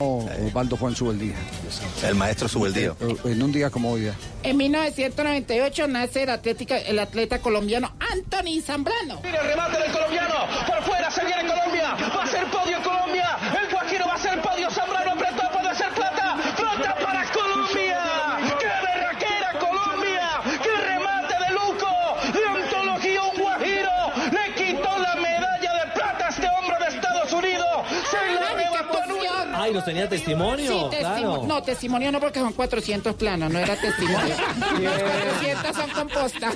Osvaldo Juan Subeldía. El maestro Subeldío. En un día como hoy. ¿eh? En 1998 nace el, atlética- el atleta colombiano Anthony Zambrano. Mira el remate del colombiano. Por fuera se viene Colombia. Va a ser podio Colombia. Tenía testimonio. Sí, testimo- claro. No, testimonio no porque son 400 planos, no era testimonio. 400 son compostas.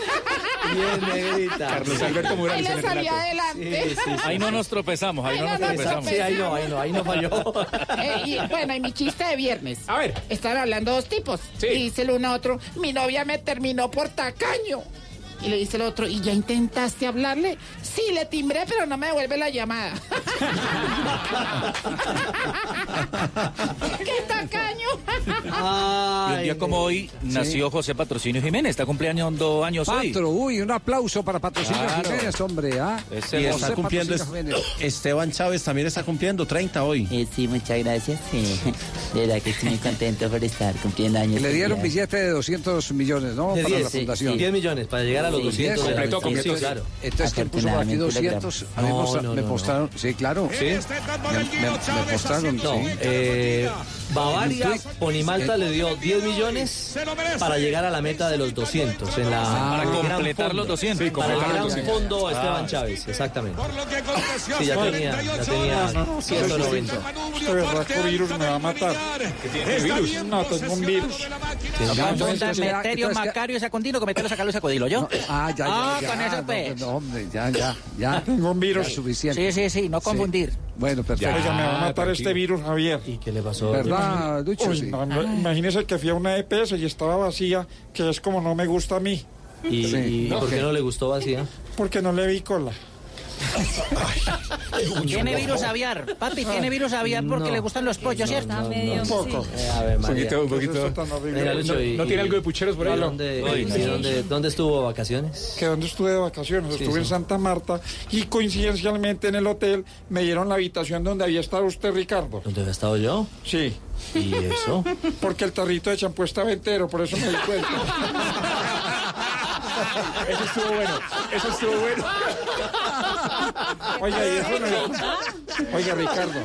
Bien, negrita. Carlos Alberto Ahí Morales le salía adelante. Sí, sí, sí. Ahí no nos tropezamos, ahí Ahí no no nos tropezamos. Sí, ahí no, ahí no, ahí no falló. Eh, y, bueno, y mi chiste de viernes. A ver. Estaban hablando dos tipos. Sí. Y dice el uno a otro, mi novia me terminó por tacaño. Y le dice el otro, ¿y ya intentaste hablarle? Sí, le timbré, pero no me devuelve la llamada. ¡Qué tacaño! Y un día como hoy nació José Patrocinio Jiménez, está cumpleaños años hoy. Patro, uy, un aplauso para Patrocinio Claro. Jiménez, hombre. ¿ah? Ese Y José está cumpliendo Patrocinio es- Jiménez. Esteban Chávez también está cumpliendo 30 hoy. Eh, sí, muchas gracias. sí. De verdad que estoy muy contento por estar cumpliendo años. Le dieron un billete de 200 millones, ¿no? De Para 10, la sí, fundación. 10 millones para llegar a los Sí, 200. Completó, de la- completó. Sí, claro. Entonces, ¿quién puso por aquí Afortunadamente, 200? A mí No, mostra- no, me no, mostraron, sí, claro. ¿Sí? Me, me- me mostraron, No, sí. eh, Bavaria, Ponimalta le dio 10 millones para llegar a la meta de los 200. En la, Para el gran completar fondo. los 200. Sí, Para el completar gran los 200. fondo Esteban Chávez, exactamente. Sí, ya tenía, ya tenía 190. Este berraco virus me va a matar. virus? No, tengo un virus. Entonces, Meterio Macario Sacondino, cometerio Sacarlo Sacodilo, ¿yo? Ah, ya, ya, Ah, ya, con eso, pues. No, hombre, ya, ya, ya. Tengo un virus. Ya, suficiente. Sí, sí, sí, no confundir. Bueno, perfecto. Oiga, me va a matar este virus, Javier. ¿Y qué le pasó? ¿Verdad, Lucho? Uy, Sí. no, no, imagínese que fui a una EPS y estaba vacía, que es como no me gusta a mí, ¿Y, Sí. y- y por qué no le gustó vacía? porque no le vi cola. Tiene virus aviar, papi, tiene virus aviar porque No. le gustan los pollos, ¿cierto? Un poco. Eh, a ver, Un poquito, un ¿Qué es poquito. Lucho, y- ¿No tiene algo de pucheros por ahí? ¿Y ¿Dónde, dónde, dónde estuvo de vacaciones? que donde estuve de vacaciones, Sí, estuve en. Santa Marta y coincidencialmente en el hotel me dieron la habitación donde había estado usted, Ricardo. ¿Dónde había estado yo? Sí, ¿Y eso? porque el tarrito de champú estaba entero, por eso me di cuenta. Eso estuvo bueno, eso estuvo bueno. Oiga, y eso no... Oiga, Ricardo.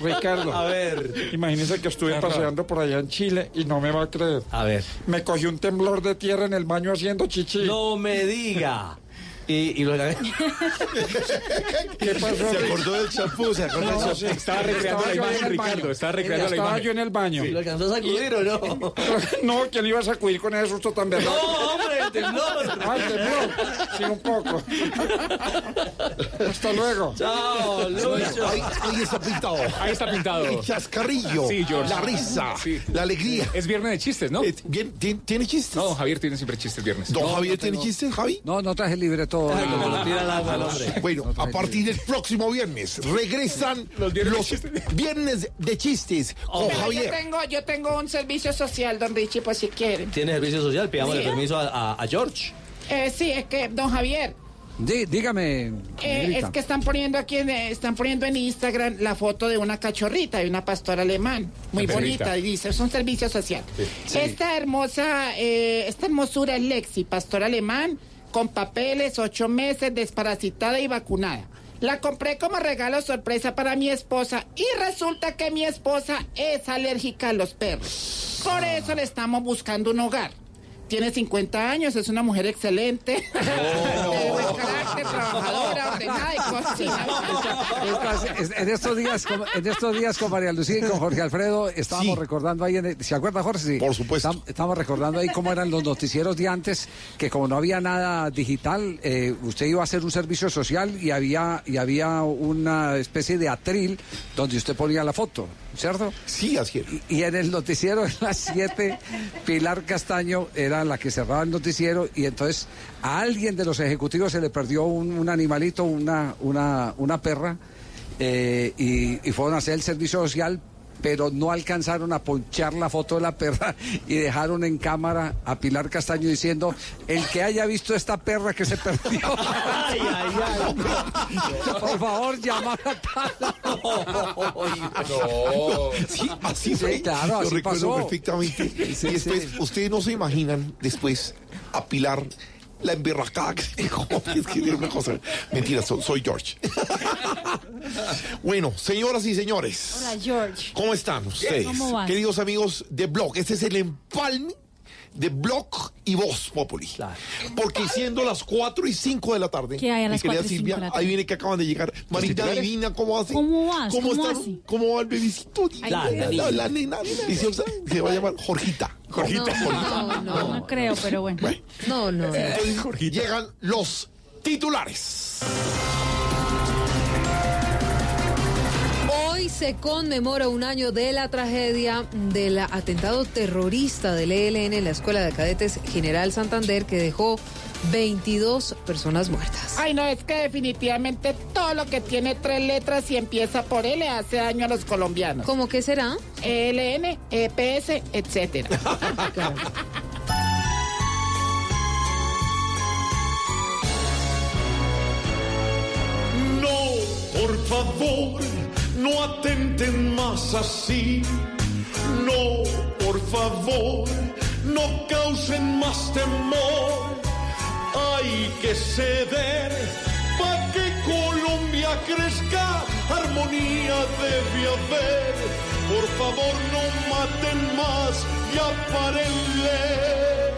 Ricardo. A ver. Imagínese que estuve paseando por allá en Chile y no me va a creer. A ver. Me cogió un temblor de tierra en el baño haciendo chichi. No me diga. Y, y lo ¿Qué pasó? Se acordó del champú, se acordó del No, champú. sí, Estaba recreando la yo imagen, en el Ricardo, baño. estaba recreando la Estaba imagen. yo en el baño. ¿Lo alcanzó a sacudir o no? No, ¿quién le iba a sacudir con ese susto tan verdad? ¡No, hombre, el temblor! Ah, el temblor. Sí, un poco. Hasta luego. ¡Chao, Lucho! Ahí, ahí está pintado. Ahí está pintado. El chascarrillo, Sí, George. la risa, Sí. la alegría. Es viernes de chistes, ¿no? Eh, bien, ¿tiene, tiene chistes? No, Javier tiene siempre chistes viernes. ¿Don Javier tiene chistes, Javi? No, no traje libreto. Tira al agua hombre. Bueno, a partir del próximo viernes regresan los viernes, de chistes con Pero yo Javier. tengo, yo tengo un servicio social, don Richie, por si quieren. ¿Tiene servicio social? Pidámosle Sí. permiso a, a- a George. Eh, sí, es que, don Javier, Dí- dígame, eh, es que están poniendo aquí, en, eh, están poniendo en Instagram la foto de una cachorrita, de una pastora alemán, muy bonita, y dice, es un servicio social. Esta hermosa, eh, esta hermosura es Lexi, pastor alemán, con papeles, ocho meses, desparasitada y vacunada. La compré como regalo sorpresa para mi esposa y resulta que mi esposa es alérgica a los perros. Por eso le estamos buscando un hogar. Tiene 50 años, es una mujer excelente, de buen carácter, trabajadora, ordenada y cocina. En estos días, con, en estos días con María Lucía y con Jorge Alfredo estábamos Sí. recordando ahí, en el- ¿se acuerda Jorge? Sí. Por supuesto. Estamos recordando ahí cómo eran los noticieros de antes, que como no había nada digital, eh, usted iba a hacer un servicio social y había y había una especie de atril donde usted ponía la foto, ¿cierto? Sí, así es. Y, y en el noticiero de las 7, Pilar Castaño era la que cerraba el noticiero y entonces a alguien de los ejecutivos se le perdió un, animalito, una, una, una perra, eh, y, y fueron a hacer el servicio social, pero no alcanzaron a ponchar la foto de la perra y dejaron en cámara a Pilar Castaño diciendo, el que haya visto esta perra que se perdió. Por favor, llamar a tal. Sí, así Sí, fue. claro, Lo así recuerdo pasó. perfectamente. Sí, y después, sí. ustedes no se imaginan después a Pilar la emberracada que se dejó. Es que una cosa. Mentira, so- soy George. bueno, señoras y señores. Hola, George. ¿Cómo están ustedes? ¿Cómo vas? Queridos amigos de Blog, este es el empalme de Blog y Voz Populi. Porque siendo las 4 y 5 de la tarde, ¿Qué hay a mi las querida 4 y 5 Silvia, de la tarde? ahí viene que acaban de llegar. Marita titulares? Divina, ¿cómo hace? ¿Cómo vas? ¿Cómo están? hace? ¿Cómo va el bebecito? Ay, la, la la- la nena. Preciosa, Se va a llamar Jorgita. Jorgita. No, no, no creo, pero bueno. No, no. Entonces, llegan los titulares. Se conmemora un año de la tragedia del atentado terrorista del ELN en la Escuela de Cadetes General Santander que dejó 22 personas muertas. Ay, no, es que definitivamente todo lo que tiene tres letras y empieza por L hace daño a los colombianos. ¿Cómo que será? ELN, EPS, etcétera. No, por favor, no atenten más así. No, por favor, no causen más temor. Hay que ceder para que Colombia crezca. Armonía debe haber. Por favor, no maten más. Ya parenle.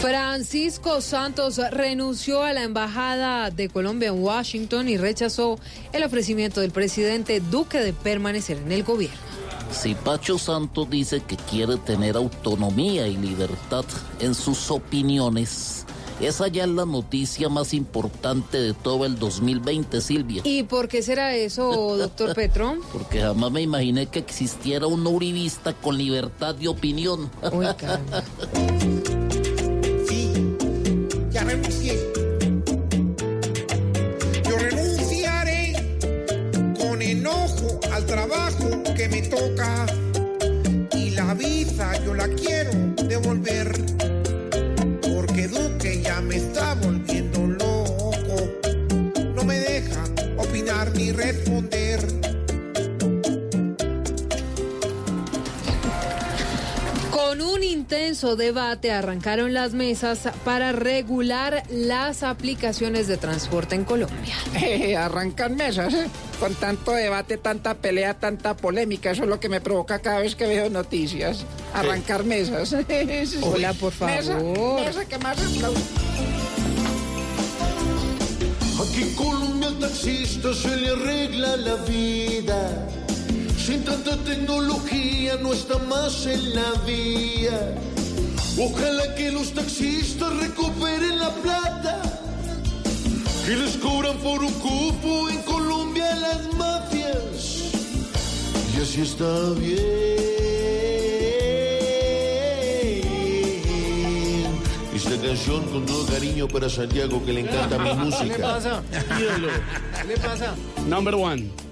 Francisco Santos renunció a la embajada de Colombia en Washington y rechazó el ofrecimiento del presidente Duque de permanecer en el gobierno. Si Pacho Santos dice que quiere tener autonomía y libertad en sus opiniones, esa ya es la noticia más importante de todo el 2020, Silvia. ¿Y por qué será eso, doctor Petro? Porque jamás me imaginé que existiera un uribista con libertad de opinión. Uy, renuncié. Yo renunciaré con enojo al trabajo que me toca y la vida yo la quiero devolver porque Duque ya me está volviendo loco. No me deja opinar ni responder. Con un intenso debate arrancaron las mesas para regular las aplicaciones de transporte en Colombia. Eh, arrancan mesas. eh. Con tanto debate, tanta pelea, tanta polémica. Eso es lo que me provoca cada vez que veo noticias. Arrancar mesas. Hola, por Mesa, favor. mesa que más aplaude. Aquí en Colombia taxista se le arregla la vida. Sin tanta tecnología no está más en la vía. Ojalá que los taxistas recuperen la plata que les cobran por un cupo en Colombia las mafias. Y así está bien. Esta canción con todo cariño para Santiago que le encanta mi música. ¿Qué le pasa? ¿Qué le pasa? Number one.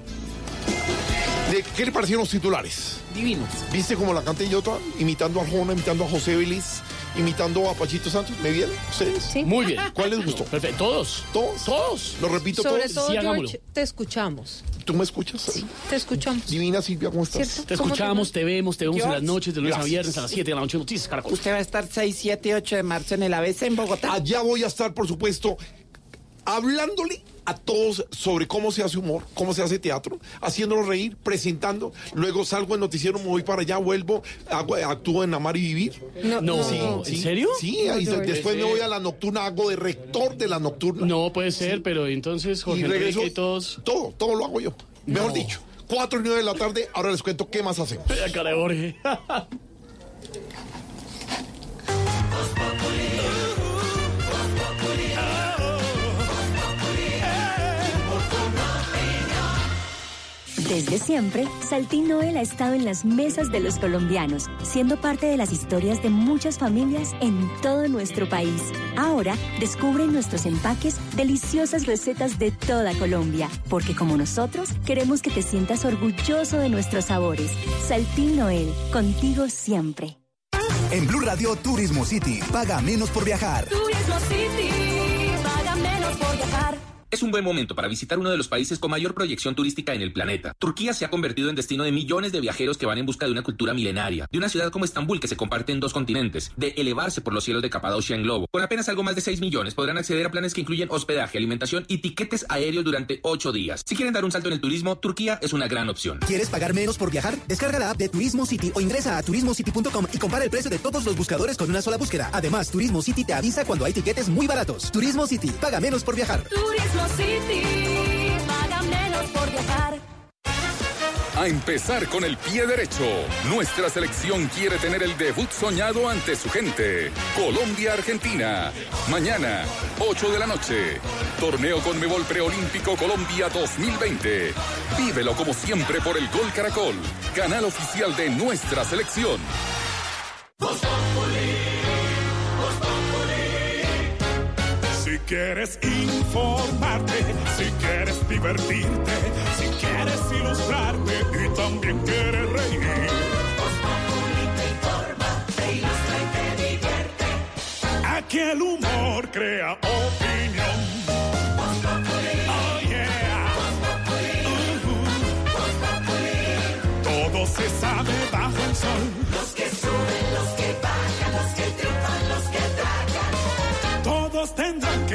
¿De ¿Qué le parecieron los titulares? Divinos. ¿Viste como la canté yo toda? Imitando a Arjona, imitando a José Vélez, imitando a Pachito Santos. ¿Me vieron ustedes? Sí. Muy bien. ¿Cuál les gustó? Perfecto. Todos. ¿Todos? Todos. Lo repito Sobre todos. todo, Sí, hagámoslo. George, te escuchamos. ¿Tú me escuchas? Sí. Te escuchamos. Divina Silvia, ¿cómo estás? ¿Cierto? Te ¿Cómo escuchamos, te vemos, te vemos en las noches, de lunes a Gracias. viernes a las 7 de la noche. Noticias, Caracol. Usted va a estar 6, 7 y 8 de marzo en el ABC en Bogotá. Allá voy a estar, por supuesto. Hablándole a todos sobre cómo se hace humor, cómo se hace teatro, haciéndolos reír, presentando. Luego salgo en noticiero, me voy para allá, vuelvo, hago, actúo en Amar y Vivir. No, No, Sí, ¿en sí, serio? Sí, ahí No, después me voy a la nocturna, hago de rector de la nocturna. No puede ser, pero entonces Jorge y regreso. Y todos. Todo, todo lo hago yo. Mejor No. dicho, 4 y 9 de la tarde, ahora les cuento qué más hacemos. Cara de Jorge. Desde siempre, Saltín Noel ha estado en las mesas de los colombianos, siendo parte de las historias de muchas familias en todo nuestro país. Ahora, descubre en nuestros empaques deliciosas recetas de toda Colombia, porque como nosotros, queremos que te sientas orgulloso de nuestros sabores. Saltín Noel, contigo siempre. En Blue Radio Turismo City, paga menos por viajar. Turismo City, Es un buen momento para visitar uno de los países con mayor proyección turística en el planeta. Turquía se ha convertido en destino de millones de viajeros que van en busca de una cultura milenaria, de una ciudad como Estambul que se comparte en dos continentes, de elevarse por los cielos de Capadocia en globo. Con apenas algo más de 6 millones podrán acceder a planes que incluyen hospedaje, alimentación y tiquetes aéreos durante 8 días. Si quieren dar un salto en el turismo, Turquía es una gran opción. ¿Quieres pagar menos por viajar? Descarga la app de Turismo City o ingresa a turismocity.com y compara el precio de todos los buscadores con una sola búsqueda. Además, Turismo City te avisa cuando hay tiquetes muy baratos. Turismo City, paga menos por viajar. Turismo City, paga menos por viajar. A empezar con el pie derecho. Nuestra selección quiere tener el debut soñado ante su gente. Colombia-Argentina. Mañana, 8 de la noche. Torneo Conmebol Preolímpico Colombia 2020. Vívelo como siempre por el Gol Caracol, canal oficial de nuestra selección. Quieres informarte, si quieres divertirte, si quieres ilustrarte y también quieres reír. Aquí el humor crea opinión. Oh, yeah. Ujú. Todo se sabe bajo el sol.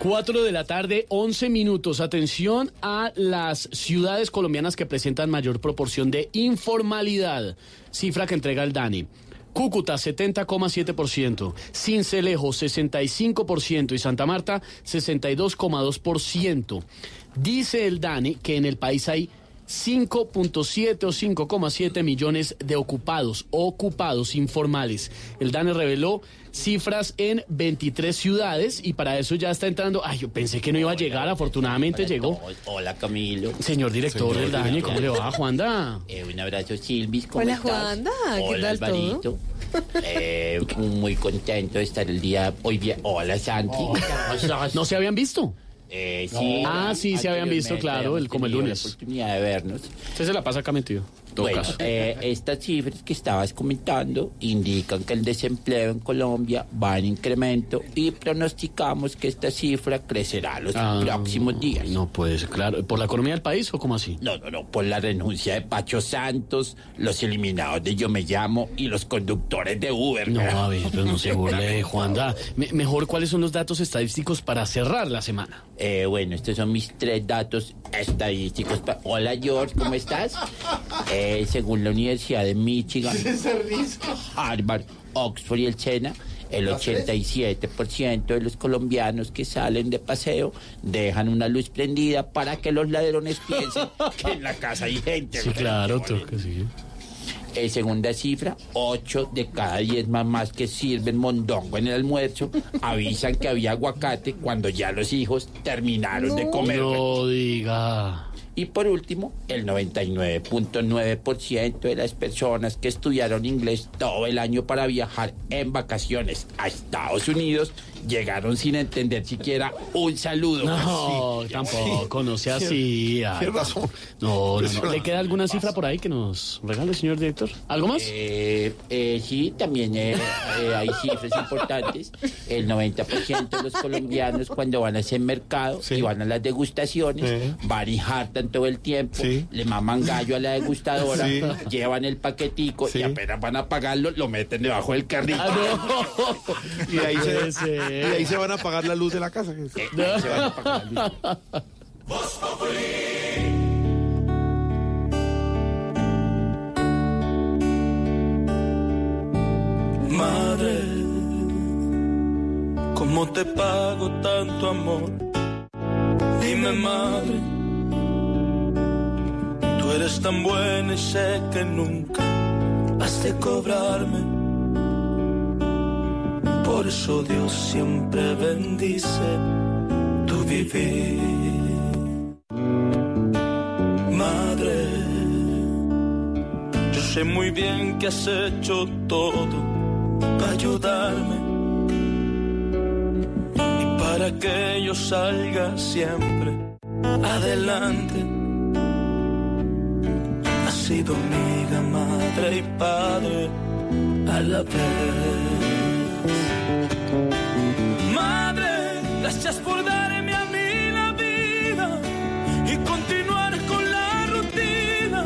4 de la tarde, 11 minutos. Atención a las ciudades colombianas que presentan mayor proporción de informalidad. Cifra que entrega el DANI. Cúcuta 70,7%, Cincelejo 65% y Santa Marta 62,2%. Dice el DANI que en el país hay 5.7 o 5,7 millones de ocupados, ocupados informales. El DANE reveló cifras en 23 ciudades y para eso ya está entrando. Ay, yo pensé que no iba a llegar, afortunadamente llegó. Hola Camilo. Señor director del DANE, ¿cómo le va, Juanda? Eh, un abrazo Silvis, ¿cómo Hola, estás? Juanda, ¿qué Hola, tal todo? Alvarito. Eh, muy contento de estar el día hoy día. Hola Santi. ¿No se habían visto? Eh, sí. Ah, sí, se habían visto, claro, el como el lunes. La oportunidad de vernos. Usted se la pasa acá metido. Bueno, eh, estas cifras que estabas comentando indican que el desempleo en Colombia va en incremento y pronosticamos que esta cifra crecerá los Ah, próximos días. No, pues claro. ¿Por la economía del país o cómo así? No, no, no, por la renuncia de Pacho Santos, los eliminados de Yo Me Llamo y los conductores de Uber. No, a ver, pero no se burle, Juanda. Me- mejor, ¿cuáles son los datos estadísticos para cerrar la semana? Eh, bueno, estos son mis tres datos estadísticos. Hola George, ¿cómo estás? Eh, según la Universidad de Michigan, Harvard, Oxford y el SENA, el 87% de los colombianos que salen de paseo dejan una luz prendida para que los ladrones piensen que en la casa hay gente. Sí, claro, que sí. Eh, segunda cifra, 8 de cada 10 mamás que sirven mondongo en el almuerzo avisan que había aguacate cuando ya los hijos terminaron de comer. No diga. Y por último, el 99.9% de las personas que estudiaron inglés todo el año para viajar en vacaciones a Estados Unidos llegaron sin entender siquiera un saludo. No, tampoco, no sea así. ay. Tiene razón. No, no, no. ¿Le queda alguna cifra por ahí que nos regale, señor director? ¿Algo más? Eh, eh, sí, también eh, eh, hay cifras importantes. El 90% de los colombianos cuando van a ese mercado y van a las degustaciones, van y todo el tiempo, le maman gallo a la degustadora, Sí. llevan el paquetico y apenas van a pagarlo, lo meten debajo del carrito. Y de ahí se, y de ahí se van a apagar la luz de la casa. Eh, se van a apagar la luz. Madre, ¿cómo te pago tanto amor? Dime, madre, eres tan buena y sé que nunca has de cobrarme. Por eso Dios siempre bendice tu vivir. Madre, yo sé muy bien que has hecho todo para ayudarme y para que yo salga siempre adelante. Sido amiga, madre y padre a la vez. Madre, gracias por darme a mí la vida y continuar con la rutina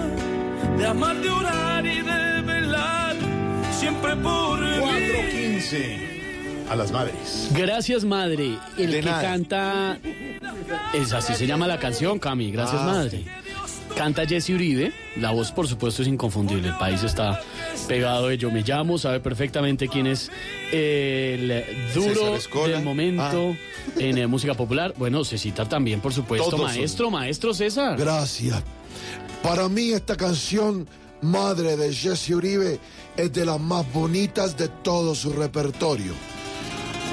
de amar, de orar y de velar siempre por mí. 415 a las madres. Gracias, madre. El De que nada. canta. Es así se llama la canción, Cami. Gracias, Ah, madre. Canta Jesse Uribe. La voz, por supuesto, es inconfundible. El país está pegado de Yo Me Llamo. Sabe perfectamente quién es el duro del momento en eh, música popular. Bueno, se cita también, por supuesto, Todos son. maestro, maestro César. Gracias. Para mí esta canción, Madre de Jesse Uribe, es de las más bonitas de todo su repertorio.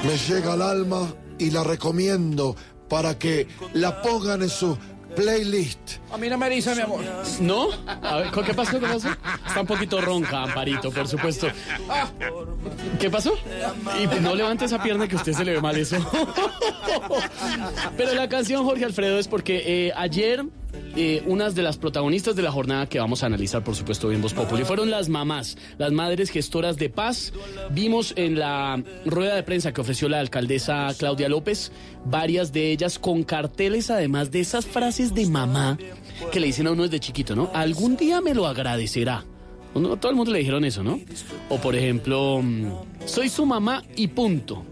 Me llega al alma y la recomiendo para que la pongan en su playlist. A mí no me dice, mi amor. ¿No? A ver, ¿qué pasó? ¿Qué pasó? Está un poquito ronca, Amparito, por supuesto. ¿Qué pasó? Y no levante esa pierna que a usted se le ve mal eso. Pero la canción, Jorge Alfredo, es porque eh, ayer eh, unas de las protagonistas de la jornada que vamos a analizar, por supuesto, en Voz Populi, fueron las mamás, las madres gestoras de paz. Vimos en la rueda de prensa que ofreció la alcaldesa Claudia López, varias de ellas con carteles, además de esas frases de mamá que le dicen a uno desde chiquito, ¿no? Algún día me lo agradecerá. Uno- todo el mundo le dijeron eso, ¿no? O por ejemplo, mm, soy su mamá y punto.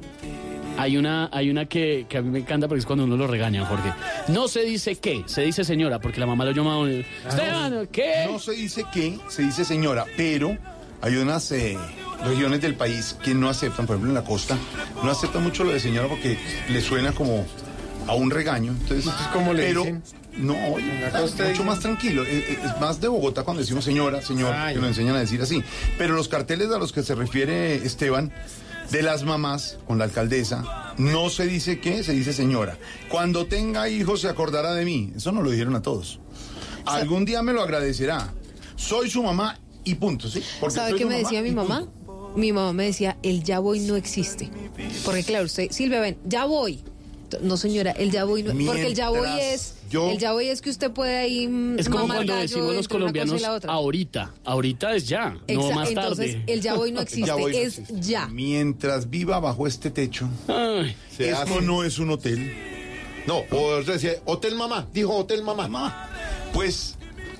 Hay una, hay una que, que a mí me encanta porque es cuando uno lo regaña, Jorge. No se dice qué, se dice señora, porque la mamá lo llama. Esteban, ¿qué? No se dice qué, se dice señora, pero hay unas eh, regiones del país que no aceptan, por ejemplo en la costa, no aceptan mucho lo de señora porque le suena como a un regaño. Entonces, cómo le pero, dicen? No, oye, la costa mucho dicen- más tranquilo. Es, es- es más de Bogotá cuando decimos señora, señor, Ah, que nos enseñan a decir así. Pero los carteles a los que se refiere Esteban, de las mamás con la alcaldesa, no se dice qué, se dice señora. Cuando tenga hijos se acordará de mí. Eso no lo dijeron a todos. Algún día me lo agradecerá. Soy su mamá y punto, ¿sí? Porque ¿Sabe qué me decía mi mamá? Mi mamá me decía, el ya voy no existe. Porque claro, usted, Silvia, ven, ya voy. No, señora, el ya voy no. Porque el ya voy Mientras es. yo- El ya voy es que usted puede ahí. Es como cuando decimos los colombianos ahorita. Ahorita es ya, no más Entonces, tarde. el ya voy no existe, Ya voy no es existe. ya. Mientras viva bajo este techo, Se hace- no es un hotel. No, o sea, decía, hotel mamá, dijo hotel mamá. Pues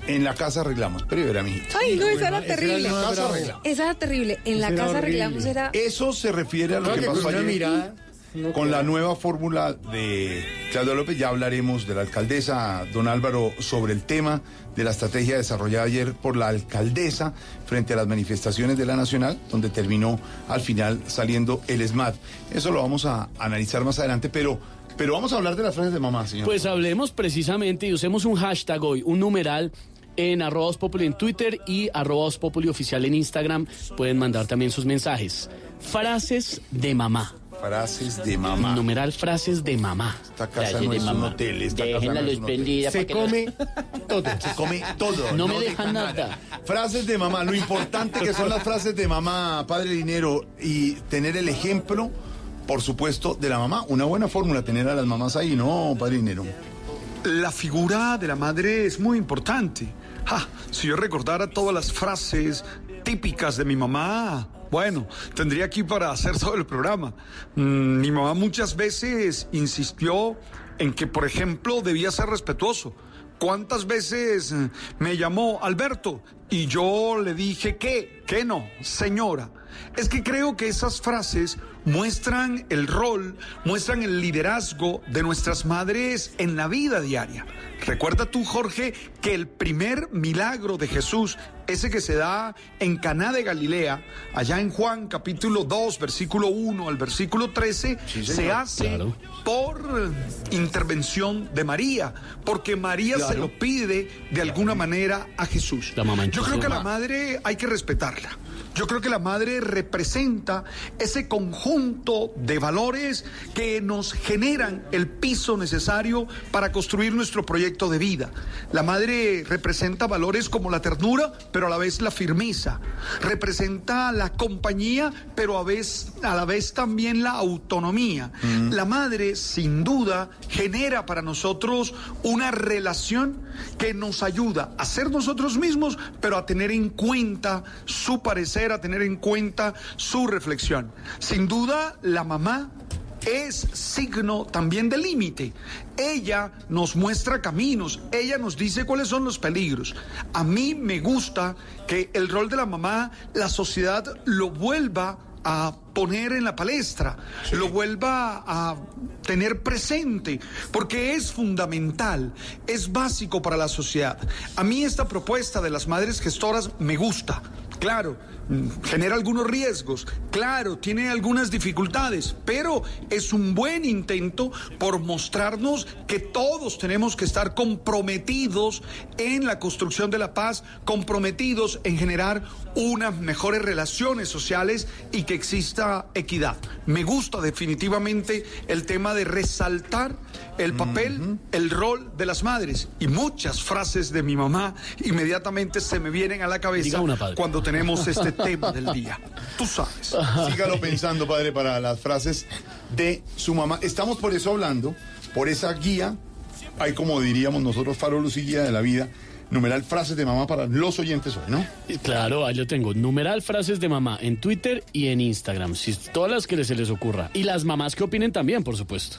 en la casa arreglamos. Pero verá, mijito. Ay, no, esa era terrible. En la casa arreglamos. Esa era terrible. En la era casa arreglamos era. Eso se refiere a lo que pasó ayer. Con la nueva fórmula de Claudio López ya hablaremos de la alcaldesa, don Álvaro, sobre el tema de la estrategia desarrollada ayer por la alcaldesa frente a las manifestaciones de la Nacional, donde terminó al final saliendo el SMAT. Eso lo vamos a analizar más adelante, pero, pero vamos a hablar de las frases de mamá, señor. Pues hablemos precisamente y usemos un hashtag hoy, un numeral en arroba Populi en Twitter y arroba Populi oficial en Instagram. Pueden mandar también sus mensajes. Frases de mamá. Frases de mamá. Numeral frases de mamá. Esta casa no es un hotel, esta casa no es un hotel. Se come todo, se come todo. No me dejan nada. Frases de mamá, lo importante que son las frases de mamá, padre dinero y tener el ejemplo por supuesto, de la mamá. Una buena fórmula tener a las mamás ahí, ¿no, padre Dinero? La figura de la madre es muy importante. Ja, si yo recordara todas las frases típicas de mi mamá, bueno, tendría aquí para hacer todo el programa. Mm, mi mamá muchas veces insistió en que, por ejemplo, debía ser respetuoso. ¿Cuántas veces eh, me llamó Alberto? Y yo le dije que, que no, señora. Es que creo que esas frases muestran el rol, muestran el liderazgo de nuestras madres en la vida diaria. Recuerda tú, Jorge, que el primer milagro de Jesús, ese que se da en Caná de Galilea, allá en Juan capítulo 2, versículo 1 al versículo 13, se hace Claro. por intervención de María, porque María se lo pide de alguna manera a Jesús. Yo creo que a la madre hay que respetarla. Yo creo que la madre representa ese conjunto de valores que nos generan el piso necesario para construir nuestro proyecto de vida. La madre representa valores como la ternura, pero a la vez la firmeza. Representa la compañía, pero a, vez, a la vez también la autonomía. La madre, sin duda, genera para nosotros una relación que nos ayuda a ser nosotros mismos, pero a tener en cuenta su parecer, a tener en cuenta su reflexión. Sin duda, la mamá es signo también de límite. Ella nos muestra caminos, ella nos dice cuáles son los peligros. A mí me gusta que el rol de la mamá, la sociedad lo vuelva a poner en la palestra, lo vuelva a tener presente, porque es fundamental, es básico para la sociedad. A mí esta propuesta de las madres gestoras me gusta. Claro, genera algunos riesgos, claro, tiene algunas dificultades, pero es un buen intento por mostrarnos que todos tenemos que estar comprometidos en la construcción de la paz, comprometidos en generar unas mejores relaciones sociales y que exista equidad. Me gusta definitivamente el tema de resaltar el papel, el rol de las madres. Y muchas frases de mi mamá inmediatamente se me vienen a la cabeza cuando tenemos este tema del día. Tú sabes. Sígalo pensando, padre, para las frases de su mamá. Estamos por eso hablando, por esa guía, hay como diríamos nosotros, faro, luz y guía de la vida, numeral frases de mamá para los oyentes hoy, ¿no? Y Claro, ahí lo tengo. Numeral frases de mamá en Twitter y en Instagram. Si, todas las que se les ocurra. Y las mamás que opinen también, por supuesto.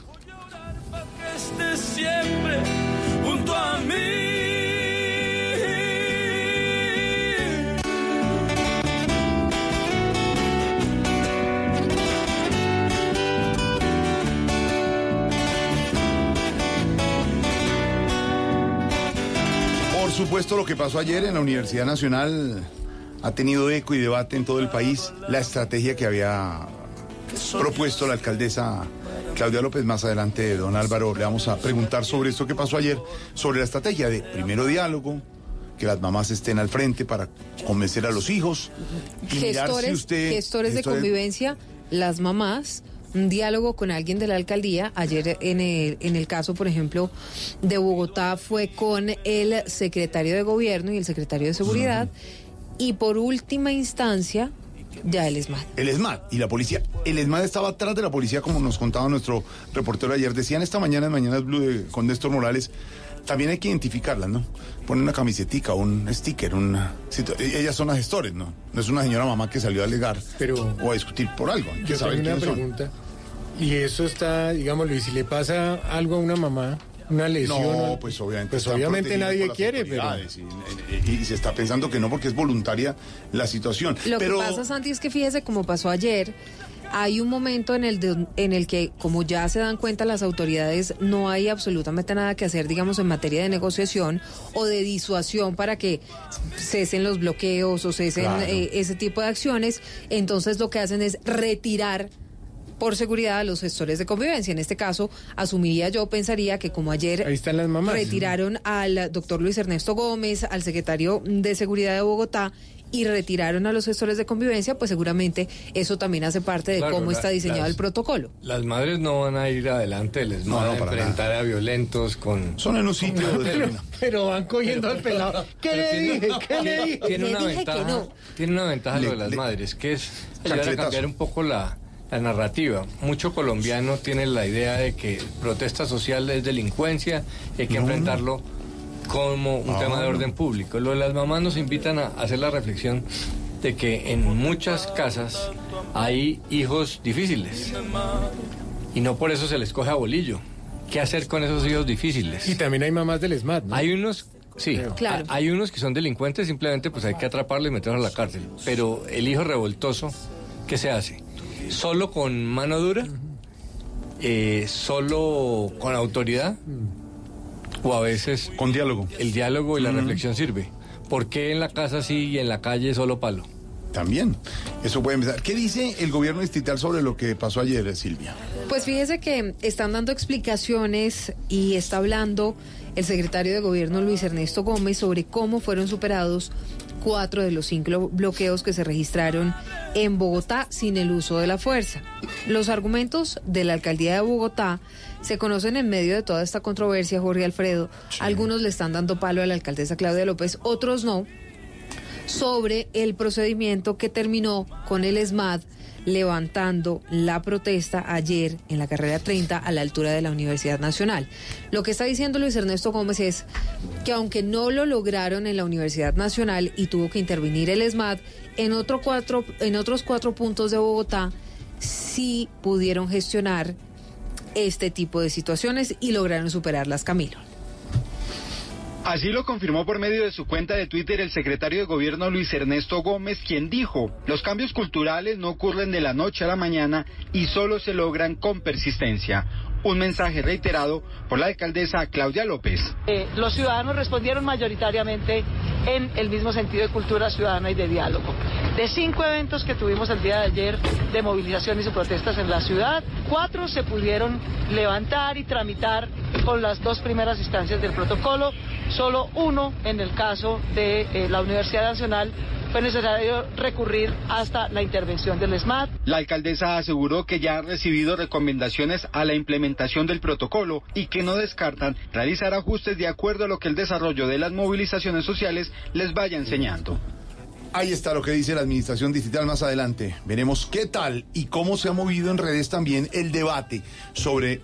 estés siempre junto a mí. Supuesto, lo que pasó ayer en la Universidad Nacional ha tenido eco y debate en todo el país. La estrategia que había propuesto la alcaldesa Claudia López. Más adelante, don Álvaro, le vamos a preguntar sobre esto que pasó ayer, sobre la estrategia de primero diálogo, que las mamás estén al frente para convencer a los hijos. y mirar si Gestores, usted- gestores de gestores- convivencia, las mamás, un diálogo con alguien de la alcaldía. Ayer en el, en el caso, por ejemplo, de Bogotá fue con el secretario de gobierno y el secretario de seguridad. Y por última instancia, ya el ESMAD. El ESMAD y la policía. El ESMAD estaba atrás de la policía, como nos contaba nuestro reportero ayer. Decían esta mañana en Mañanas Blue con Néstor Morales. También hay que identificarlas, ¿no? Poner una camisetica, un sticker, una... situ- Ellas son las gestores, ¿no? No es una señora mamá que salió a alegar o a discutir por algo. Hay que Yo saber tengo una son. pregunta. Y eso está, digámoslo, y si le pasa algo a una mamá, una lesión. No, pues obviamente. Pues obviamente nadie quiere, pero. Y, y- y se está pensando que no porque es voluntaria la situación. Lo pero que pasa, Santi, es que fíjese como pasó ayer. Hay un momento en el, de- en el que, como ya se dan cuenta las autoridades, no hay absolutamente nada que hacer, digamos, en materia de negociación o de disuasión para que cesen los bloqueos o cesen Claro. eh, ese tipo de acciones. Entonces lo que hacen es retirar por seguridad a los gestores de convivencia. En este caso, asumiría yo, pensaría que como ayer Ahí están las mamás. retiraron al doctor Luis Ernesto Gómez, al secretario de Seguridad de Bogotá, y retiraron a los gestores de convivencia, pues seguramente eso también hace parte de Claro, cómo la- está diseñado las- el protocolo. Las madres no van a ir adelante, les No, van no, a enfrentar a violentos con... Son en un sitio pero, van cogiendo al pelado. ¿Qué Pero le tiene- dije? ¿Qué le dije? Tiene una Le dije que ventaja, no. tiene una ventaja Le- lo de las le- madres, que es ayudar a cambiar un poco la, la narrativa. Mucho colombiano tiene la idea de que protesta social es delincuencia y hay que No. enfrentarlo como un Ah. tema de orden público. Lo de las mamás nos invitan a hacer la reflexión de que en muchas casas hay hijos difíciles y no por eso se les coge a bolillo. ¿Qué hacer con esos hijos difíciles? Y también hay mamás del SMAT, ¿no? Hay unos, sí, Claro. ha- hay unos que son delincuentes, simplemente pues hay que atraparlos y meterlos a la cárcel. Pero el hijo revoltoso, ¿qué se hace? ¿Solo con mano dura? Eh, ¿Solo con autoridad? ¿O a veces... Con diálogo. El diálogo y la reflexión sirve. ¿Por qué en la casa sí y en la calle solo palo? También. Eso puede empezar. ¿Qué dice el gobierno distrital sobre lo que pasó ayer, Silvia? Pues fíjese que están dando explicaciones y está hablando el secretario de gobierno Luis Ernesto Gómez sobre cómo fueron superados cuatro de los cinco bloqueos que se registraron en Bogotá sin el uso de la fuerza. Los argumentos de la alcaldía de Bogotá se conocen en medio de toda esta controversia, Jorge Alfredo. Algunos le están dando palo a la alcaldesa Claudia López, otros no sobre el procedimiento que terminó con el ESMAD levantando la protesta ayer en la carrera 30 a la altura de la Universidad Nacional. Lo que está diciendo Luis Ernesto Gómez es que aunque no lo lograron en la Universidad Nacional y tuvo que intervenir el ESMAD, en, otro cuatro, en otros cuatro puntos de Bogotá sí pudieron gestionar este tipo de situaciones y lograron superarlas, Camilo. Así lo confirmó por medio de su cuenta de Twitter el secretario de gobierno Luis Ernesto Gómez, quien dijo, los cambios culturales no ocurren de la noche a la mañana y solo se logran con persistencia. Un mensaje reiterado por la alcaldesa Claudia López. Eh, los ciudadanos respondieron mayoritariamente en el mismo sentido de cultura ciudadana y de diálogo. De cinco eventos que tuvimos el día de ayer de movilizaciones y protestas en la ciudad, cuatro se pudieron levantar y tramitar con las dos primeras instancias del protocolo, solo uno en el caso de eh, la Universidad Nacional fue necesario recurrir hasta la intervención del SMAT. La alcaldesa aseguró que ya ha recibido recomendaciones a la implementación del protocolo y que no descartan realizar ajustes de acuerdo a lo que el desarrollo de las movilizaciones sociales les vaya enseñando. Ahí está lo que dice la administración distrital más adelante. Veremos qué tal y cómo se ha movido en redes también el debate sobre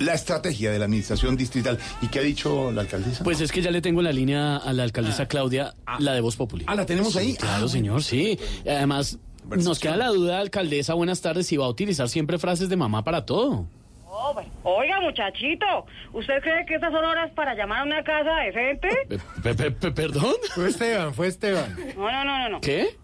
la estrategia de la administración distrital. ¿Y qué ha dicho la alcaldesa? Pues es que ya le tengo la línea a la alcaldesa Claudia, la de Voz Populi. Ah, ¿la tenemos Sí, ahí? Claro, Ah, señor, sí. Además, nos queda la duda, alcaldesa, buenas tardes, si va a utilizar siempre frases de mamá para todo. Oh, bueno. Oiga, muchachito, ¿usted cree que estas son horas para llamar a una casa decente? Pe- pe- pe- ¿Perdón? Fue Esteban, fue Esteban. No, no, no, no, no. ¿Qué?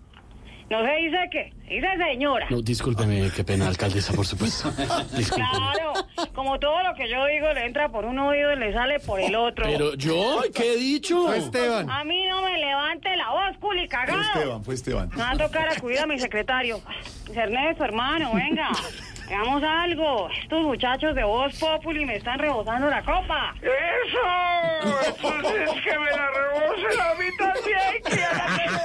No se dice qué, se dice señora. No, discúlpeme, qué pena, alcaldesa, por supuesto. Discúlpeme. Claro, como todo lo que yo digo le entra por un oído y le sale por el otro. Pero yo, ¿qué he dicho? Fue Esteban. A mí no me levante la voz, culi Fue cagado. Esteban, fue Esteban. Me va a tocar acudir a mi secretario. Luis Ernesto, hermano, venga. Hagamos algo. Estos muchachos de Voz Populi me están rebosando la copa. ¡Eso! Entonces que me la rebose a mí también, que ya la tengo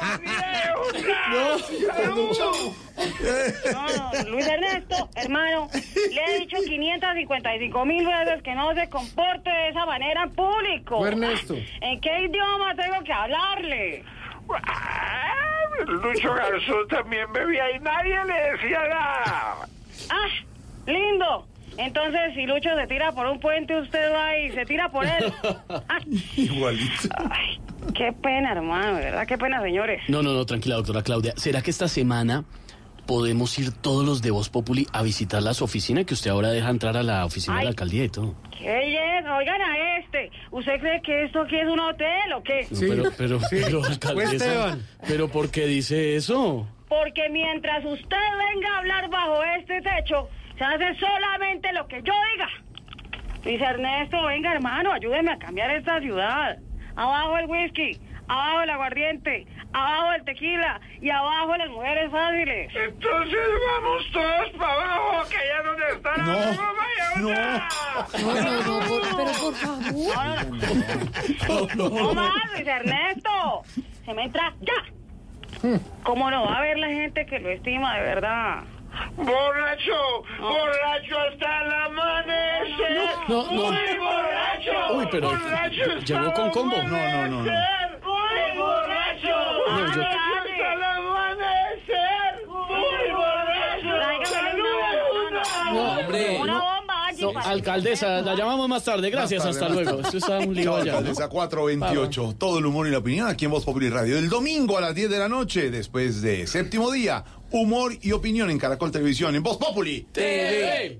No, no, Luis Ernesto, hermano, le he dicho 555 mil veces que no se comporte de esa manera en público. Ernesto. ¿En qué idioma tengo que hablarle? Lucho Garzón también bebía y nadie le decía nada. Ah, lindo. Entonces, si Lucho se tira por un puente, usted va y se tira por él. Ah, Igualito. Ay, qué pena, hermano, de verdad, qué pena, señores. No, no, no, tranquila, doctora Claudia. ¿Será que esta semana podemos ir todos los de Voz Populi a visitar las oficinas que usted ahora deja entrar a la oficina de la alcaldía y todo? ¿Qué belleza? Oigan a este. ¿Usted cree que esto aquí es un hotel o qué? No, pero, pero, pero, alcaldesa, pero ¿por qué dice eso? Porque mientras usted venga a hablar bajo este techo, se hace solamente lo que yo diga. Luis Ernesto, venga hermano, ayúdeme a cambiar esta ciudad. Abajo el whisky, abajo el aguardiente, abajo el tequila y abajo las mujeres fáciles. Entonces vamos todos para abajo, que allá donde está la No, No, no, no, por- pero por favor. No, no, no. No más, Luis Ernesto. Se me entra ya. ¿Cómo no va a haber la gente que lo estima de verdad? Borracho, borracho hasta el amanecer. No, no, no. Muy borracho. Uy, pero borracho llegó con combo. No, no, no, no. Muy borracho. No, yo... hasta el amanecer. Muy borracho. No, hombre. Bueno, alcaldesa, la llamamos más tarde. Gracias, Más tarde, hasta luego. Esto está un lío allá. alcaldesa 428. Todo el humor y la opinión aquí en Voz Populi Radio. El domingo a las 10 de la noche, después de séptimo día, humor y opinión en Caracol Televisión, en Voz Populi. TV.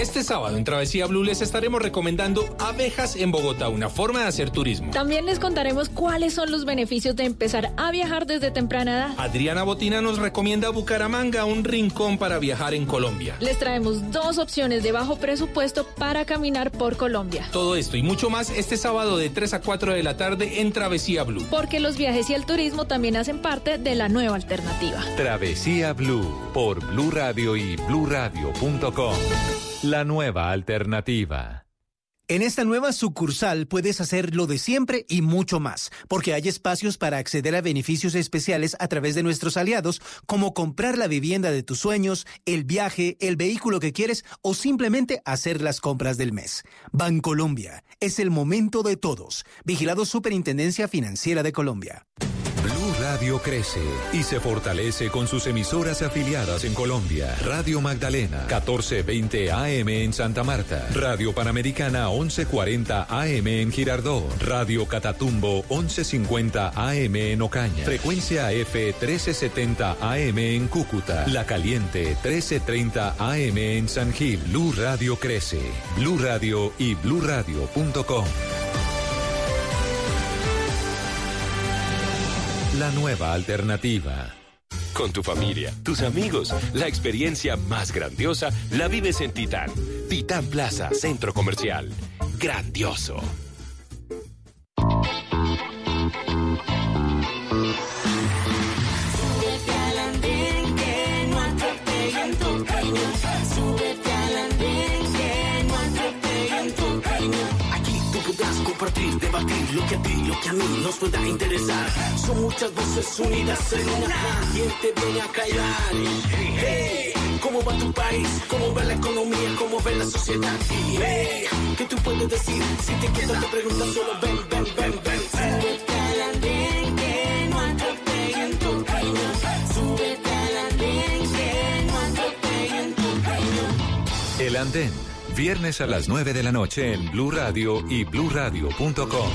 Este sábado en Travesía Blue les estaremos recomendando abejas en Bogotá, una forma de hacer turismo. También les contaremos cuáles son los beneficios de empezar a viajar desde temprana edad. Adriana Botina nos recomienda Bucaramanga, un rincón para viajar en Colombia. Les traemos dos opciones de bajo presupuesto para caminar por Colombia. Todo esto y mucho más este sábado de 3 a 4 de la tarde en Travesía Blue. Porque los viajes y el turismo también hacen parte de la nueva alternativa. Travesía Blue por Blue Radio y bluradio.com. La nueva alternativa. En esta nueva sucursal puedes hacer lo de siempre y mucho más, porque hay espacios para acceder a beneficios especiales a través de nuestros aliados, como comprar la vivienda de tus sueños, el viaje, el vehículo que quieres o simplemente hacer las compras del mes. Bancolombia, es el momento de todos. Vigilado Superintendencia Financiera de Colombia. Radio crece y se fortalece con sus emisoras afiliadas en Colombia. Radio Magdalena, 1420 AM en Santa Marta. Radio Panamericana, 1140 AM en Girardó. Radio Catatumbo, 1150 AM en Ocaña. Frecuencia F, 1370 AM en Cúcuta. La Caliente, 1330 AM en San Gil. Blue Radio crece. Blue Radio y bluradio.com. La nueva alternativa. Con tu familia, tus amigos, la experiencia más grandiosa la vives en Titán. Titán Plaza, Centro Comercial. Grandioso. Debatir lo que a ti, lo que a mí nos pueda interesar. Son muchas voces unidas en una. ¿Quién te viene a callar? Hey, ¿Cómo va tu país? ¿Cómo va la economía? ¿Cómo va la sociedad? Hey, ¿Qué tú puedes decir? Si te quedas te preguntas solo ven, ven, ven, ven. Caño. El Andén, viernes a las 9 de la noche en Blue Radio y bluradio.com.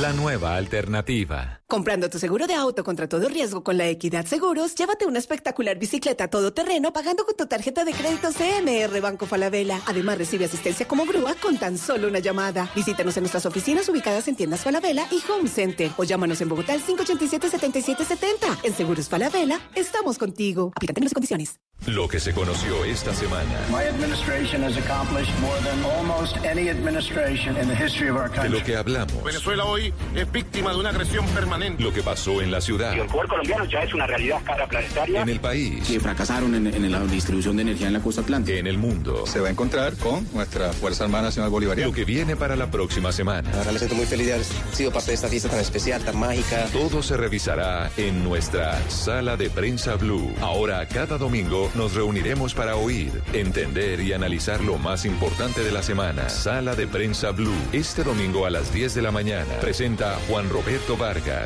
La nueva alternativa. Comprando tu seguro de auto contra todo riesgo con la Equidad Seguros, llévate una espectacular bicicleta todoterreno pagando con tu tarjeta de crédito CMR Banco Falabella. Además, recibe asistencia como grúa con tan solo una llamada. Visítanos en nuestras oficinas ubicadas en tiendas Falabella y Home Center o llámanos en Bogotá al 587-7770. En Seguros Falabella, estamos contigo. Aplican términos y condiciones. Lo que se conoció esta semana. My administration has accomplished more than almost any administration in the history of our De country. lo que hablamos. Venezuela hoy es víctima de una agresión permanente. Lo que pasó en la ciudad. el fútbol colombiano ya es una realidad cara planetaria. En el país. que fracasaron en, en la distribución de energía en la costa atlántica. En el mundo. Se va a encontrar con nuestra Fuerza Armada Nacional Bolivariana. Lo que viene para la próxima semana. Ahora me siento muy feliz de haber sido parte de esta fiesta tan especial, tan mágica. Todo se revisará en nuestra sala de prensa Blue. Ahora, cada domingo nos reuniremos para oír, entender y analizar lo más importante de la semana. Sala de prensa Blue. Este domingo a las 10 de la mañana. Presenta Juan Roberto Vargas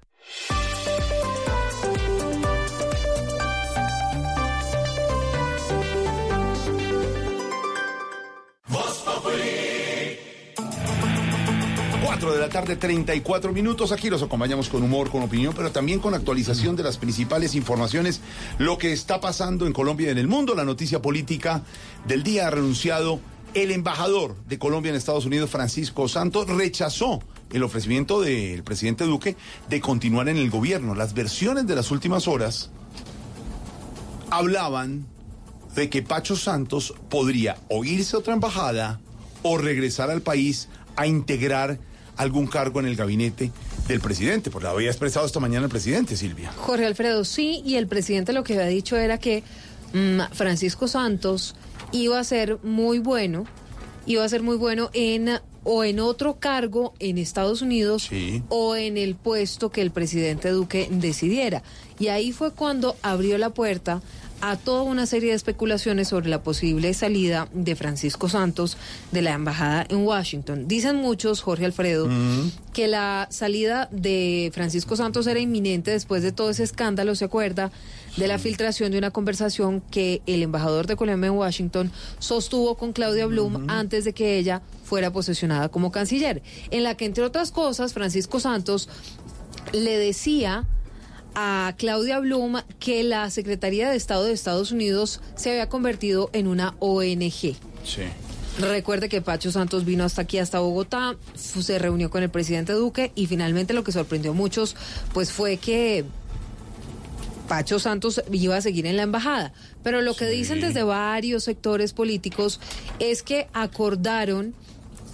La tarde, 34 minutos. Aquí los acompañamos con humor, con opinión, pero también con actualización de las principales informaciones. Lo que está pasando en Colombia y en el mundo. La noticia política del día ha renunciado el embajador de Colombia en Estados Unidos, Francisco Santos, rechazó el ofrecimiento del presidente Duque de continuar en el gobierno. Las versiones de las últimas horas hablaban de que Pacho Santos podría o irse a otra embajada o regresar al país a integrar algún cargo en el gabinete del presidente, porque lo había expresado esta mañana el presidente, Silvia. Jorge Alfredo, sí, y el presidente lo que había dicho era que mm, Francisco Santos iba a ser muy bueno, iba a ser muy bueno en o en otro cargo en Estados Unidos o en el puesto que el presidente Duque decidiera. Y ahí fue cuando abrió la puerta a toda una serie de especulaciones sobre la posible salida de Francisco Santos de la embajada en Washington. Dicen muchos, Jorge Alfredo, que la salida de Francisco Santos era inminente después de todo ese escándalo, ¿se acuerda? De la filtración de una conversación que el embajador de Colombia en Washington sostuvo con Claudia Blum antes de que ella fuera posesionada como canciller, en la que, entre otras cosas, Francisco Santos le decía a Claudia Blum que la Secretaría de Estado de Estados Unidos se había convertido en una ONG. Sí. Recuerde que Pacho Santos vino hasta aquí, hasta Bogotá, se reunió con el presidente Duque y finalmente lo que sorprendió a muchos pues fue que Pacho Santos iba a seguir en la embajada. Pero lo que dicen desde varios sectores políticos es que acordaron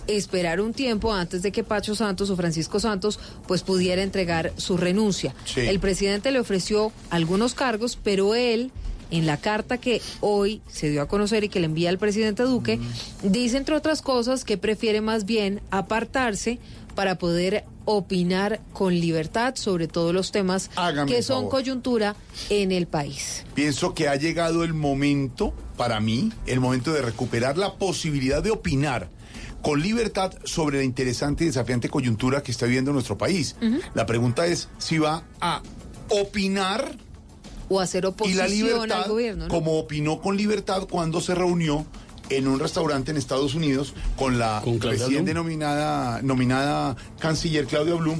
esperar un tiempo antes de que Pacho Santos o Francisco Santos pues pudiera entregar su renuncia. Sí. El presidente le ofreció algunos cargos, pero él en la carta que hoy se dio a conocer y que le envía al presidente Duque, dice entre otras cosas que prefiere más bien apartarse para poder opinar con libertad sobre todos los temas Hágame que el son favor. coyuntura en el país. Pienso que ha llegado el momento, para mí, el momento de recuperar la posibilidad de opinar con libertad sobre la interesante y desafiante coyuntura que está viviendo nuestro país. La pregunta es si va a opinar O hacer y oposición la libertad, al gobierno. ¿no? como opinó con libertad cuando se reunió en un restaurante en Estados Unidos con la recién Blum. denominada nominada canciller Claudia Blum,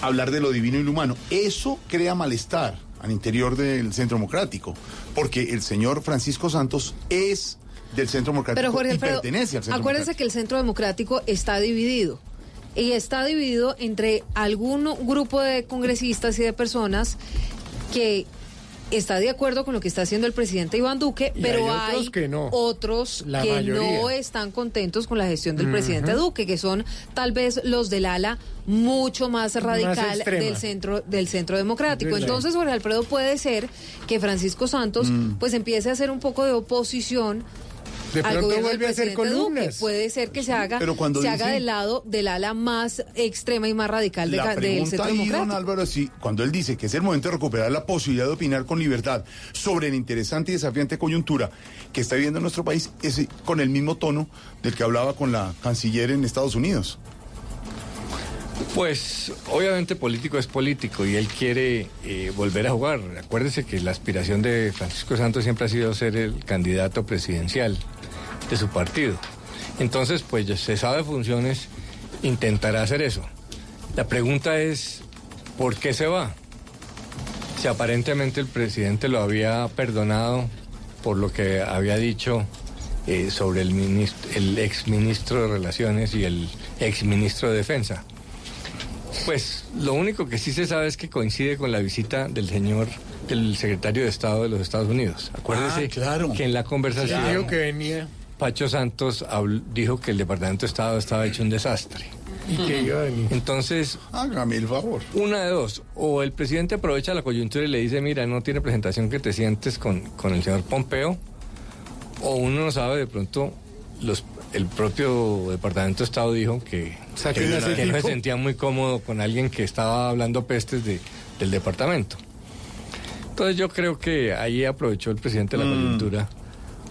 hablar de lo divino y lo humano. Eso crea malestar al interior del Centro Democrático, porque el señor Francisco Santos es del Centro Democrático Pero Jorge y Alfredo, pertenece al Centro acuérdense que el Centro Democrático está dividido. Y está dividido entre algún grupo de congresistas y de personas que está de acuerdo con lo que está haciendo el presidente Iván Duque, Y pero hay otros que no. otros La que mayoría. no están contentos con la gestión del presidente Duque, que son tal vez los del ala mucho más radical del centro del centro democrático. Entonces, Jorge Alfredo puede ser que Francisco Santos Mm. pues empiece a hacer un poco de oposición De al pronto gobierno del vuelve a hacer Duque. columnas. Puede ser que se haga, pero cuando se haga del lado del ala más extrema y más radical de La del centro ahí, don democrático. Álvaro, sí, cuando él dice que es el momento de recuperar la posibilidad de opinar con libertad sobre la interesante y desafiante coyuntura que está viviendo nuestro país, es con el mismo tono del que hablaba con la canciller en Estados Unidos. Pues obviamente político es político y él quiere eh, volver a jugar. Acuérdese que la aspiración de Francisco Santos siempre ha sido ser el candidato presidencial de su partido. Entonces, pues ya se sabe funciones, intentará hacer eso. La pregunta es, ¿por qué se va? Si aparentemente el presidente lo había perdonado por lo que había dicho eh, sobre el, minist- el ex ministro de Relaciones y el ex ministro de Defensa. Pues lo único que sí se sabe es que coincide con la visita del señor, del secretario de Estado de los Estados Unidos. Acuérdese que en la conversación Dijo que venía Pacho Santos dijo que el Departamento de Estado estaba hecho un desastre. y que iba a venir. Entonces, hágame el favor. Una de dos, o el presidente aprovecha la coyuntura y le dice, mira, no tiene presentación que te sientes con, con el señor Pompeo, o uno no sabe, de pronto los, el propio Departamento de Estado dijo que, Saque que- un que no se sentía muy cómodo con alguien que estaba hablando pestes de, del departamento. Entonces yo creo que ahí aprovechó el presidente la Mm. coyuntura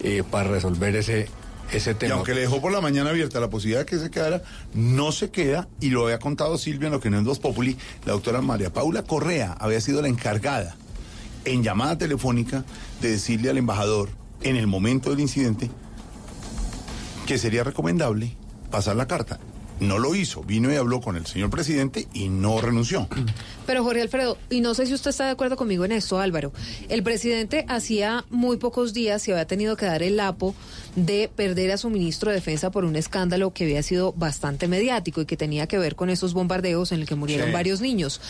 eh, para resolver ese, ese Y tema. aunque le dejó por la mañana abierta la posibilidad de que se quedara, no se queda, y lo había contado Silvia en lo que no es Voz Populi, la doctora María Paula Correa había sido la encargada en llamada telefónica de decirle al embajador en el momento del incidente que sería recomendable pasar la carta. No lo hizo, vino y habló con el señor presidente y no renunció. Pero Jorge Alfredo, y no sé si usted está de acuerdo conmigo en esto, Álvaro, el presidente hacía muy pocos días se había tenido que dar el lapo de perder a su ministro de Defensa por un escándalo que había sido bastante mediático y que tenía que ver con esos bombardeos en el que murieron Sí. varios niños.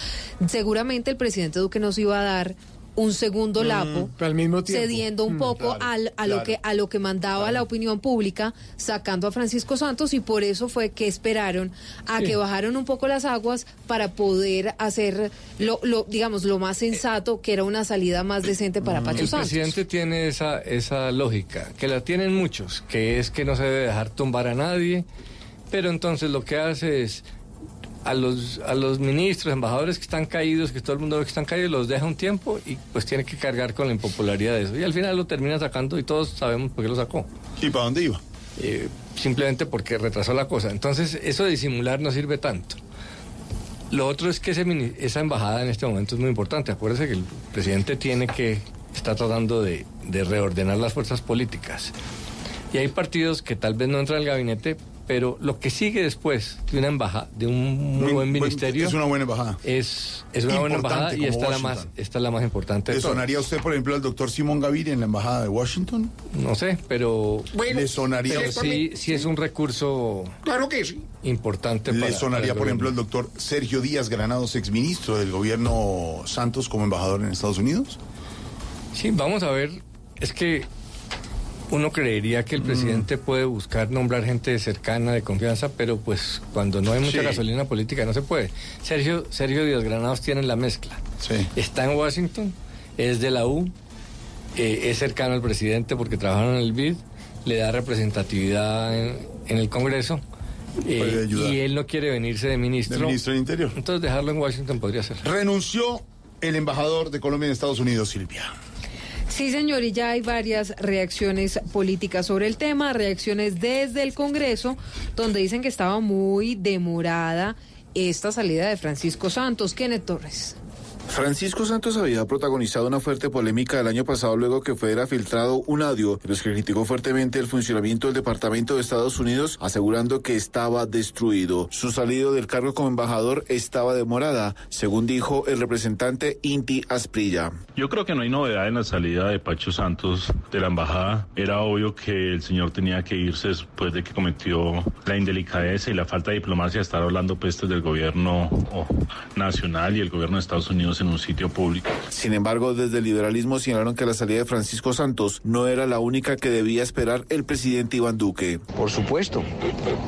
Seguramente el presidente Duque nos iba a dar un segundo Mm, lapo al mismo tiempo. cediendo un Mm, poco claro, al- a lo que a lo que mandaba la opinión pública sacando a Francisco Santos y por eso fue que esperaron a Sí. que bajaron un poco las aguas para poder hacer lo, lo digamos lo más sensato que era una salida más decente para Pacho El Santos. presidente tiene esa, esa lógica, que la tienen muchos, que es que no se debe dejar tumbar a nadie, pero entonces lo que hace es a los, a los ministros, embajadores que están caídos, que todo el mundo ve que están caídos, los deja un tiempo y pues tiene que cargar con la impopularidad de eso. Y al final lo termina sacando y todos sabemos por qué lo sacó. ¿Y para dónde iba? Eh, simplemente porque retrasó la cosa. Entonces eso de disimular no sirve tanto. Lo otro es que ese esa embajada en este momento es muy importante. Acuérdese que el presidente tiene que estar tratando de, de reordenar las fuerzas políticas. Y hay partidos que tal vez no entran al gabinete, pero lo que sigue después de una embajada, de un muy buen ministerio, es una buena embajada. es, es una buena embajada y esta es, la más, esta es la más importante de ¿Le sonaría a usted, por ejemplo, al doctor Simón Gaviria en la embajada de Washington? No sé, pero... ¿Le sonaría a pero usted? sí, sí es un recurso Claro que sí. importante ¿Le para- sonaría, para por ejemplo, el doctor Sergio Díaz Granados, exministro del gobierno Santos como embajador en Estados Unidos? Sí, vamos a ver. Es que uno creería Mm. que el presidente puede buscar nombrar gente cercana, de confianza, pero pues cuando no hay mucha Sí. gasolina política no se puede. Sergio, Sergio Díaz Granados tiene la mezcla. Está en Washington, es de la U, eh, es cercano al presidente porque trabajaron en el BID, le da representatividad en, en el Congreso. eh, y él no quiere venirse de ministro. De ministro del Interior. Entonces dejarlo en Washington podría ser. Renunció el embajador de Colombia en Estados Unidos, Silvia. Sí, señor, y ya hay varias reacciones políticas sobre el tema, reacciones desde el Congreso, donde dicen que estaba muy demorada esta salida de Francisco Santos. Kenneth Torres. Francisco Santos había protagonizado una fuerte polémica el año pasado luego que fuera filtrado un audio en los que criticó fuertemente el funcionamiento del Departamento de Estados Unidos, asegurando que estaba destruido. Su salida del cargo como embajador estaba demorada, según dijo el representante Inti Asprilla. Yo creo que no hay novedad en la salida de Pacho Santos de la embajada. Era obvio que el señor tenía que irse después de que cometió la indelicadeza y la falta de diplomacia de estar hablando pestes del gobierno nacional y el gobierno de Estados Unidos en un sitio público. Sin embargo, desde el liberalismo señalaron que la salida de Francisco Santos no era la única que debía esperar el presidente Iván Duque. Por supuesto,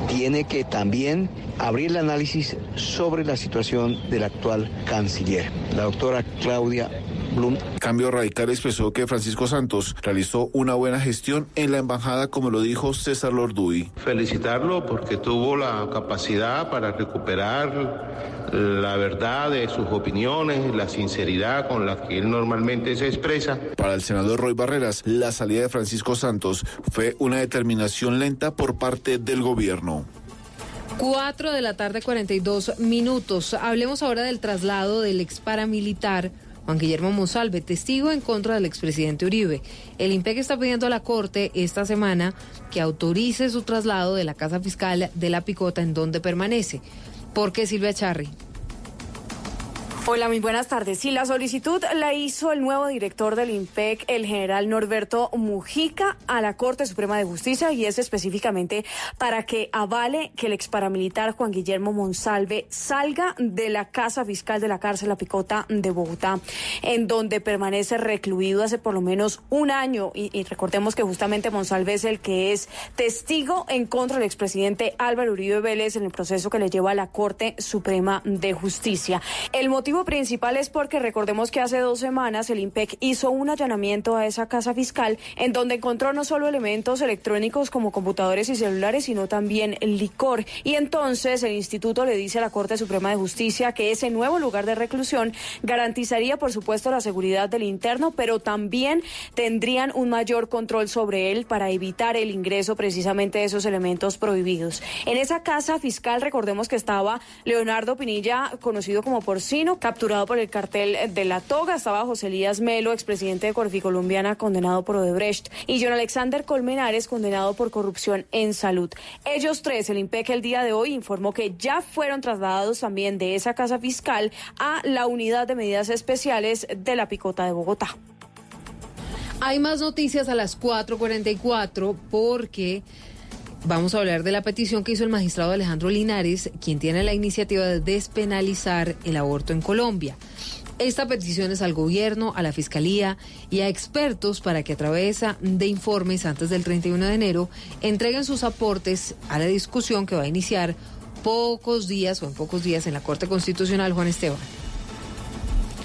tiene que también abrir el análisis sobre la situación del actual canciller, la doctora Claudia Blum. Cambio Radical expresó que Francisco Santos realizó una buena gestión en la embajada, como lo dijo César Lorduy. Felicitarlo porque tuvo la capacidad para recuperar la verdad de sus opiniones, la sinceridad con la que él normalmente se expresa. Para el senador Roy Barreras, la salida de Francisco Santos fue una determinación lenta por parte del gobierno. 4 de la tarde, 42 minutos. Hablemos ahora del traslado del ex paramilitar Juan Guillermo Monsalve, testigo en contra del expresidente Uribe. El IMPEC está pidiendo a la Corte esta semana que autorice su traslado de la Casa Fiscal de la Picota en donde permanece. ¿Por qué Silvia Charri? Hola, muy buenas tardes. Sí, la solicitud la hizo el nuevo director del IMPEC, el general Norberto Mujica, a la Corte Suprema de Justicia y es específicamente para que avale que el ex paramilitar Juan Guillermo Monsalve salga de la casa fiscal de la cárcel La Picota de Bogotá, en donde permanece recluido hace por lo menos un año. Y, y recordemos que justamente Monsalve es el que es testigo en contra del expresidente Álvaro Uribe Vélez en el proceso que le lleva a la Corte Suprema de Justicia. El motivo motivo principal es porque recordemos que hace dos semanas el IMPEC hizo un allanamiento a esa casa fiscal en donde encontró no solo elementos electrónicos como computadores y celulares, sino también licor. Y entonces el instituto le dice a la Corte Suprema de Justicia que ese nuevo lugar de reclusión garantizaría, por supuesto, la seguridad del interno, pero también tendrían un mayor control sobre él para evitar el ingreso precisamente de esos elementos prohibidos. En esa casa fiscal, recordemos que estaba Leonardo Pinilla, conocido como Porcino, capturado por el cartel de la toga. Estaba José Elías Melo, expresidente de Corficolombiana, condenado por Odebrecht. Y John Alexander Colmenares, condenado por corrupción en salud. Ellos tres, el IMPEC el día de hoy informó que ya fueron trasladados también de esa casa fiscal a la unidad de medidas especiales de la Picota de Bogotá. Hay más noticias a las 4.44 porque vamos a hablar de la petición que hizo el magistrado Alejandro Linares, quien tiene la iniciativa de despenalizar el aborto en Colombia. Esta petición es al gobierno, a la fiscalía y a expertos para que a través de informes antes del 31 de enero entreguen sus aportes a la discusión que va a iniciar pocos días o en pocos días en la Corte Constitucional, Juan Esteban.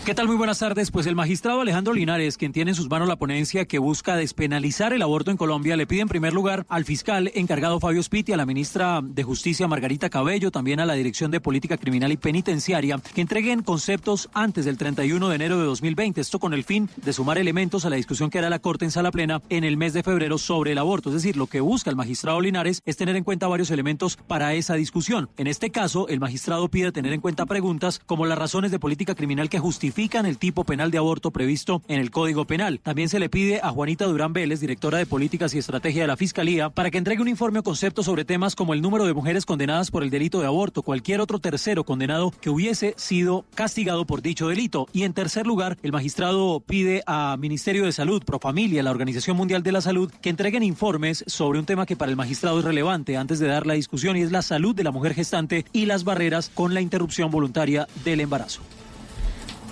¿Qué tal? Muy buenas tardes. Pues el magistrado Alejandro Linares, quien tiene en sus manos la ponencia que busca despenalizar el aborto en Colombia, le pide en primer lugar al fiscal encargado Fabio Spiti, a la ministra de Justicia Margarita Cabello, también a la Dirección de Política Criminal y Penitenciaria, que entreguen conceptos antes del 31 de enero de 2020. Esto con el fin de sumar elementos a la discusión que hará la Corte en sala plena en el mes de febrero sobre el aborto. Es decir, lo que busca el magistrado Linares es tener en cuenta varios elementos para esa discusión. En este caso, el magistrado pide tener en cuenta preguntas como las razones de política criminal que justifican el tipo penal de aborto previsto en el Código Penal. También se le pide a Juanita Durán Vélez, directora de Políticas y Estrategia de la Fiscalía, para que entregue un informe o concepto sobre temas como el número de mujeres condenadas por el delito de aborto, cualquier otro tercero condenado que hubiese sido castigado por dicho delito. Y en tercer lugar, el magistrado pide a Ministerio de Salud, Profamilia, la Organización Mundial de la Salud, que entreguen informes sobre un tema que para el magistrado es relevante antes de dar la discusión y es la salud de la mujer gestante y las barreras con la interrupción voluntaria del embarazo.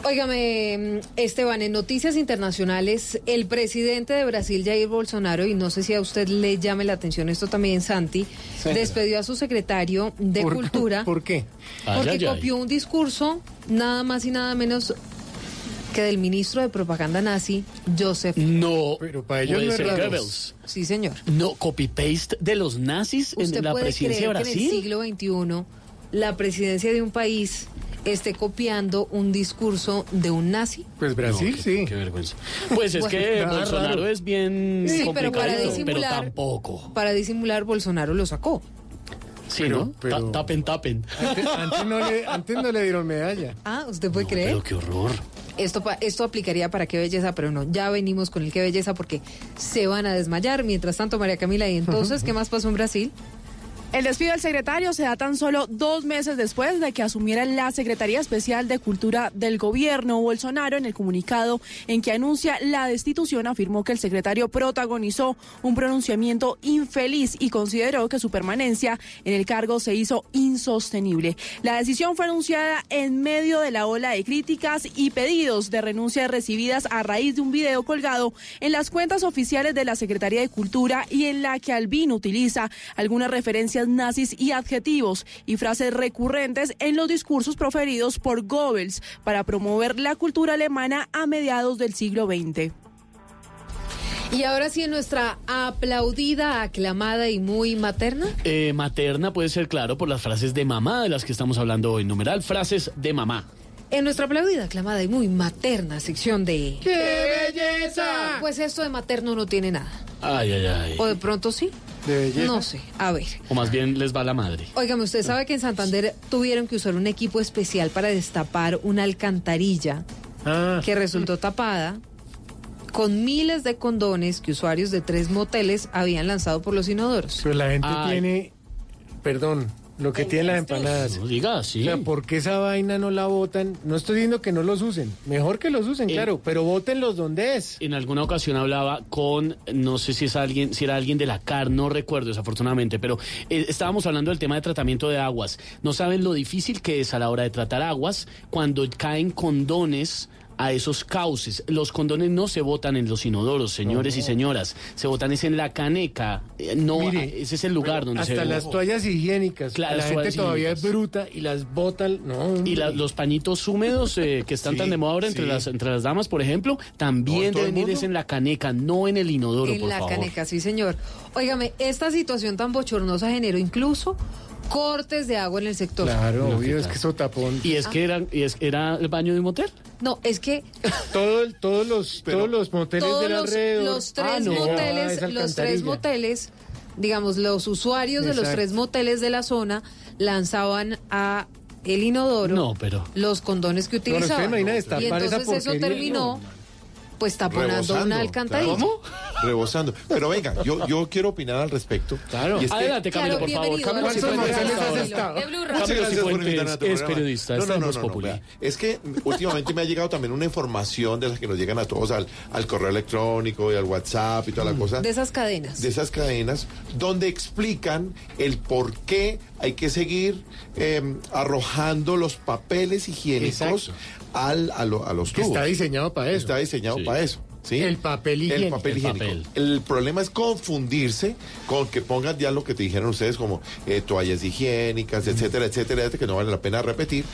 Óigame, Esteban, en noticias internacionales, el presidente de Brasil, Jair Bolsonaro, y no sé si a usted le llame la atención esto también, Santi, Sí. despedió a su secretario de ¿Por- Cultura. ¿Por qué? Porque Ay, ay, ay. copió un discurso nada más y nada menos que del ministro de propaganda nazi, Joseph. No, pero para ellos no es Goebbels. Sí, señor. No, copy-paste de los nazis ¿Usted en la presidencia de que en el Brasil. siglo XXI la presidencia de un país esté copiando un discurso de un nazi? Pues Brasil, No, qué- sí. Qué vergüenza. Pues es Bueno, que Bolsonaro raro. es bien Sí, pero para disimular- tampoco. Para disimular, Bolsonaro lo sacó. Sí, Pero- ¿no? pero- Ta- Tapen, tapen. Antes, antes no le, antes no le dieron medalla. Ah, ¿usted puede creer? Pero qué horror. Esto, pa- esto aplicaría para qué belleza, pero no, ya venimos con el qué belleza porque se van a desmayar. Mientras tanto, María Camila, ¿y entonces qué más pasó en Brasil? El despido del secretario se da tan solo dos meses después de que asumiera la Secretaría Especial de Cultura del Gobierno. Bolsonaro, en el comunicado en que anuncia la destitución, afirmó que el secretario protagonizó un pronunciamiento infeliz y consideró que su permanencia en el cargo se hizo insostenible. La decisión fue anunciada en medio de la ola de críticas y pedidos de renuncia recibidas a raíz de un video colgado en las cuentas oficiales de la Secretaría de Cultura y en la que Albino utiliza algunas referencias nazis y adjetivos y frases recurrentes en los discursos proferidos por Goebbels para promover la cultura alemana a mediados del siglo XX. Y ahora sí, en nuestra aplaudida, aclamada y muy materna. Eh, materna puede ser, claro, por las frases de mamá de las que estamos hablando hoy. Numeral, frases de mamá. En nuestra aplaudida, aclamada y muy materna sección de... ¡Qué belleza! Pues esto de materno no tiene nada. Ay, ay, ay. O de pronto sí. ¿De belleza? No sé. A ver. O más bien les va la madre. Óigame, usted sabe que en Santander tuvieron que usar un equipo especial para destapar una alcantarilla Ah, que resultó tapada con miles de condones que usuarios de tres moteles habían lanzado por los inodoros. pero la gente Ay. tiene, perdón, lo que tienen las empanadas. No diga así. O sea, ¿por qué esa vaina no la botan? No estoy diciendo que no los usen. Mejor que los usen, Eh, claro, pero bótenlos donde es. En alguna ocasión hablaba con, no sé si es alguien, si era alguien de la CAR, no recuerdo desafortunadamente, pero eh, estábamos hablando del tema de tratamiento de aguas. No saben lo difícil que es a la hora de tratar aguas cuando caen condones a esos cauces. Los condones no se botan en los inodoros, señores y señoras. Se botan es en la caneca. Eh, No, Mire, ese es el lugar donde se Hasta las toallas higiénicas. Claro, la gente todavía higiénicas. es bruta y las botan. No, Y la- los pañitos húmedos eh, que están Sí, tan de moda ahora entre, sí. las, entre las damas, por ejemplo, también deben ir es en la caneca, no en el inodoro, en por la favor. caneca, sí, señor. Óigame, esta situación tan bochornosa generó incluso cortes de agua en el sector. Claro, No, obvio, ¿qué es que eso tapón. Y es que era, y es, era el baño de un motel. No, es que Todo el- todos los, todos los moteles todos los, alrededor. los tres Ah, no. Ah, moteles, los tres moteles, digamos, los usuarios de los Exacto. tres moteles de la zona lanzaban a el inodoro No, pero. los condones que usted utilizaban. imagina y esa entonces eso porquería, terminó pues taponando Rebosando, una alcantarilla. claro. Rebosando. Pero venga, yo, yo quiero opinar al respecto. Claro. Y es que- Adelante, Camilo, Claro, por favor. Camilo ¿cuántos Cifuentes moteles hasta has ahora. estado? De Blue Radio. Muchas Camilo gracias por Cifuentes invitarme a tu es periodista, No, no, no, no, no, Populi. vea. Es que últimamente me ha llegado también una información de esas que nos llegan a todos al, al correo electrónico y al WhatsApp y toda la cosa. De esas cadenas. de esas cadenas donde explican el por qué hay que seguir eh, arrojando los papeles higiénicos al, a, lo- a los tubos. está diseñado para eso. Está diseñado Sí. para eso. ¿sí? El papel El higiénico. papel El higiénico. papel. El problema es confundirse con que pongan ya lo que te dijeron ustedes como eh, toallas higiénicas, etcétera, etcétera, etcétera, que no vale la pena repetir.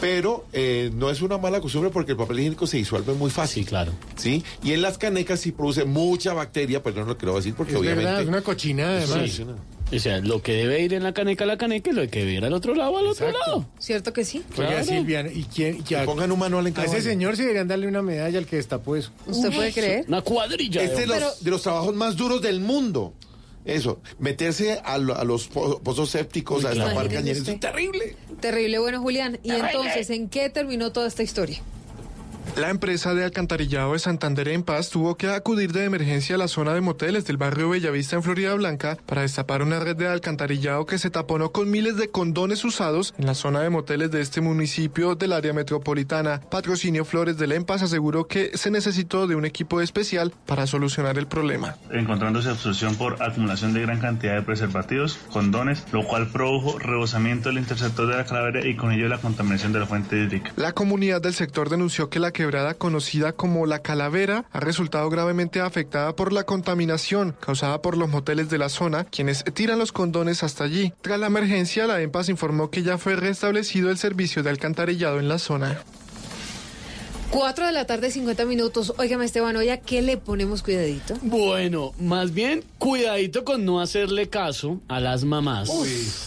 Pero eh, no es una mala costumbre porque el papel higiénico se disuelve muy fácil. Sí, claro. ¿sí? Y en las canecas sí produce mucha bacteria, pero no lo quiero decir porque Es obviamente... verdad, es una cochinada además. Sí. O sea, lo que debe ir en la caneca a la caneca y lo que debe ir al otro lado al otro lado. ¿Cierto que sí? Oiga, Claro. Silvia, ¿y quién? Que a, pongan un manual en a cada ese señor sí deberían darle una medalla al que destapó eso. ¿Usted puede creer? Una cuadrilla. Este de es de los, de los trabajos más duros del mundo. Eso, meterse a, lo- a los po- pozos sépticos, a claro. destapar cañeros, es terrible. Terrible, bueno, Julián. ¿Y entonces en qué terminó toda esta historia? La empresa de alcantarillado de Santander en Paz tuvo que acudir de emergencia a la zona de moteles del barrio Bellavista en Florida Blanca para destapar una red de alcantarillado que se taponó con miles de condones usados en la zona de moteles de este municipio del área metropolitana. Patrocinio Flores del EMPAS aseguró que se necesitó de un equipo especial para solucionar el problema. encontrándose obstrucción por acumulación de gran cantidad de preservativos, condones, lo cual produjo rebosamiento del interceptor de la calavera y con ello la contaminación de la fuente hídrica. La comunidad del sector denunció que la quebrada conocida como La Calavera ha resultado gravemente afectada por la contaminación causada por los moteles de la zona, quienes tiran los condones hasta allí. Tras la emergencia, la EMPAS informó que ya fue restablecido el servicio de alcantarillado en la zona. Cuatro de la tarde, 50 minutos. Óigame, Esteban, oye, ¿a qué le ponemos cuidadito? Bueno, más bien, cuidadito con no hacerle caso a las mamás.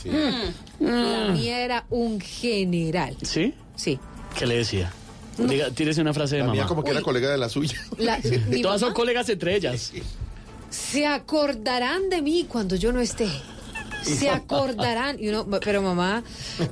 Mm. La mía era un general. ¿Sí? Sí. ¿Qué le decía? Diga, tírese una frase de La mamá. mía como que era colega de la suya. La- mi Todas son colegas entre ellas. Se acordarán de mí cuando yo no esté. Se acordarán. Y uno, pero mamá,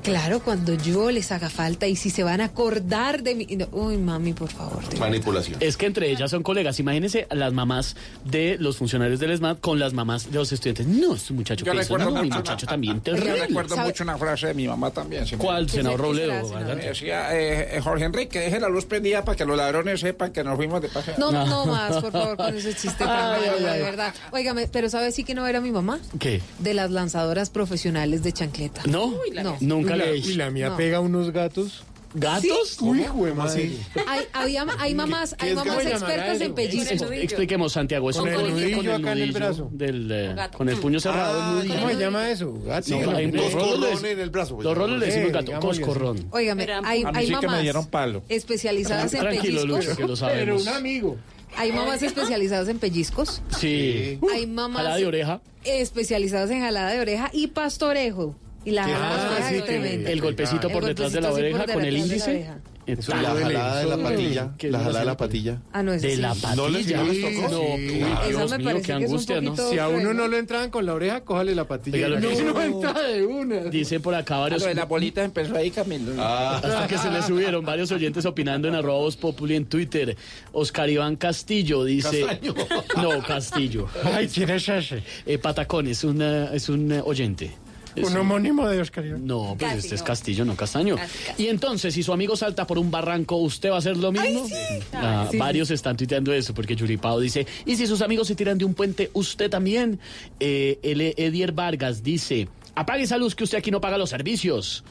claro, cuando yo les haga falta y si se van a acordar de mí. no, uy, mami, por favor. Manipulación. Es que entre ellas son colegas. Imagínense a las mamás de los funcionarios del SMAT con las mamás de los estudiantes. No, este muchacho Yo que hizo, recuerdo no, mi muchacho también Yo terrible. recuerdo ¿Sabe? mucho una frase de mi mamá también. ¿Cuál, ¿Qué senador Robledo? Decía eh, Jorge Enrique, deje la luz prendida para que los ladrones sepan que nos fuimos de paseo. No, no más, por favor, con ese chiste tan malo, de verdad. Óigame, pero ¿sabe sí que no era mi mamá? ¿Qué? De las lanzadoras profesionales de chancleta. ¿No? No. Nunca y la, le y la mía No. pega unos gatos. ¿Gatos? Uy, hijo de madre. Hay, había, hay mamás, hay mamás expertas en pellizco. Ex- expliquemos, Santiago. Es Con un el con nudillo acá en el brazo. del, eh, Gato. con el puño cerrado. Ah, el nudillo. ¿Cómo se llama eso? Gato. No, Sí, hay Coscorrón le- en el brazo. pues, Dos rolos le decimos Sí, gato, coscorrón. Óigame, Pero hay, A mí hay sí que me mamás dieron palo. especializadas en Tranquilo, pellizcos. Lucho, que lo Pero sabemos. un amigo. Hay mamás especializadas en pellizcos. Sí. Hay mamás Jalada de oreja. especializadas en jalada de oreja y pastorejo. Y la jalada de Ah, oreja sí, es que- tremenda. El golpecito El por detrás de la oreja con el detrás de la índice. Eso La jalada de la patilla. ¿Qué La es jalada de la patilla. Ah, no, eso De sí. la ¿No les- patilla. no les tocó? Esa Dios me parece que es Si a uno no lo entraban con la oreja, cójale la patilla. La no. entra de una. Dice por acá Ah, varios. Lo de las bolitas empezó ahí, Camilo. Hasta que se le subieron varios oyentes opinando en arroba Voz Populi en Twitter. Oscar Iván Castillo dice. Castaño. No, Castillo. Ay, ¿quién es ese? Eh, Patacón es un, eh, es un eh, oyente. Es Un homónimo de Oscar Iván. No, pues Casi este es no. Castillo, no Castaño. Casi, casi. Y entonces, si su amigo salta por un barranco, ¿usted va a hacer lo mismo? Ah, sí, varios están tuiteando eso, porque Yuripao dice, ¿y si sus amigos se tiran de un puente, usted también? Eh, el Edier Vargas dice, apague esa luz que usted aquí no paga los servicios.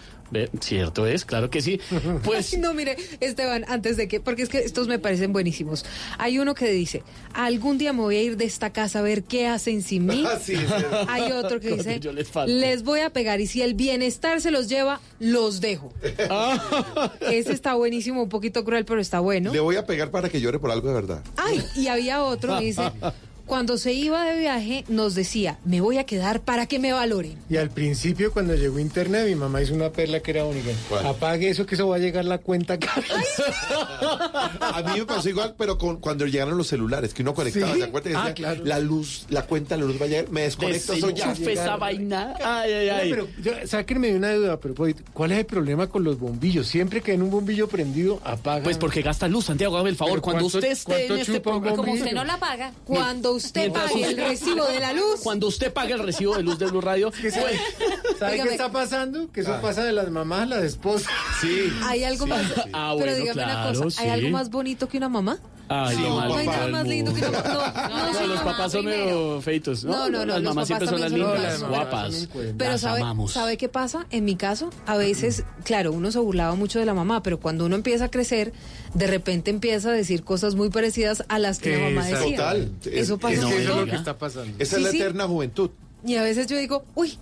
Cierto es, claro que sí. Pues no, mire, Esteban, antes de que, porque es que estos me parecen buenísimos. Hay uno que dice, algún día me voy a ir de esta casa a ver qué hacen sin mí. Ah, sí, verdad. Hay otro que dice, yo les voy a pegar y si el bienestar se los lleva, los dejo. Ese está buenísimo, un poquito cruel, pero está bueno. Le voy a pegar para que llore por algo de verdad. Ay, y había otro que dice, cuando se iba de viaje nos decía, me voy a quedar para que me valoren. Y al principio, cuando llegó internet, mi mamá hizo una perla que era única. ¿Cuál? Apague eso, que eso va a llegar la cuenta cara. A mí me pasó igual, pero con, cuando llegaron los celulares, que uno conectaba, ¿Sí? Que Ah, claro. la luz, la cuenta, la luz va a llegar, me desconecto, eso ya. esa vaina. Ay, ay, ay. Pero, yo- sáquenme de una duda, pero ¿cuál es el problema con los bombillos? Siempre que en un bombillo prendido apaga. Pues porque gasta luz, Santiago, hágame el favor. Cuando ¿cuánto- usted esté en este programa? Como usted no la paga. Cuando usted pague el recibo de la luz, Cuando usted pague el recibo de luz de Blue Radio, ¿Qué sabe, pues- ¿sabe qué está pasando? Que eso Ah. pasa de las mamás a las esposas. Sí. hay algo más. Ah, pero bueno, dígame claro, una cosa, ¿hay sí. algo más bonito que una mamá? Ay, Sí, lo más No hay papá. nada más lindo que. No, no, No, los papás son medio feitos, ¿no? No, no, no, Las los mamás siempre son las son lindas, lindas. guapas. Pero sabe. ¿sabe qué pasa? En mi caso, a veces, claro, uno se burlaba mucho de la mamá, pero cuando uno empieza a crecer, de repente empieza a decir cosas muy parecidas a las que la mamá decía. Total. Eso Es- pasa es es lo que está pasando. Esa Sí, es la sí. eterna juventud. Y a veces yo digo, uy,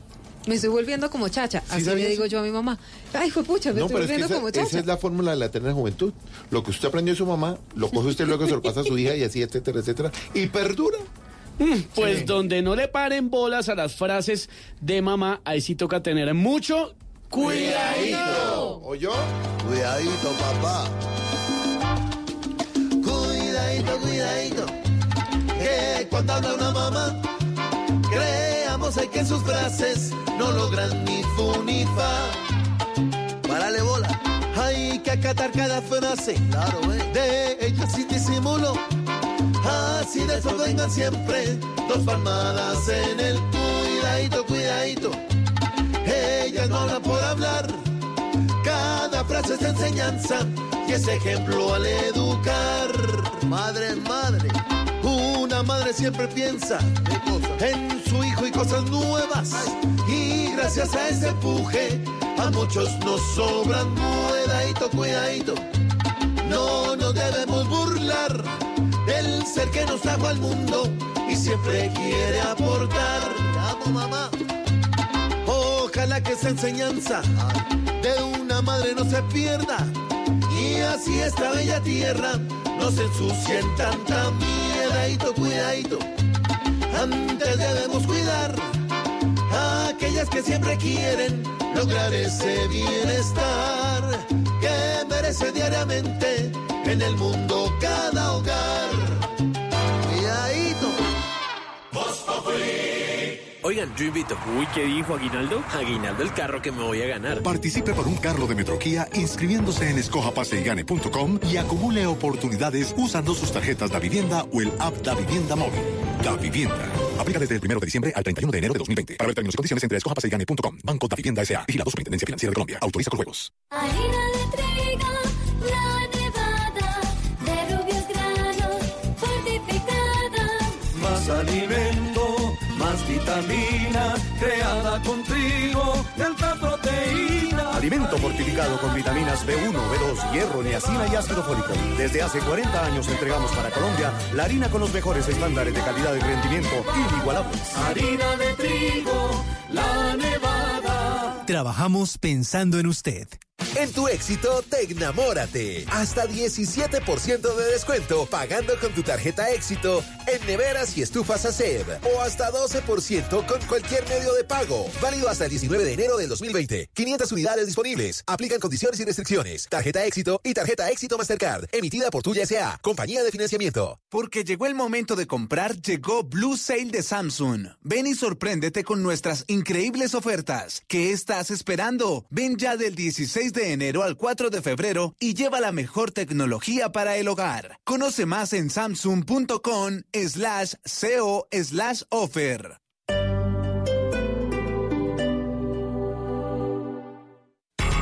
me estoy volviendo como chacha. Así sabías le digo yo a mi mamá. Ay, hijo pucha, me No, estoy pero es que volviendo esa, como esa chacha. es la fórmula de la eterna juventud. Lo que usted aprendió de su mamá, lo coge usted luego, se lo pasa a su hija y así, etcétera, etcétera. Y perdura. Pues donde no le paren bolas a las frases de mamá, ahí sí toca tener mucho cuidadito. ¿O yo? Cuidadito, papá. Cuidadito, cuidadito. Que cuando habla una mamá, en que sus frases no logran ni fu ni fa. Párale bola. Hay que acatar cada frase. Claro, eh. De ella sin disimulo. Así de eso vengan siempre dos palmadas en el cuidadito, cuidadito. Ellas no hablan por hablar. Cada frase es enseñanza y es ejemplo al educar. Madre madre. Una madre siempre piensa en su hijo y cosas nuevas. Y gracias a ese empuje, a muchos nos sobran. Cuidadito, cuidadito. No nos debemos burlar del ser que nos trajo al mundo y siempre quiere aportar. Amo, mamá. Ojalá que esa enseñanza de una madre no se pierda y así esta bella tierra no se ensucie en tanta miedadito, cuidadito. Antes debemos cuidar a aquellas que siempre quieren lograr ese bienestar que merece diariamente en el mundo cada hogar. Cuidadito. Oigan, yo invito. Uy, ¿qué dijo Aguinaldo? Aguinaldo el carro que me voy a ganar. Participe por un carro de Metroquía inscribiéndose en escojapaseygane.com y acumule oportunidades usando sus tarjetas Da Vivienda o el app Da Vivienda Móvil. Da Vivienda. Aplica desde el 1 de diciembre al 31 de enero de 2020. Para ver términos y condiciones entre escojapaseygane.com. Banco Da Vivienda S.A. Vigilado Superintendencia Financiera de Colombia. Autoriza con juegos. Harina de trigo, la nevada, de rubios granos, fortificada. Más vitamina, creada con trigo de alta proteína. Alimento fortificado con vitaminas B1, B2, hierro, niacina y ácido fólico. Desde hace 40 años entregamos para Colombia la harina con los mejores estándares de calidad y rendimiento inigualables. Harina de trigo, la nevada. Trabajamos pensando en usted. En tu éxito, Tecnamórate. Hasta 17% de descuento pagando con tu tarjeta éxito en neveras y estufas ACEB. O hasta 12% con cualquier medio de pago. Válido hasta el 19 de enero del 2020. 500 unidades disponibles. Aplican condiciones y restricciones. Tarjeta éxito y tarjeta éxito Mastercard. Emitida por Tuya S.A. Compañía de Financiamiento. Porque llegó el momento de comprar, llegó Blue Sale de Samsung. Ven y sorpréndete con nuestras increíbles ofertas. ¿Qué estás esperando? Ven ya del 16 de enero al 4 de febrero y lleva la mejor tecnología para el hogar. Conoce más en samsung.com slash co slash offer.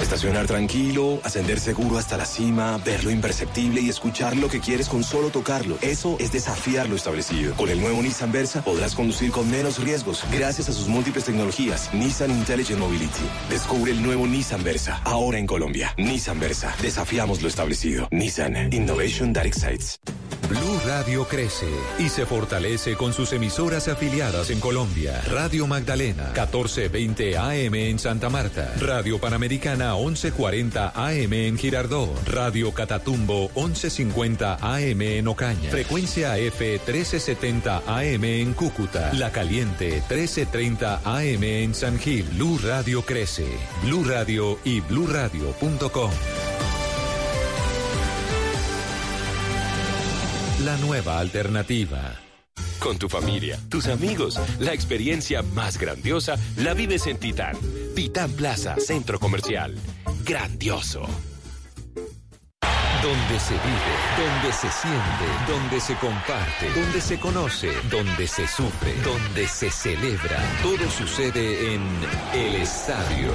Estacionar tranquilo, ascender seguro hasta la cima, ver lo imperceptible y escuchar lo que quieres con solo tocarlo. Eso es desafiar lo establecido. Con el nuevo Nissan Versa podrás conducir con menos riesgos gracias a sus múltiples tecnologías. Nissan Intelligent Mobility. Descubre el nuevo Nissan Versa, ahora en Colombia. Nissan Versa. Desafiamos lo establecido. Nissan Innovation That Excites. Blue Radio crece y se fortalece con sus emisoras afiliadas en Colombia. Radio Magdalena, 1420 AM en Santa Marta. Radio Panamericana, 1140 AM en Girardot. Radio Catatumbo, 1150 AM en Ocaña. Frecuencia F, 1370 AM en Cúcuta. La Caliente, 1330 AM en San Gil. Blue Radio crece. Blue Radio y bluradio.com. La nueva alternativa. Con tu familia, tus amigos, la experiencia más grandiosa la vives en Titán. Titán Plaza, Centro Comercial. Grandioso. Donde se vive, donde se siente, donde se comparte, donde se conoce, donde se sufre, donde se celebra. Todo sucede en el estadio.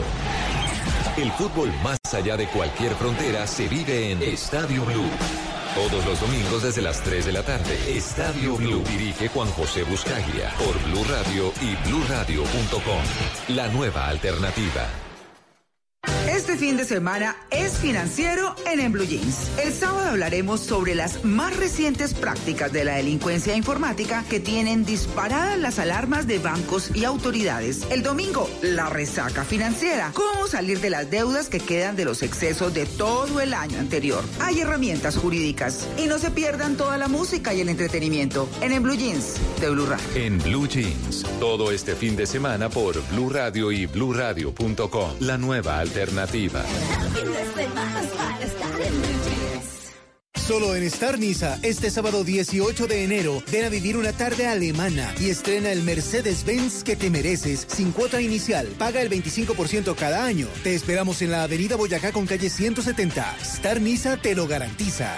El fútbol más allá de cualquier frontera se vive en Estadio Blue. Todos los domingos desde las 3 de la tarde. Estadio Blue. Dirige Juan José Buscaglia por Blue Radio y bluradio.com. La nueva alternativa. Este fin de semana es financiero en En Blue Jeans. El sábado hablaremos sobre las más recientes prácticas de la delincuencia informática que tienen disparadas las alarmas de bancos y autoridades. El domingo, la resaca financiera. Cómo salir de las deudas que quedan de los excesos de todo el año anterior. Hay herramientas jurídicas. Y no se pierdan toda la música y el entretenimiento en En Blue Jeans de Blue Radio. En Blue Jeans, todo este fin de semana por Blue Radio y bluradio.com. La nueva alternativa. Solo en Star Niza, este sábado 18 de enero, ven a vivir una tarde alemana y estrena el Mercedes-Benz que te mereces sin cuota inicial. Paga el 25% cada año. Te esperamos en la Avenida Boyacá con calle 170. Star Niza te lo garantiza.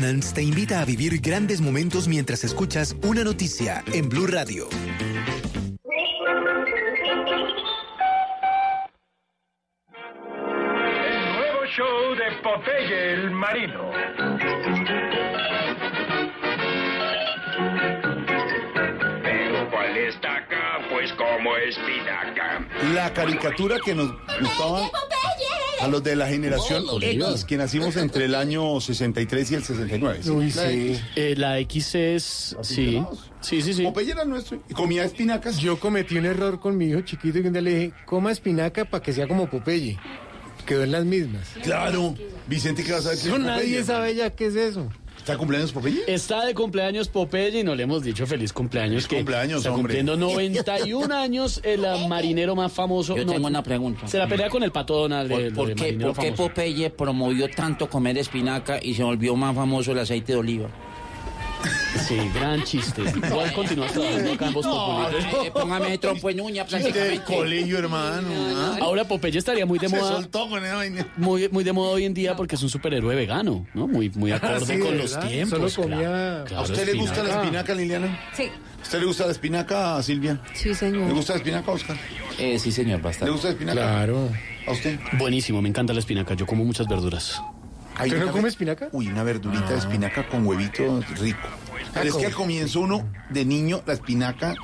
Te invita a vivir grandes momentos mientras escuchas una noticia en Blue Radio. Nuevo show de Popeye el Marino. Pero ¿cuál estaca? Pues como espinaca. La caricatura que nos gustaba a los de la generación X, que nacimos entre el año 63 y el 69. Uy, La sí. X. Eh, la X es. Sí. Sí, sí, sí. Popeye era nuestro. ¿Y comía espinacas? Yo cometí un error con mi hijo chiquito y un día le dije, coma espinaca para que sea como Popeye. Quedó en las mismas. Claro. Vicente, ¿qué vas a decir? No, nadie sabe ya qué es eso. ¿Está de cumpleaños Popeye? Está de cumpleaños Popeye y no le hemos dicho feliz cumpleaños. que cumpleaños, está hombre. cumpliendo 91 años el marinero más famoso. Yo No, tengo una pregunta. Se la pelea con el pato Donald. ¿Por, de- por de qué, por qué. Popeye promovió tanto comer espinaca y se volvió más famoso el aceite de oliva? Sí, gran chiste. Igual continúas trabajando acá en Voz Populi. Eh, póngame trompo en uña Chiste de prácticamente. colegio, hermano. ¿ah? Ahora Popeye estaría muy de Se moda. soltó con esa vaina. Muy, muy de moda hoy en día porque es un superhéroe vegano, ¿no? Muy, muy acorde sí, con ¿verdad? los tiempos. Solo comía- claro, ¿A usted le gusta la espinaca. espinaca, Liliana? Sí. ¿A usted le gusta la espinaca, Silvia? Sí, señor. ¿Le gusta la espinaca, Oscar? Eh, sí, señor, ¿Le bastante. gusta la espinaca? Claro. ¿A usted? Buenísimo, me encanta la espinaca. Yo como muchas verduras. Hay ¿Usted no una come ver- espinaca? Uy, una verdurita de espinaca con huevito rico. Pero es que al comienzo uno, de niño, la espinaca,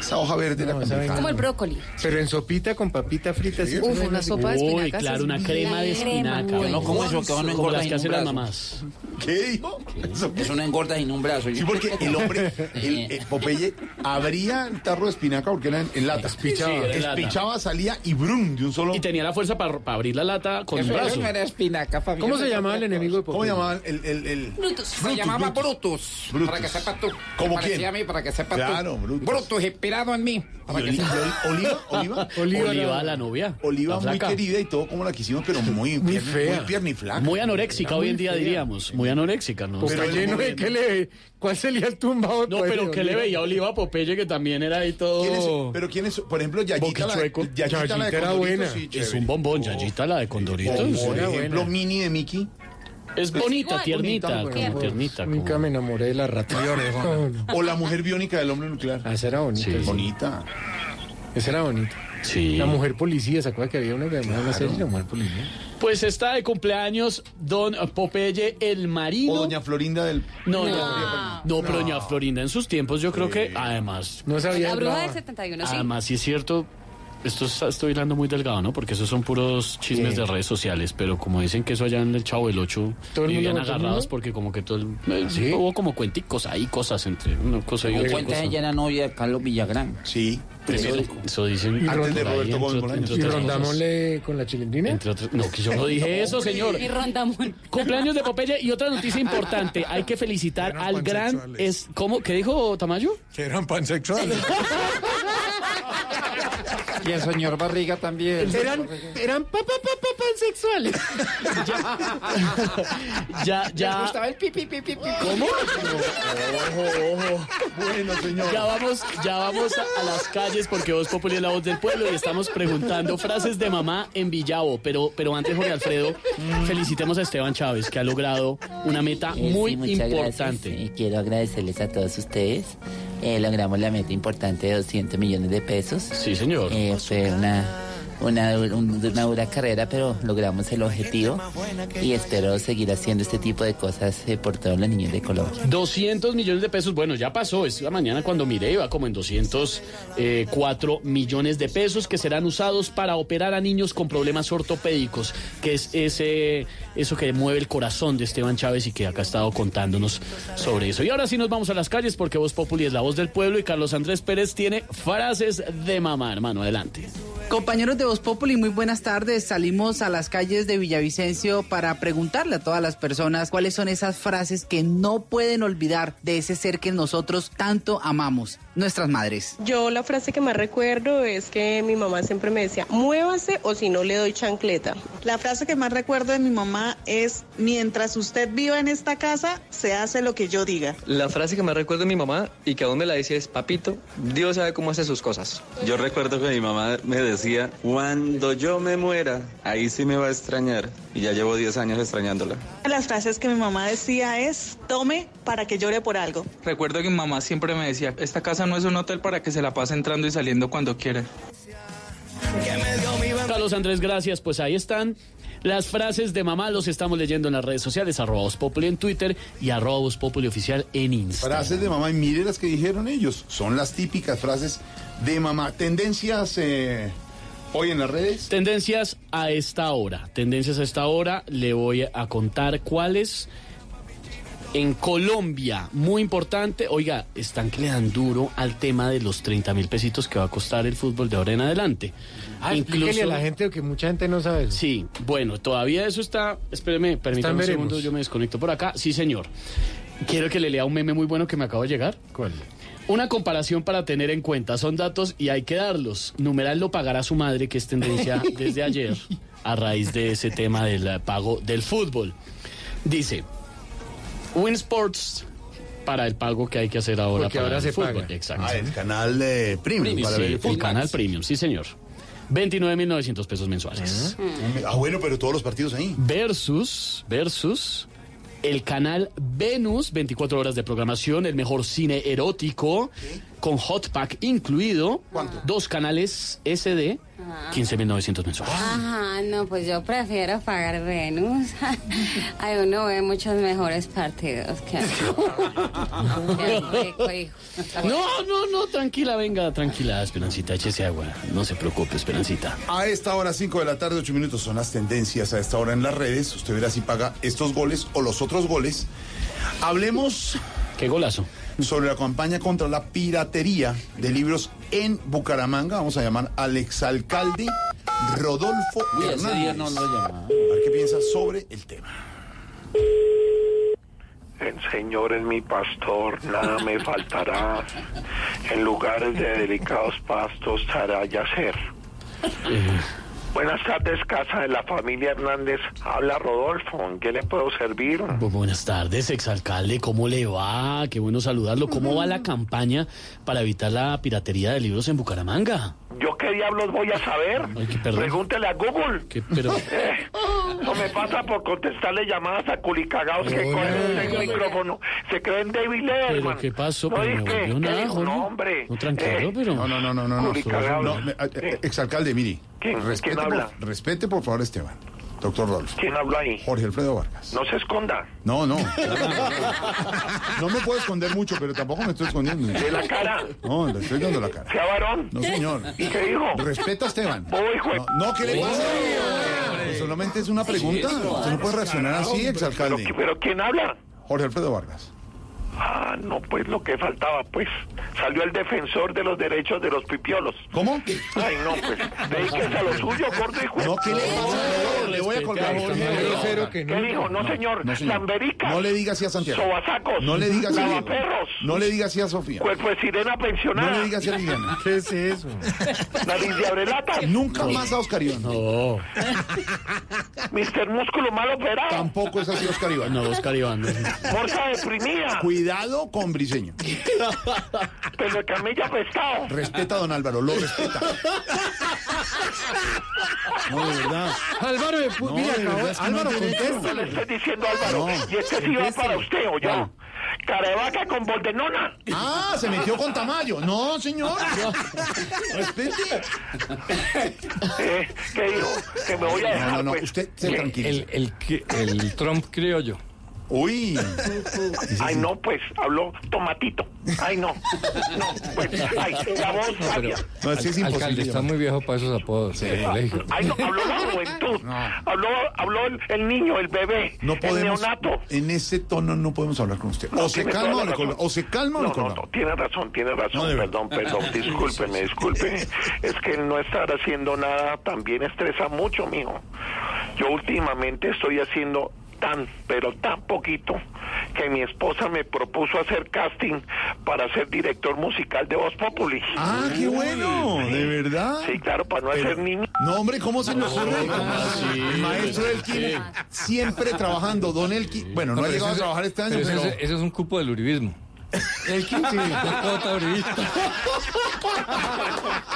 esa hoja verde la No, complicaba. vaina Como el brócoli. Pero en sopita con papita frita. ¿sí? Uf, una sopa de Uy, espinacas. claro, es una crema de espinaca. Yo no como eso, que uno engorda las que hacen las mamás. ¿Qué dijo? Eso- Es una engorda sin un brazo. Sí, porque el hombre, el, el Popeye, abría el tarro de espinaca porque era en, en lata. Espichaba. Sí, era en lata. Espichaba, salía y brum, de un solo. Y tenía la fuerza para abrir la lata con un Eso brazo. no era espinaca, Fabián. ¿Cómo se llamaba el enemigo de ¿Cómo Popeye? llamaban el, el, el... Brutus. Se llamaba Brutus. Brutus. Para que sepas tú. ¿Cómo quién? a mí, para que sepas Claro, tú. Brutus. Brutus, inspirado en mí. Que Oli- Oliva, Oliva, Oliva, Oliva, la- novia. Oliva la muy querida y todo como la quisimos, pero muy, Muy pierna- fea. muy pierna y flaca. Muy anoréxica hoy en día fea. diríamos. Muy anoréxica, ¿no? Pero Popeye, el no, moreno. ¿qué le, ¿Cuál sería el tumbado de No, pero ¿qué le veía a Oliva Popeye que también era ahí todo... ¿Quién es? Pero quién es, por ejemplo, Yayita la, Boquichueco. Yayita la de Yayita era Condorito, buena. sí, Es un bombón, Yayita, la de Condoritos. O, por ejemplo. Mini de Mickey. Es bonita, tiernita, Bonita, tiernita. como- Nunca me enamoré de la rata. O la mujer biónica del hombre nuclear. Ah, esa era bonita. Sí. Bonita. Esa era bonita. Sí. La mujer policía, ¿se acuerda que había una que llamaba la serie La mujer policía? Pues está de cumpleaños Don Popeye el Marino. O doña Florinda del... No, no, no, pero doña Florinda en sus tiempos yo creo que además, No sabía. La bruja del 71, sí. además sí es cierto, esto está- estoy hilando muy delgado, ¿no? Porque esos son puros chismes Sí. de redes sociales, pero como dicen que eso allá en el Chavo del Ocho ¿Todo el mundo vivían contó el agarrados porque como que todo el, eh, ¿Sí? hubo como cuenticos ahí, cosas entre una cosa y otra Cuenta cosa. ella era novia de Carlos Villagrán. Sí. Eso, eso dicen Antes de Roberto Gómez entre- Bolaños. entre ¿Y con la chilindrina? Entre otras- no, que yo no dije eso, señor. Y rondamón. Cumpleaños de Popeye y otra noticia importante. Hay que felicitar al gran es ¿cómo? ¿Qué dijo Tamayo? Que eran pansexuales. Y el señor Barriga también. eran eran pa, pa, pa, pa, pansexuales. Ya, ya. gustaba el pipi, pipi, pipi. ¿Cómo? Bueno, señor. Ya vamos, ya vamos a, a las calles porque Voz Populi es la voz del pueblo y estamos preguntando frases de mamá en Villavo. Pero, pero antes, Jorge Alfredo, felicitemos a Esteban Chávez, que ha logrado una meta muy importante. gracias. Quiero agradecerles a todos ustedes. Eh, logramos la meta importante de 200 millones de pesos. Sí, señor. Eh, fue una, una, un- una dura carrera, pero logramos el objetivo y espero seguir haciendo este tipo de cosas eh, por todos los niños de Colombia. 200 millones de pesos, bueno, ya pasó, esta mañana cuando miré iba como en 204 millones de pesos que serán usados para operar a niños con problemas ortopédicos, que es ese eso que mueve el corazón de Esteban Chávez y que acá ha estado contándonos sobre eso. Y ahora sí nos vamos a las calles porque Voz Populi es la voz del pueblo y Carlos Andrés Pérez tiene frases de mamá, hermano, adelante. Compañeros de Populi, muy buenas tardes. Salimos a las calles de Villavicencio para preguntarle a todas las personas cuáles son esas frases que no pueden olvidar de ese ser que nosotros tanto amamos, nuestras madres. Yo la frase que más recuerdo es que mi mamá siempre me decía, muévase o si no le doy chancleta. La frase que más recuerdo de mi mamá es, mientras usted viva en esta casa, se hace lo que yo diga. La frase que más recuerdo de mi mamá y que aún me la decía es, papito, Dios sabe cómo hace sus cosas. Yo recuerdo que mi mamá me decía, cuando yo me muera, ahí sí me va a extrañar. Y ya llevo 10 años extrañándola. Las frases que mi mamá decía es, tome para que llore por algo. Recuerdo que mi mamá siempre me decía, esta casa no es un hotel para que se la pase entrando y saliendo cuando quiera. Carlos Andrés, gracias. Pues ahí están las frases de mamá. Los estamos leyendo en las redes sociales, arroba Populi en Twitter y arroba Populi oficial en Instagram. Frases de mamá, y mire las que dijeron ellos. Son las típicas frases de mamá. Tendencias eh, hoy en las redes. Tendencias a esta hora. Tendencias a esta hora. Le voy a contar cuáles. En Colombia, muy importante, oiga, están que le dan duro al tema de los 30 mil pesitos que va a costar el fútbol de ahora en adelante. Ah, explíquele a la gente que mucha gente no sabe. eso. Sí, bueno, todavía eso está. Espéreme, permítame un veremos. segundo, yo me desconecto por acá. Sí, señor. Quiero que le lea un meme muy bueno que me acaba de llegar. ¿Cuál? Una comparación para tener en cuenta. Son datos y hay que darlos. Numeral lo pagará su madre, que es tendencia desde ayer, a raíz de ese tema del pago del fútbol. Dice, Win Sports para el pago que hay que hacer ahora Porque para ahora el se fútbol. paga. Exacto. Ah, el canal de Premium. para Sí, ver el canal Premium, sí, señor. 29.900 pesos mensuales. Ah, bueno, pero todos los partidos ahí. Versus, versus el canal Venus, 24 horas de programación, el mejor cine erótico, con Hot Pack incluido. Dos canales SD, 15.900 mensuales. Ajá, no, pues yo prefiero pagar Venus. Ay, uno ve muchos mejores partidos que. No, no, no, tranquila, venga, tranquila, Esperancita, échese agua. No se preocupe, Esperancita. A esta hora, 5 de la tarde, 8 minutos, son las tendencias a esta hora en las redes. Usted verá si paga estos goles o los otros goles. Hablemos ¿Qué golazo? Sobre la campaña contra la piratería de libros en Bucaramanga. Vamos a llamar al exalcalde Rodolfo Uy, ese Hernández. día no lo llamaba. A ver qué piensa sobre el tema. El Señor es mi pastor, nada me faltará. En lugares de delicados pastos hará yacer. Buenas tardes, casa de la familia Hernández. Habla Rodolfo, ¿en qué le puedo servir? Bu- Buenas tardes, exalcalde. ¿Cómo le va? Qué bueno saludarlo. ¿Cómo va la campaña para evitar la piratería de libros en Bucaramanga? ¿Yo qué diablos voy a saber? Ay, qué perdón. Pregúntele a Google. ¿Qué, pero, Eh, no me pasa por contestarle llamadas a culicagados que con el micrófono se creen David Letterman. pero ¿qué pasó? ¿No Pero oíste? volvió ¿Qué nada, dijo? Jorge. No, hombre. No, tranquilo, Eh, pero... No, no, no, no, no. no. Me- eh, eh, exalcalde, mire. ¿Quién? Respete, ¿Quién habla? Por, respete, por favor, Esteban. Doctor Rodolfo. ¿Quién habla ahí? Jorge Alfredo Vargas. No se esconda. No, no. No me puedo esconder mucho, pero tampoco me estoy escondiendo. De la cara. No, le estoy dando la cara. Sea varón. No, señor. ¿Y qué dijo? Respeta a Esteban. Bobo, hijo de- No, no, ¿qué le pasa? Solamente es una pregunta. Usted no puede reaccionar así, ¿Pero, exalcalde. pero quién habla? Jorge Alfredo Vargas. Ah, no, pues lo que faltaba, pues. Salió el defensor de los derechos de los pipiolos. ¿Cómo? Ay, no, pues. Dedíquese a lo suyo, gordo hijo. de- No, ¿qué le pasa? Le voy a colgar. Grosero que ¿Qué no. dijo? No, señor. No, señor. Lambericas. No le diga así a Santiago. Sobasacos. No le diga así a. Lavaperros. No le diga así a Sofía. Cuerpo de sirena pensionada. No le diga así a Liliana. ¿Qué es eso? Nariz de abrelata. Nunca más a Oscar Iván. No, Mister Músculo mal operado. Tampoco es así Oscar Iván. no, Oscar Iván. no. Morsa deprimida. Cuidado con Briseño. Pelo de camilla pescado. Respeta a don Álvaro, lo respeta. No, de verdad. Álvaro, de pu- No, mira, de acabó- verdad, es que no Álvaro, contesta. Le estoy diciendo Álvaro. No. y este sí va para usted, ¿o yo? Claro. Cara de vaca con boldenona. Ah, se metió con Tamayo. No, señor. Respete. Eh, ¿Qué dijo? Que me voy a dejar, No, no, no. pues. Usted se ¿Qué? tranquiliza. El, el, el Trump criollo. Uy. Ay, no, pues, habló tomatito. Ay, no. No, pues, ay, la voz. No, es que es Alcalde, imposible. está muy viejo para esos apodos colegio. Ay, no, habló la juventud. Habló, habló el, el niño, el bebé, No el neonato. En ese tono no podemos hablar con usted. No, O se calma o se calma o le No, no, no, tiene razón, tiene razón, No, perdón, perdón, discúlpeme, disculpe. Es que el no estar haciendo nada también estresa mucho, mijo. Yo últimamente estoy haciendo tan, pero tan poquito, que mi esposa me propuso hacer casting para ser director musical de Voz Populi. Ah, qué bueno. De verdad. Sí, claro, para no Pero- hacer niño. No, hombre, ¿cómo se le ocurre? el maestro Elkin siempre trabajando. Don Elkin, bueno, no, ha pero llegado a trabajar este año, pero pero... ese, ese es un cupo del uribismo. Elkin sí. Cuota uribista.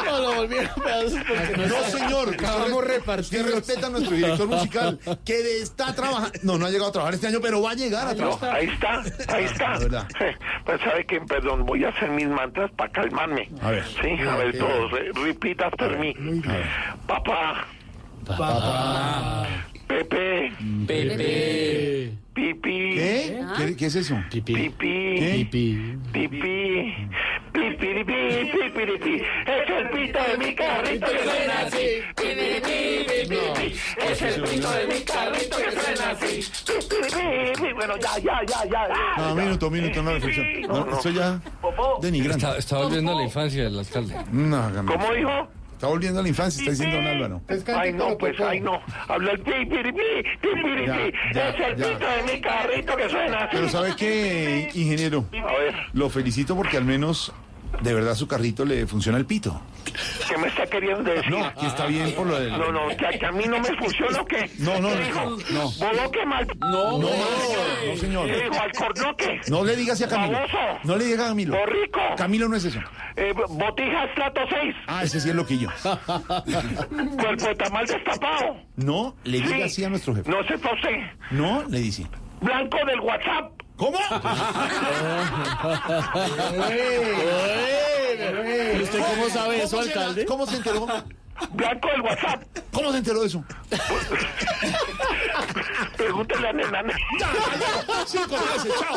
No, lo volvieron pedazos porque no señor, Acabamos usted repartidos. respeta a nuestro director musical, que está trabajando. No, no ha llegado a trabajar este año, pero va a llegar a No, trabajar. ahí está, ahí está. La. Pues sabe que, perdón, voy a hacer mis mantras para calmarme. A ver. Sí, a ver todos, re- repeat after me. Papá, Papá. Pepe, Pepe. Pipi, ¿Qué? ¿Qué, qué es eso? Pipí. Pipi, Pipí. Pipi, Pipiripi, Pipiripi, es el pito de mi carrito que suena así. Pipiripi, Pipiripi, es Es el pito de mi carrito que suena así. Bueno, ya, ya, ya, ya. No, minuto, minuto, no reflexión. No, Esto ya denigrante. Está, está volviendo a la infancia del alcalde. No. ¿Cómo dijo? Está volviendo a la infancia, está diciendo don Álvaro. Ay, no, pues, ay, no. Habla el pi, pi, pi, pi, pi, Ya, pi. ya, Es el pito de mi carrito que suena así. Pero ¿sabe qué, ingeniero? A ver, Lo felicito porque al menos de verdad su carrito le funciona el pito. ¿qué me está queriendo decir? No, que está bien por lo del... No, no, que, que a mí no me funciona o qué. No, no, ¿Qué no, dijo? no. ¿Boboque mal? No, no, no, señor. ¿Qué dijo? ¿Alcornoque? No le digas a Camilo. Baboso. No le digas a Camilo. Borrico. Camilo no es eso. Eh, botija estrato 6. Ah, ese sí es loquillo. Cuerpo de tamal destapado. No le diga así a nuestro jefe. No sepa usted. No le dice. Blanco del WhatsApp. ¿Cómo? ¿Y usted cómo sabe eso, ¿Cómo se- alcalde? ¿Cómo se enteró? Blanco del WhatsApp. ¿Cómo se enteró de eso? Pregúntele a Nena. Cinco veces, chao.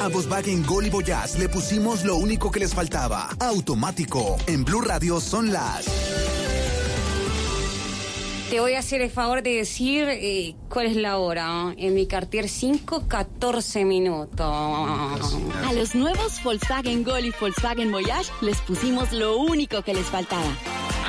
A Volkswagen Gol y Voyage le pusimos lo único que les faltaba. Automático. En Blue Radio son las... Te voy a hacer el favor de decir eh, cuál es la hora. En mi Cartier 5, 14 minutos. A los nuevos Volkswagen Gol y Volkswagen Voyage les pusimos lo único que les faltaba.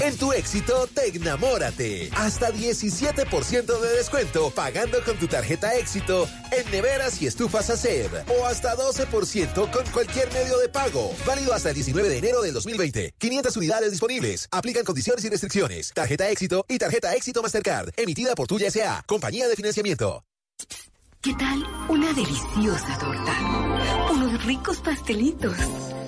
En tu éxito, Tecnamórate. Hasta 17% de descuento pagando con tu tarjeta éxito en neveras y estufas ACEB. O hasta 12% con cualquier medio de pago. Válido hasta el 19 de enero del 2020. 500 unidades disponibles. Aplican condiciones y restricciones. Tarjeta éxito y tarjeta éxito Mastercard. Emitida por Tuya S.A. Compañía de Financiamiento. ¿Qué tal una deliciosa torta? Unos ricos pastelitos.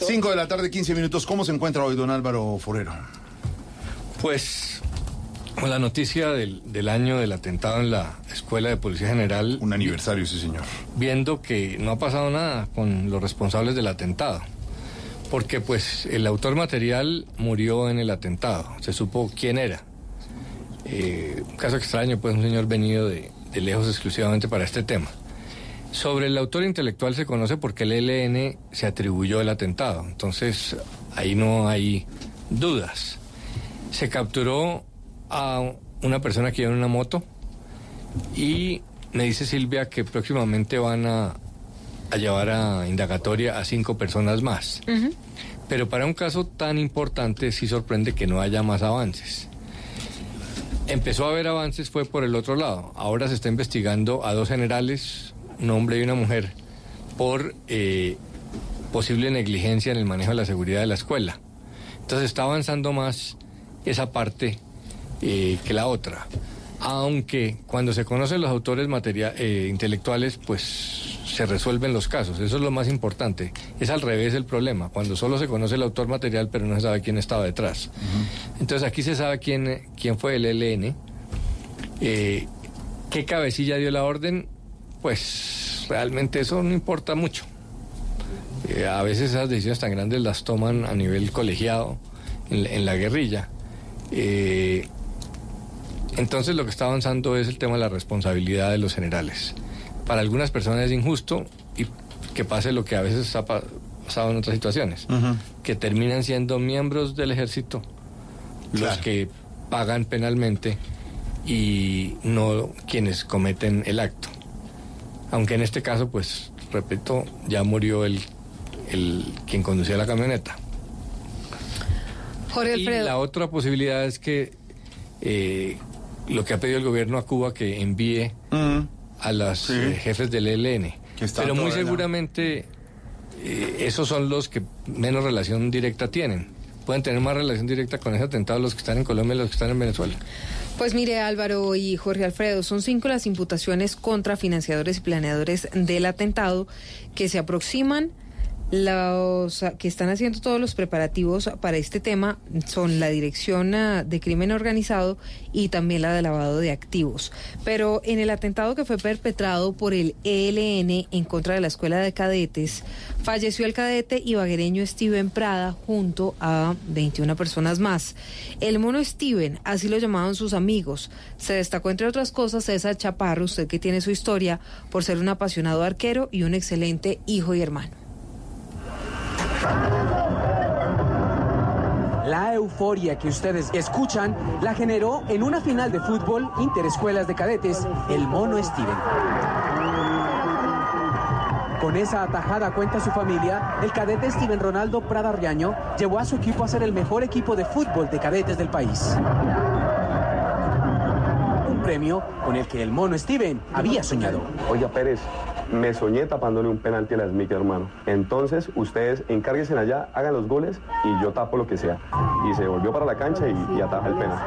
Cinco de la tarde, 15 minutos. ¿Cómo se encuentra hoy don Álvaro Forero? Pues con la noticia del, del año del atentado en la Escuela de Policía General. Un aniversario, sí, señor. Viendo que no ha pasado nada con los responsables del atentado. Porque pues el autor material murió en el atentado. Se supo quién era. Eh, un caso extraño, pues un señor venido de, de lejos exclusivamente para este tema. Sobre el autor intelectual se conoce porque el ELN se atribuyó el atentado. Entonces ahí no hay dudas. Se capturó a una persona que iba en una moto y me dice Silvia que próximamente van a, a llevar a indagatoria a cinco personas más. Pero para un caso tan importante sí sorprende que no haya más avances. Empezó a haber avances fue por el otro lado. Ahora se está investigando a dos generales, un hombre y una mujer, por eh, posible negligencia en el manejo de la seguridad de la escuela. Entonces está avanzando más esa parte eh, que la otra. Aunque cuando se conocen los autores materia- eh, intelectuales, pues se resuelven los casos. Eso es lo más importante. Es al revés el problema, cuando solo se conoce el autor material, pero no se sabe quién estaba detrás. Entonces aquí se sabe quién, quién fue el. Eh, ¿Qué cabecilla dio la orden? Pues realmente eso no importa mucho. Eh, a veces esas decisiones tan grandes las toman a nivel colegiado en, la- en la guerrilla. Eh, entonces lo que está avanzando es el tema de la responsabilidad de los generales. Para algunas personas es injusto y que pase lo que a veces ha pa- pasado en otras situaciones, que terminan siendo miembros del ejército los que pagan penalmente y no quienes cometen el acto. Aunque en este caso, pues, repito, ya murió el, el quien conducía la camioneta. Jorge Y Alfredo. la otra posibilidad es que eh, lo que ha pedido el gobierno a Cuba que envíe a los eh, jefes del ELN. Pero muy seguramente eh, esos son los que menos relación directa tienen. Pueden tener más relación directa con ese atentado los que están en Colombia y los que están en Venezuela. Pues mire, Álvaro y Jorge Alfredo, son cinco las imputaciones contra financiadores y planeadores del atentado que se aproximan. Los ah, que están haciendo todos los preparativos para este tema son la Dirección ah, de Crimen Organizado y también la de lavado de activos. Pero en el atentado que fue perpetrado por el ELN en contra de la Escuela de Cadetes, falleció el cadete ibaguereño Steven Prada junto a 21 personas más. El mono Steven, así lo llamaban sus amigos, se destacó entre otras cosas César Chaparro, usted que tiene su historia, por ser un apasionado arquero y un excelente hijo y hermano. La euforia que ustedes escuchan la generó en una final de fútbol interescuelas de cadetes el mono Steven. Con esa atajada cuenta su familia, el cadete Steven Ronaldo Prada Riaño llevó a su equipo a ser el mejor equipo de fútbol de cadetes del país. Un premio con el que el mono Steven había soñado. Oiga, Pérez, me soñé tapándole un penalti a la Smith, hermano. Entonces, ustedes encárguense allá, hagan los goles y yo tapo lo que sea. Y se volvió para la cancha y, y ataja el penal.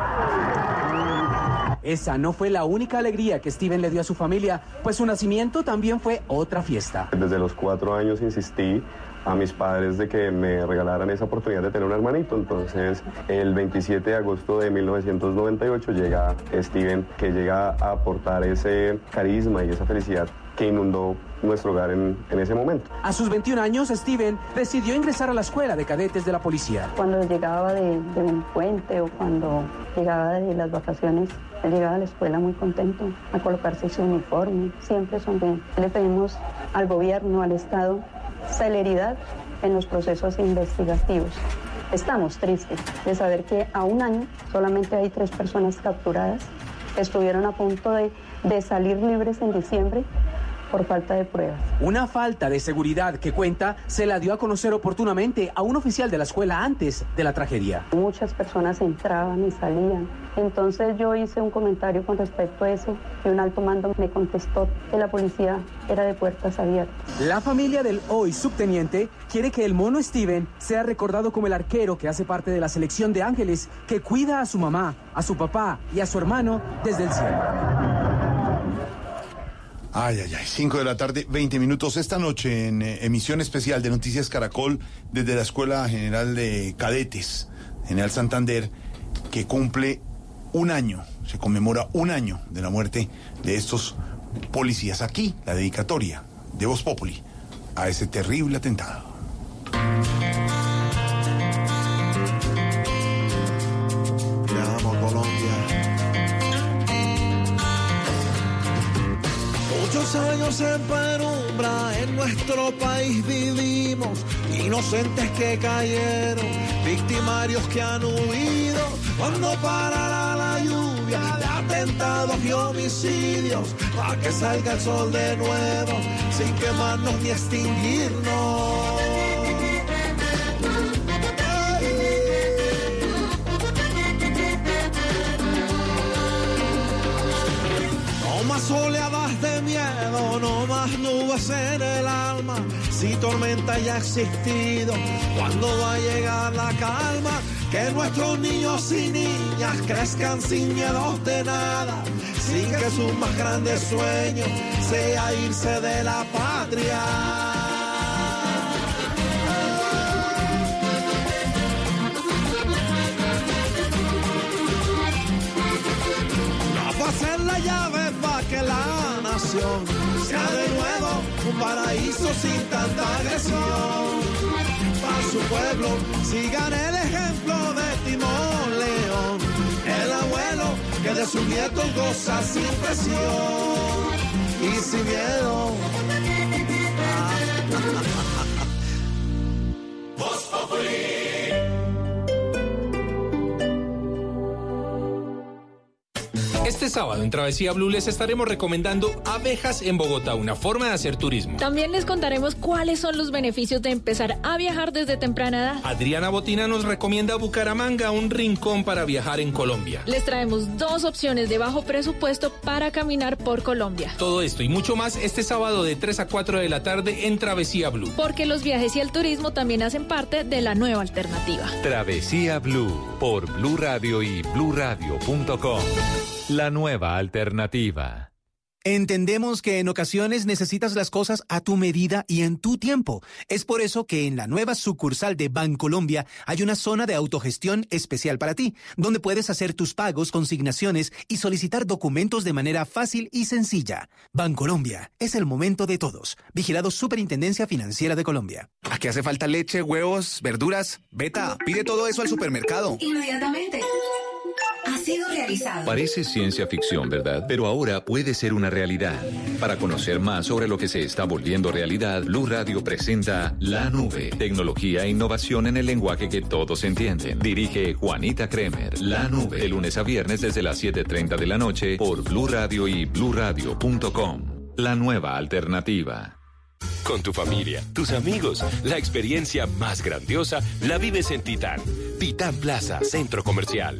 Esa no fue la única alegría que Steven le dio a su familia, pues su nacimiento también fue otra fiesta. Desde los cuatro años insistí a mis padres de que me regalaran esa oportunidad de tener un hermanito. Entonces, el 27 de agosto de 1998 llega Steven, que llega a aportar ese carisma y esa felicidad que inundó nuestro hogar en, en ese momento. A sus 21 años, Steven decidió ingresar a la escuela de cadetes de la policía. Cuando llegaba de, de un puente o cuando llegaba de las vacaciones, él llegaba a la escuela muy contento a colocarse su uniforme, siempre sonriente. Le pedimos al gobierno, al Estado, celeridad en los procesos investigativos. Estamos tristes de saber que a un año solamente hay tres personas capturadas que estuvieron a punto de, de salir libres en diciembre por falta de pruebas. Una falta de seguridad que cuenta se la dio a conocer oportunamente a un oficial de la escuela antes de la tragedia. Muchas personas entraban y salían. Entonces yo hice un comentario con respecto a eso y un alto mando me contestó que la policía era de puertas abiertas. La familia del hoy subteniente quiere que el mono Steven sea recordado como el arquero que hace parte de la selección de ángeles que cuida a su mamá, a su papá y a su hermano desde el cielo. Ay, ay, ay, 5 de la tarde, 20 minutos. Esta noche en eh, emisión especial de Noticias Caracol desde la Escuela General de Cadetes, General Santander, que cumple un año, se conmemora un año de la muerte de estos policías. Aquí la dedicatoria de Voz Populi a ese terrible atentado. Años en penumbra en nuestro país vivimos, inocentes que cayeron, victimarios que han huido, cuando parará la lluvia de atentados y homicidios, para que salga el sol de nuevo, sin quemarnos ni extinguirnos. No más oleadas de miedo, no más nubes en el alma. Si tormenta ya ha existido, ¿cuándo va a llegar la calma? Que nuestros niños y niñas crezcan sin miedos de nada, sin que su más grande sueño sea irse de la patria. Ser la llave para que la nación sea de nuevo un paraíso sin tanta agresión. Para su pueblo sigan el ejemplo de Timón León, el abuelo que de sus nietos goza sin presión y sin miedo. Este sábado en Travesía Blue les estaremos recomendando abejas en Bogotá, una forma de hacer turismo. También les contaremos cuáles son los beneficios de empezar a viajar desde temprana edad. Adriana Botina nos recomienda Bucaramanga, un rincón para viajar en Colombia. Les traemos dos opciones de bajo presupuesto para caminar por Colombia. Todo esto y mucho más este sábado de 3 a 4 de la tarde en Travesía Blue. Porque los viajes y el turismo también hacen parte de la nueva alternativa. Travesía Blue por Blue Radio y bluradio.com. La nueva alternativa. Entendemos que en ocasiones necesitas las cosas a tu medida y en tu tiempo. Es por eso que en la nueva sucursal de Bancolombia hay una zona de autogestión especial para ti, donde puedes hacer tus pagos, consignaciones y solicitar documentos de manera fácil y sencilla. Bancolombia, es el momento de todos. Vigilado Superintendencia Financiera de Colombia. ¿A qué hace falta leche, huevos, verduras? Beta, pide todo eso al supermercado. Inmediatamente. Ha sido realizado. Parece ciencia ficción, ¿verdad? Pero ahora puede ser una realidad. Para conocer más sobre lo que se está volviendo realidad, Blue Radio presenta La Nube, tecnología e innovación en el lenguaje que todos entienden. Dirige Juanita Kremer. La Nube, de lunes a viernes desde las 7:30 de la noche por Blue Radio y bluradio.com. La nueva alternativa. Con tu familia, tus amigos, la experiencia más grandiosa la vives en Titán. Titán Plaza, Centro Comercial.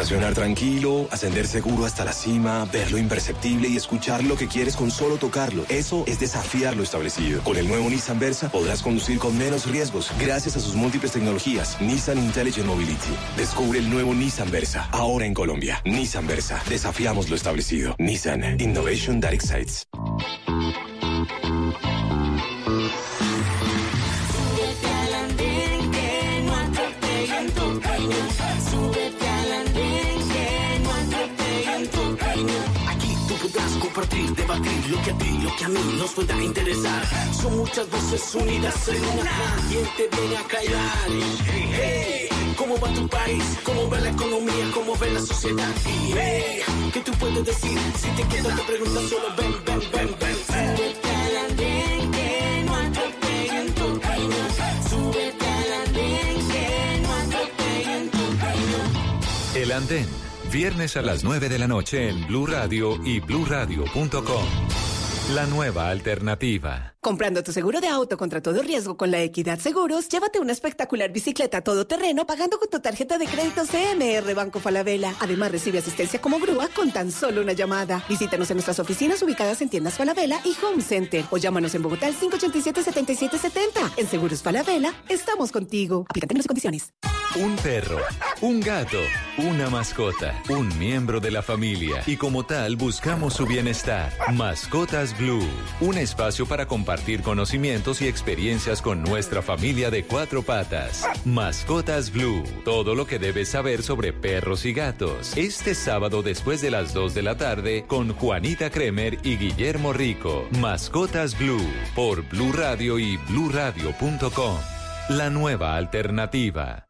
Estacionar tranquilo, ascender seguro hasta la cima, ver lo imperceptible y escuchar lo que quieres con solo tocarlo. Eso es desafiar lo establecido. Con el nuevo Nissan Versa podrás conducir con menos riesgos gracias a sus múltiples tecnologías. Nissan Intelligent Mobility. Descubre el nuevo Nissan Versa, ahora en Colombia. Nissan Versa. Desafiamos lo establecido. Nissan Innovation That Excites. Compartir, debatir lo que a ti, lo que a mí nos pueda interesar. Son muchas voces unidas en una. ¿Quién te viene a callar? Hey, ¿Cómo va tu país? ¿Cómo va la economía? ¿Cómo ve la sociedad? Hey, ¿Qué tú puedes decir? Si te quedas te preguntas solo ven, ven, ven, ven. Cañón. El Andén, viernes a las 9 de la noche en Blue Radio y bluradio.com. La nueva alternativa. Comprando tu seguro de auto contra todo riesgo con la Equidad Seguros, llévate una espectacular bicicleta todoterreno pagando con tu tarjeta de crédito CMR Banco Falabella. Además, recibe asistencia como grúa con tan solo una llamada. Visítanos en nuestras oficinas ubicadas en tiendas Falabella y Home Center o llámanos en Bogotá al 587-7770. En Seguros Falabella, estamos contigo. Términos y condiciones. Un perro, un gato, una mascota, un miembro de la familia y como tal buscamos su bienestar. Mascotas Blue, un espacio para compartir conocimientos y experiencias con nuestra familia de cuatro patas. Mascotas Blue, todo lo que debes saber sobre perros y gatos. Este sábado después de las 2 de la tarde con Juanita Kremer y Guillermo Rico. Mascotas Blue por Blue Radio y bluradio.com. La nueva alternativa.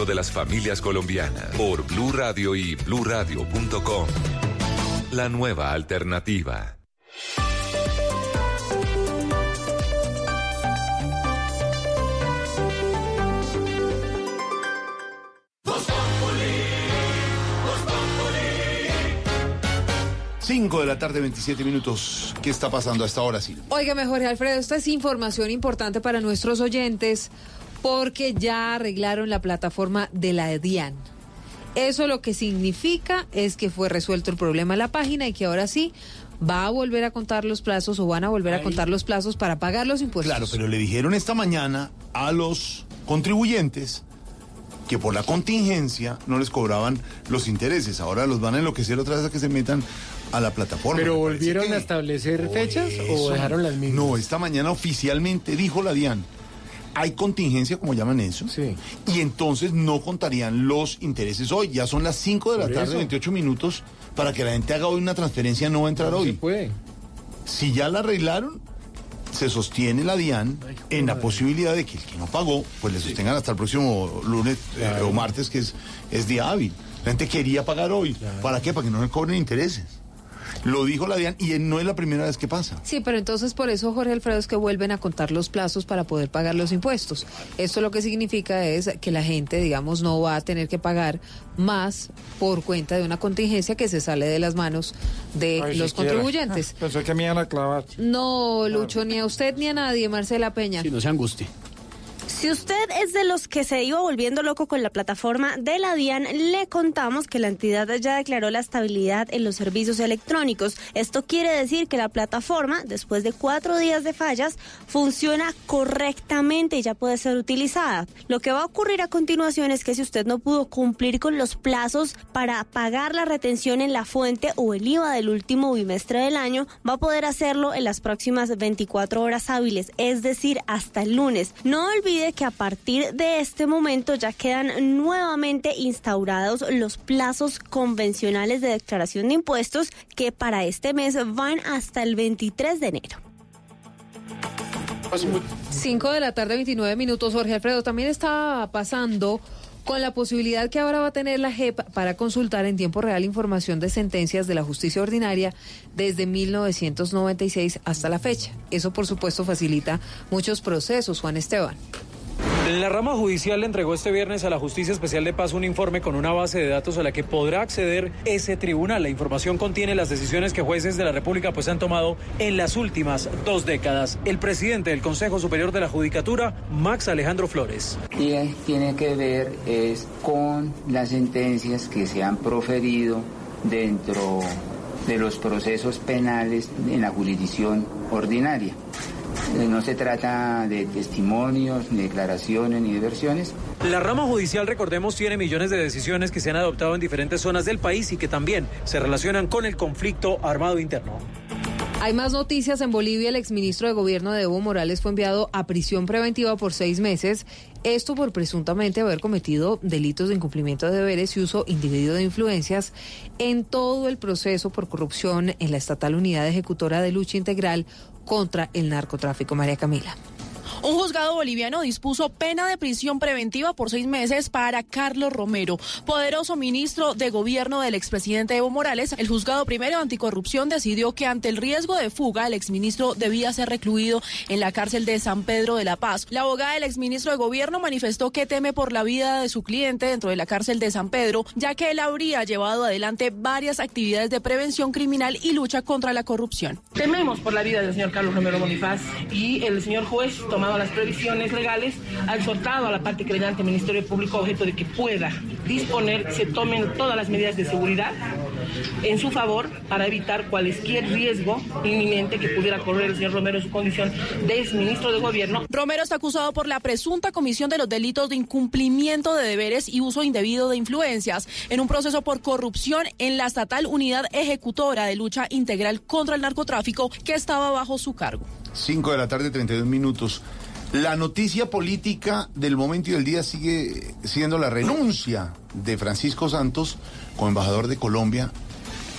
de las familias colombianas por Blue Radio y bluradio.com. la nueva alternativa. Cinco de la tarde, 27 minutos. ¿Qué está pasando a esta hora, sí? Óigame, Jorge Alfredo, esta es información importante para nuestros oyentes porque ya arreglaron la plataforma de la DIAN. Eso lo que significa es que fue resuelto el problema de la página y que ahora sí va a volver a contar los plazos o van a volver a contar los plazos para pagar los impuestos. Claro, pero le dijeron esta mañana a los contribuyentes que por la contingencia no les cobraban los intereses. Ahora los van a enloquecer otra vez a que se metan a la plataforma. ¿Pero volvieron que- a establecer fechas o Eso. dejaron las mismas? No, esta mañana oficialmente dijo la DIAN. Hay contingencia, como llaman eso. Y entonces no contarían los intereses hoy. Ya son las 5 de la Por tarde, eso. 28 minutos. Para que la gente haga hoy una transferencia, no va a entrar hoy. puede. Si ya la arreglaron, se sostiene la DIAN en la posibilidad de que el que no pagó, pues le sostengan hasta el próximo lunes eh, o martes, que es, es día hábil. La gente quería pagar hoy. ¿Para qué? Para que no le cobren intereses. Lo dijo la DIAN y no es la primera vez que pasa. Sí, pero entonces por eso, Jorge Alfredo, es que vuelven a contar los plazos para poder pagar los impuestos. Esto lo que significa es que la gente, digamos, no va a tener que pagar más por cuenta de una contingencia que se sale de las manos de Ay, los siquiera. contribuyentes. Pensé que me iban a clavar. No, Lucho, ni a usted ni a nadie, Marcela Peña. no se angustie. Si usted es de los que se iba volviendo loco con la plataforma de la DIAN, le contamos que la entidad ya declaró la estabilidad en los servicios electrónicos. Esto quiere decir que la plataforma, después de cuatro días de fallas, funciona correctamente y ya puede ser utilizada. Lo que va a ocurrir a continuación es que si usted no pudo cumplir con los plazos para pagar la retención en la fuente o el IVA del último bimestre del año, va a poder hacerlo en las próximas 24 horas hábiles, es decir, hasta el lunes. No olvide que a partir de este momento ya quedan nuevamente instaurados los plazos convencionales de declaración de impuestos que para este mes van hasta el 23 de enero. 5 de la tarde, 29 minutos. Jorge Alfredo, también está pasando con la posibilidad que ahora va a tener la JEP para consultar en tiempo real información de sentencias de la justicia ordinaria desde 1996 hasta la fecha. Eso, por supuesto, facilita muchos procesos, Juan Esteban. La rama judicial entregó este viernes a la Justicia Especial de Paz un informe con una base de datos a la que podrá acceder ese tribunal. La información contiene las decisiones que jueces de la República pues han tomado en las últimas dos décadas. El presidente del Consejo Superior de la Judicatura, Max Alejandro Flores. Tiene que ver es con las sentencias que se han proferido dentro de los procesos penales en la jurisdicción ordinaria. Eh, No se trata de testimonios, ni declaraciones, ni de versiones. La rama judicial, recordemos, tiene millones de decisiones que se han adoptado en diferentes zonas del país y que también se relacionan con el conflicto armado interno. Hay más noticias. En Bolivia, el exministro de Gobierno de Evo Morales fue enviado a prisión preventiva por seis meses. Esto por presuntamente haber cometido delitos de incumplimiento de deberes y uso indebido de influencias en todo el proceso por corrupción en la Estatal Unidad Ejecutora de Lucha Integral contra el narcotráfico. María Camila. Un juzgado boliviano dispuso pena de prisión preventiva por seis meses para Carlos Romero, poderoso ministro de gobierno del expresidente Evo Morales. El juzgado primero anticorrupción decidió que ante el riesgo de fuga, el exministro debía ser recluido en la cárcel de San Pedro de la Paz. La abogada del exministro de gobierno manifestó que teme por la vida de su cliente dentro de la cárcel de San Pedro, ya que él habría llevado adelante varias actividades de prevención criminal y lucha contra la corrupción. Tememos por la vida del señor Carlos Romero Bonifaz y el señor juez, tomado las previsiones legales, ha exhortado a la parte creyente Ministerio Público objeto de que pueda disponer, se tomen todas las medidas de seguridad en su favor para evitar cualquier riesgo inminente que pudiera correr el señor Romero en su condición de exministro de gobierno. Romero está acusado por la presunta comisión de los delitos de incumplimiento de deberes y uso indebido de influencias en un proceso por corrupción en la estatal unidad ejecutora de lucha integral contra el narcotráfico que estaba bajo su cargo. 5 de la tarde, 32 minutos. La noticia política del momento y del día sigue siendo la renuncia de Francisco Santos como embajador de Colombia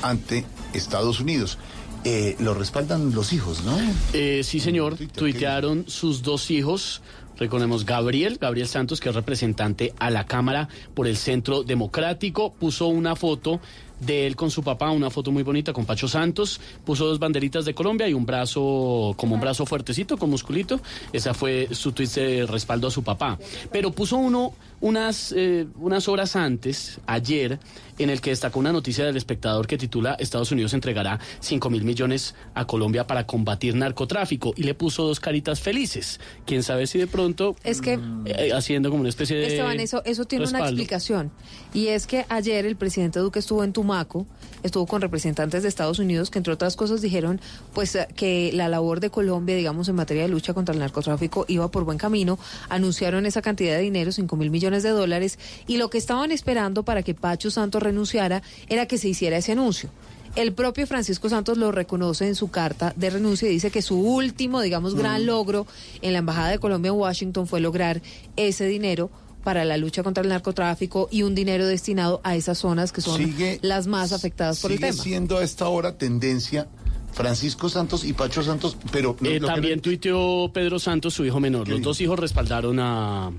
ante Estados Unidos. Eh, lo respaldan los hijos, ¿no? Eh, sí, señor. Tuitearon sus dos hijos. Recordemos Gabriel, Gabriel Santos, que es representante a la Cámara por el Centro Democrático, puso una foto de él con su papá, una foto muy bonita con Pacho Santos, puso dos banderitas de Colombia y un brazo, como un brazo fuertecito, con musculito, esa fue su tweet de respaldo a su papá. Pero puso uno unas, eh, unas horas antes, ayer, en el que destacó una noticia del espectador que titula Estados Unidos entregará 5 mil millones a Colombia para combatir narcotráfico y le puso dos caritas felices. Quién sabe si de pronto Es que eh, haciendo como una especie de Esteban, eso, eso tiene una explicación. Y es que ayer el presidente Duque estuvo en Tumaco, estuvo con representantes de Estados Unidos que entre otras cosas dijeron pues eh, que la labor de Colombia, digamos, en materia de lucha contra el narcotráfico iba por buen camino. Anunciaron esa cantidad de dinero, 5 mil millones de dólares, y lo que estaban esperando para que Pacho Santos renunciara era que se hiciera ese anuncio. El propio Francisco Santos lo reconoce en su carta de renuncia y dice que su último, digamos, gran logro en la Embajada de Colombia en Washington fue lograr ese dinero para la lucha contra el narcotráfico y un dinero destinado a esas zonas que son Sigue- las más afectadas por el Sigue tema. siendo a esta hora tendencia Francisco Santos y Pacho Santos, pero Eh, lo también tuiteó Pedro Santos, su hijo menor. Los dos hijos respaldaron a,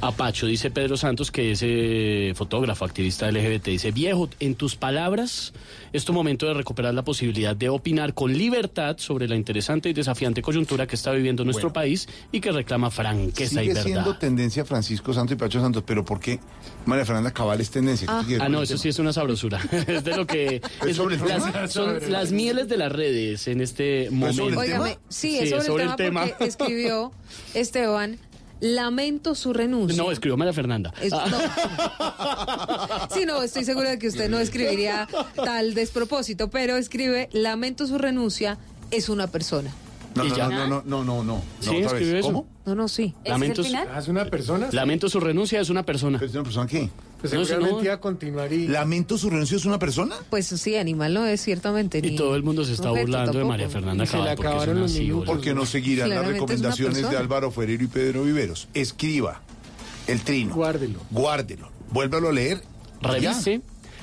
a Pacho. Dice Pedro Santos, que es eh, fotógrafo, activista LGBT. Dice, viejo, en tus palabras, es tu momento de recuperar la posibilidad de opinar con libertad sobre la interesante y desafiante coyuntura que está viviendo nuestro país y que reclama franqueza y sigue verdad. siendo tendencia Francisco Santos y Pacho Santos, pero ¿por qué María Fernanda Cabal es tendencia? Ah, ¿Qué quiere ah, no, eso sí es una sabrosura. es de lo que... ¿Es es- sobre el las, tema? son Sobre- las mieles de las redes en este momento. Óigame, sí, es sobre, el tema porque escribió Esteban, lamento su renuncia. No, escribió María Fernanda. Es- Ah. Sí, no, estoy segura de que usted no escribiría tal despropósito, pero escribe, lamento su renuncia, es una persona. No, Y no, ya. no, no, no, no, no. Sí, no, escribió eso. ¿Cómo? No, no, sí. Lamento su- ¿Es una persona? Lamento su renuncia, es una persona. ¿Es una persona qué? Pues No, seguramente no. iba a continuar y... ¿Lamento su renuncia es una persona? Pues sí, animal no es ciertamente. Y todo el mundo se está burlando de. María Fernanda Y se le Cabal porque acabaron son los así, minutos. ¿Por qué no seguirán las es una recomendaciones de. Álvaro Ferrero y Pedro Viveros? Escriba el trino. Guárdelo. Guárdelo. Vuélvalo a leer. Revise.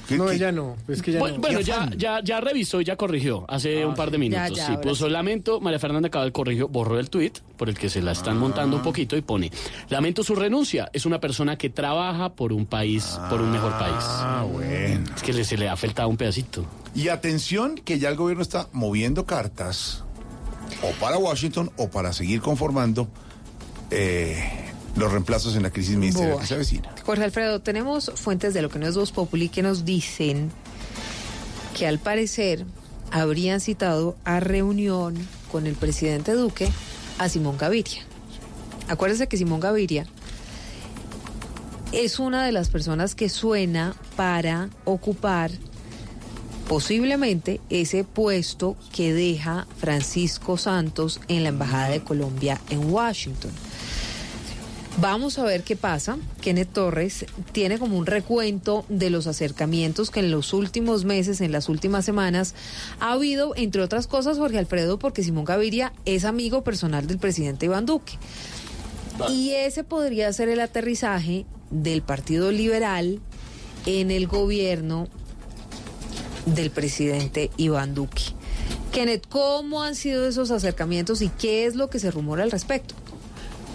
¿Qué- No, qué- ya no. Es que ya bueno, no. bueno, ya, ya, ya revisó y ya corrigió hace un par de minutos. Ya, ya, sí, puso sí. lamento, María Fernanda Cabal corrigió, borró el tuit por el que se la están montando un Ah. poquito y pone, lamento su renuncia, es una persona que trabaja por un país, por un mejor país. Ah, bueno. Es que le, se le ha faltado un pedacito. Y atención que ya el gobierno está moviendo cartas o para Washington o para seguir conformando eh, los reemplazos en la crisis ministerial que se avecina. Jorge Alfredo, tenemos fuentes de lo que no es Voz Populi que nos dicen que al parecer habrían citado a reunión con el presidente Duque a Simón Gaviria. Acuérdese que Simón Gaviria es una de las personas que suena para ocupar posiblemente ese puesto que deja Francisco Santos en la Embajada de Colombia en Washington. Vamos a ver qué pasa. Kenneth Torres tiene como un recuento de los acercamientos que en los últimos meses, en las últimas semanas, ha habido, entre otras cosas, Jorge Alfredo, porque Simón Gaviria es amigo personal del presidente Iván Duque. Y ese podría ser el aterrizaje del Partido Liberal en el gobierno del presidente Iván Duque. Kenneth, ¿cómo han sido esos acercamientos y qué es lo que se rumora al respecto?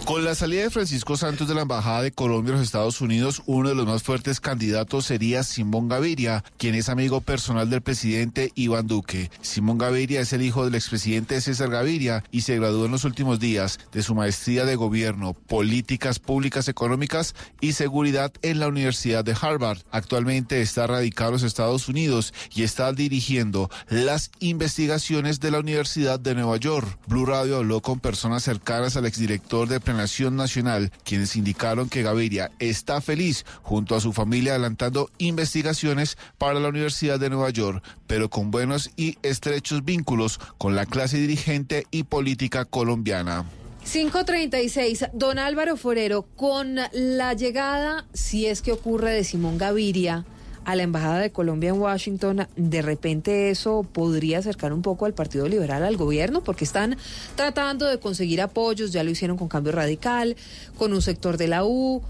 Con la salida de Francisco Santos de la Embajada de Colombia en los Estados Unidos, uno de los más fuertes candidatos sería Simón Gaviria, quien es amigo personal del presidente Iván Duque. Simón Gaviria es el hijo del expresidente César Gaviria y se graduó en los últimos días de su maestría de gobierno, políticas públicas económicas y seguridad en la Universidad de Harvard. Actualmente está radicado en los Estados Unidos y está dirigiendo las investigaciones de la Universidad de Nueva York. Blue Radio habló con personas cercanas al exdirector de Planeación Nacional, quienes indicaron que Gaviria está feliz junto a su familia adelantando investigaciones para la Universidad de Nueva York, pero con buenos y estrechos vínculos con la clase dirigente y política colombiana. 536, don Álvaro Forero, con la llegada, si es que ocurre, de Simón Gaviria a la Embajada de Colombia en Washington, de repente eso podría acercar un poco al Partido Liberal al gobierno, porque están tratando de conseguir apoyos, ya lo hicieron con Cambio Radical, con un sector de la U,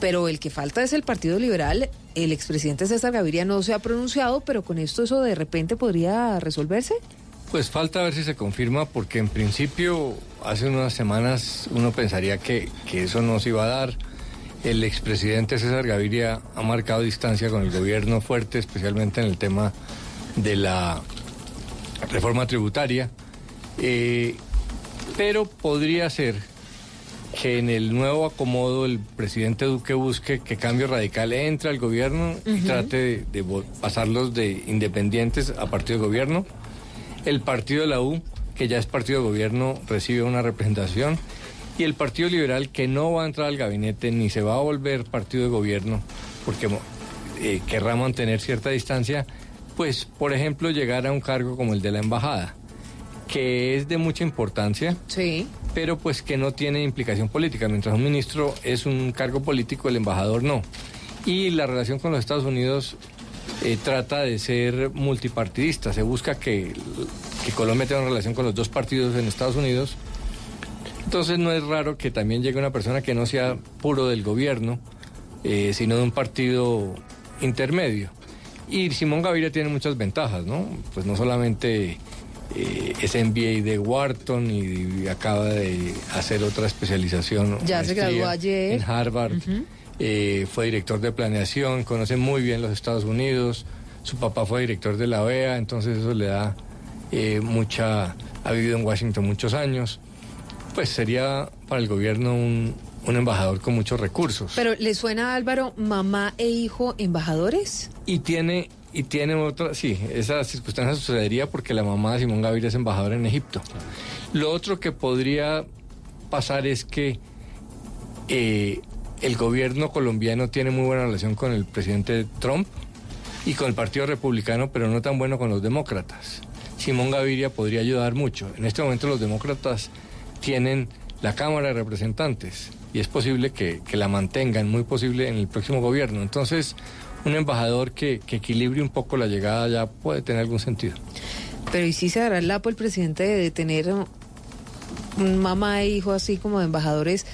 pero el que falta es el Partido Liberal. El expresidente César Gaviria no se ha pronunciado, pero con esto eso de repente podría resolverse. Pues falta ver si se confirma, porque en principio hace unas semanas uno pensaría que, que eso no se iba a dar el expresidente César Gaviria ha marcado distancia con el gobierno fuerte, especialmente en el tema de la reforma tributaria, eh, pero podría ser que en el nuevo acomodo el presidente Duque busque que Cambio Radical entre al gobierno y trate de, de pasarlos de independientes a partido de gobierno. El partido de la U, que ya es partido de gobierno, recibe una representación. Y el Partido Liberal, que no va a entrar al gabinete ni se va a volver partido de gobierno, porque eh, querrá mantener cierta distancia, pues, por ejemplo, llegar a un cargo como el de la embajada, que es de mucha importancia, pero pues que no tiene implicación política. Mientras un ministro es un cargo político, el embajador no. Y la relación con los Estados Unidos eh, trata de ser multipartidista. Se busca que, que Colombia tenga una relación con los dos partidos en Estados Unidos. Entonces no es raro que también llegue una persona que no sea puro del gobierno, eh, sino de un partido intermedio. Y Simón Gaviria tiene muchas ventajas, ¿no? Pues no solamente eh, es MBA de Wharton y, acaba de hacer otra especialización. Ya se graduó ayer. En Harvard. Eh, fue director de planeación, conoce muy bien los Estados Unidos. Su papá fue director de la OEA, entonces eso le da eh, mucha. Ha vivido en Washington muchos años. Pues sería para el gobierno un, un embajador con muchos recursos. Pero ¿le suena a Álvaro mamá e hijo embajadores? Y tiene, y tiene otra, sí, esa circunstancia sucedería porque la mamá de Simón Gaviria es embajadora en Egipto. Lo otro que podría pasar es que eh, el gobierno colombiano tiene muy buena relación con el presidente Trump y con el Partido Republicano, pero no tan bueno con los demócratas. Simón Gaviria podría ayudar mucho. En este momento los demócratas tienen la Cámara de Representantes y es posible que, que la mantengan, muy posible en el próximo gobierno. Entonces, un embajador que, que equilibre un poco la llegada ya puede tener algún sentido. Pero ¿y si se dará el lapo el presidente de tener un mamá e hijo así como de embajadores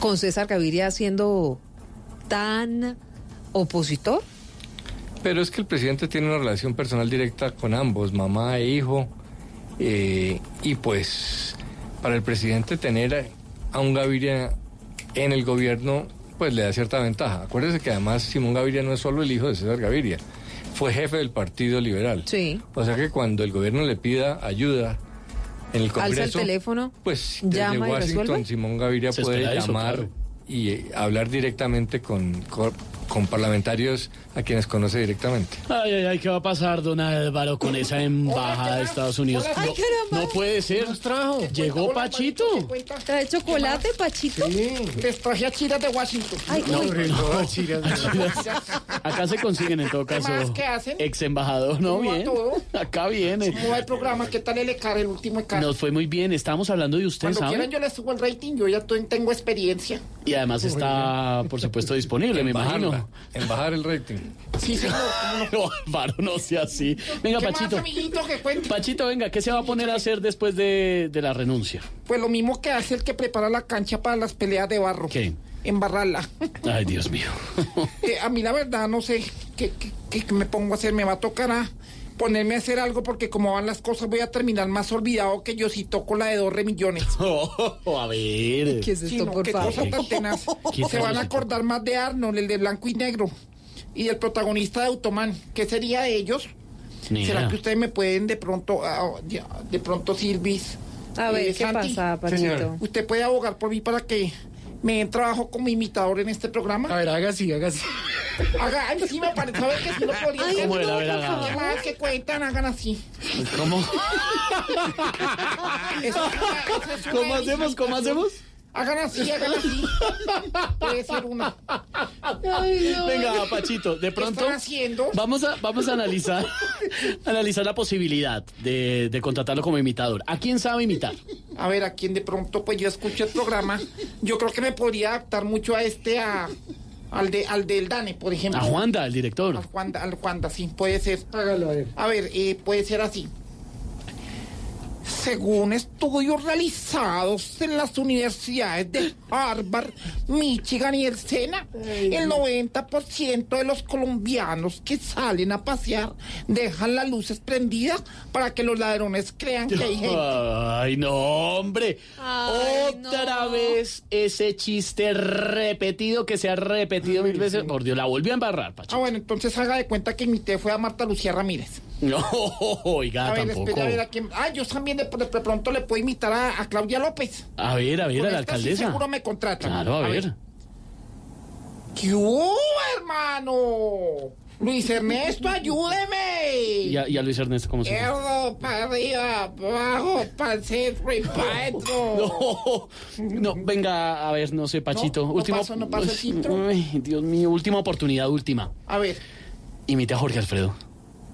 con César Gaviria siendo tan opositor? Pero es que el presidente tiene una relación personal directa con ambos, mamá e hijo, eh, y pues para el presidente tener a un Gaviria en el gobierno, pues le da cierta ventaja. Acuérdese que además Simón Gaviria no es solo el hijo de César Gaviria, fue jefe del Partido Liberal. Sí. O sea que cuando el gobierno le pida ayuda en el Alza el Congreso, teléfono, pues desde llama y Washington resuelve. Simón Gaviria Se puede eso, llamar claro. y eh, hablar directamente con, con, con parlamentarios a quienes conoce directamente. Ay, ay, ay, ¿qué va a pasar, don Álvaro, con esa embajada de Estados Unidos? Ay, No, caramba. no puede ser. Llegó Pachito. ¿Trae chocolate, Pachito? Les traje a Chiras de Washington. Ay, No, no, Chiras. Acá se consiguen en todo ¿Qué caso. más? ¿Qué hacen? Ex embajador, ¿no? ¿Cómo va Bien. todo? Acá viene. ¿Cómo va el programa? ¿Qué tal el ECAR, el último ECAR? Nos fue muy bien. Estábamos hablando de usted, Cuando ¿sabe? quieran yo les subo el rating, yo ya tengo experiencia. Y además está, por supuesto, disponible, me imagino. Embajarla, Embajar el rating. Sí, señor. No, Álvaro, no sea así. Venga, ¿Qué Pachito. más, amiguito, que cuente? Pachito, venga, ¿qué se va a poner a hacer después de, de la renuncia? Pues lo mismo que hace el que prepara la cancha para las peleas de barro. ¿Qué? Embarrarla. Ay, Dios mío. Eh, a mí la verdad no sé qué, qué- qué me pongo a hacer. Me va a tocar a ponerme a hacer algo porque como van las cosas voy a terminar más olvidado que yo si toco la de dos remillones. Oh, a ver. ¿Qué es esto, por qué favor? cosa tan tenaz. ¿Qué Se van a acordar más de Arnold, el de blanco y negro, y del protagonista de Automan. ¿Qué sería de ellos? Ni ¿Será idea. que ustedes me pueden de pronto, ah, ya, de pronto Silvis? A ver, eh, ¿qué Santi? pasa, Pachito? Señor. ¿Usted puede abogar por mí para que me den trabajo como imitador en este programa? A ver, haga así, haga así. Haga, ay, sí me parece, ¿sabes que sí lo podría Ay, hacer? ¿Cómo era? A ver, ¿Qué haga. más que cuentan? Hagan así. ¿Cómo? Eso- eso es una ¿Cómo hacemos? ¿Cómo hacemos? Hagan así, hagan así. Puede ser una. Venga, Pachito, de pronto están haciendo? vamos a vamos a analizar analizar la posibilidad de, de contratarlo como imitador. ¿A quién sabe imitar? A ver, a quién de pronto, pues yo escucho el programa. Yo creo que me podría adaptar mucho a este, a, al, de, al del Dane, por ejemplo. A Juanda, el director. Al Juanda, al Juanda, sí, puede ser. Hágalo, a ver. A ver, eh, puede ser así. Según estudios realizados en las universidades de Harvard, Michigan y el Sena, el 90% de los colombianos que salen a pasear dejan las luces prendidas para que los ladrones crean que hay gente. Ay, no, hombre. Otra vez ese chiste repetido que se ha repetido mil veces. Por Dios, la volvió a embarrar, Pacho. Ah, bueno, entonces haga de cuenta que imité fue a Marta Lucía Ramírez. No, oiga, A ver, tampoco. espera a ver a quién. Ah, yo también de, de- de pronto le puedo imitar a, a Claudia López. A ver, a ver, Con a la sí alcaldesa. seguro me contratan. Claro, a, A ver. ver. ¿Qué hubo, hermano? Luis Ernesto, ayúdeme. Y a, y a Luis Ernesto, ¿cómo se llama? Para arriba, para abajo, para el centro y para adentro. No, no, venga, a ver, no sé, Pachito. No, paso, no paso el. Ay, Dios mío, última oportunidad, última. A ver, Imite a Jorge Alfredo.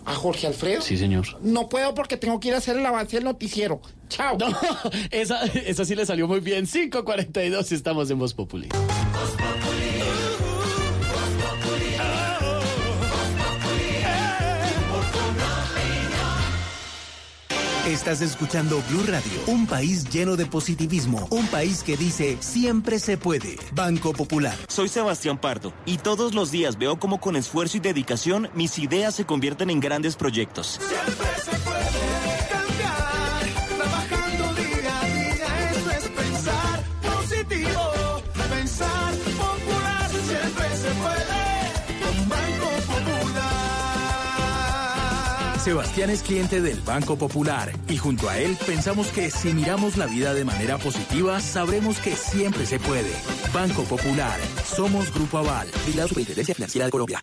¿A Jorge Alfredo? Sí, señor. No puedo porque tengo que ir a hacer el avance del noticiero. Chao. No, esa, esa sí le salió muy bien. 5.42 estamos en Voz Populi. Estás escuchando Blue Radio, un país lleno de positivismo, un país que dice siempre se puede. Banco Popular. Soy Sebastián Pardo y todos los días veo cómo con esfuerzo y dedicación mis ideas se convierten en grandes proyectos. Siempre se Sebastián es cliente del Banco Popular y junto a él pensamos que si miramos la vida de manera positiva, sabremos que siempre se puede. Banco Popular. Somos Grupo Aval y la Superintendencia Financiera de Colombia.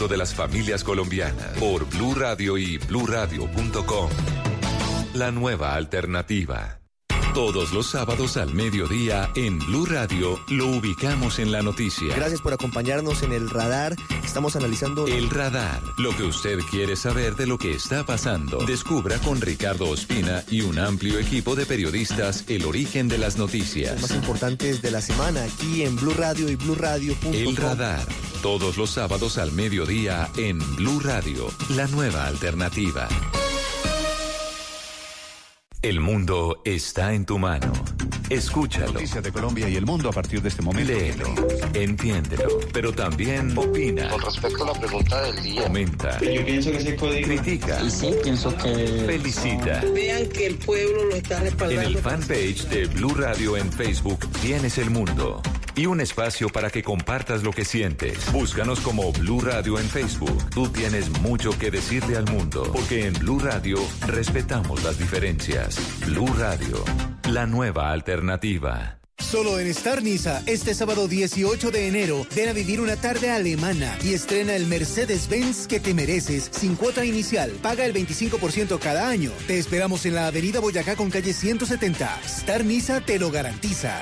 de las familias colombianas por Blue Radio y bluradio.com. La nueva alternativa. Todos los sábados al mediodía en Blue Radio lo ubicamos en la noticia. Gracias por acompañarnos en el radar. Estamos analizando El radar, lo que usted quiere saber de lo que está pasando. Descubra con Ricardo Ospina y un amplio equipo de periodistas el origen de las los más noticias. importantes de la semana aquí en Blue Radio y BlueRadio.com. El radar, todos los sábados al mediodía en Blue Radio, la nueva alternativa. El mundo está en tu mano. Escúchalo. Noticias de Colombia y el mundo a partir de este momento. Léelo, entiéndelo, pero también opina. Con respecto a la pregunta del día. Comenta. Yo pienso que ese código. Critica. sí, pienso que. Felicita. Vean que el pueblo lo está En respaldando. el fanpage de Blue Radio en Facebook tienes el mundo y un espacio para que compartas lo que sientes. Búscanos como Blue Radio en Facebook. Tú tienes mucho que decirle al mundo, porque en Blue Radio respetamos las diferencias. Blue Radio, la nueva alternativa. Solo en Star Niza, este sábado 18 de enero, ven a vivir una tarde alemana y estrena el Mercedes-Benz que te mereces sin cuota inicial. Paga el 25% cada año. Te esperamos en la Avenida Boyacá con calle 170. Star Niza te lo garantiza.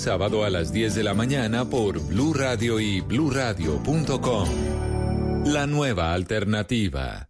sábado a las 10 de la mañana por Blue Radio y bluradio.com. La nueva alternativa.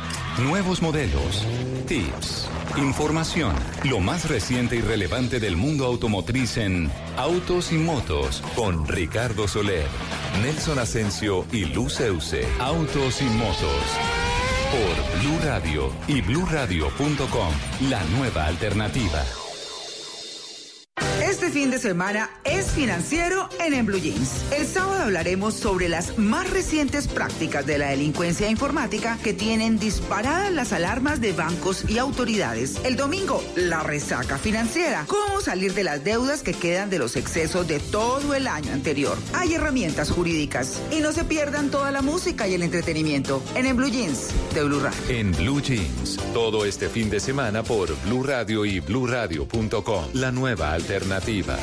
nuevos modelos, tips, información, lo más reciente y relevante del mundo automotriz en Autos y Motos con Ricardo Soler, Nelson Asensio y Luz Euse. Autos y Motos por Blue Radio y bluradio.com, la nueva alternativa. Fin de semana es financiero en, en Blue Jeans. El sábado hablaremos sobre las más recientes prácticas de la delincuencia informática que tienen disparadas las alarmas de bancos y autoridades. El domingo, la resaca financiera. Cómo salir de las deudas que quedan de los excesos de todo el año anterior. Hay herramientas jurídicas. Y no se pierdan toda la música y el entretenimiento en, en Blue Jeans de Blue Radio. En Blue Jeans, todo este fin de semana por Blue Radio y bluradio.com, la nueva alternativa. Blue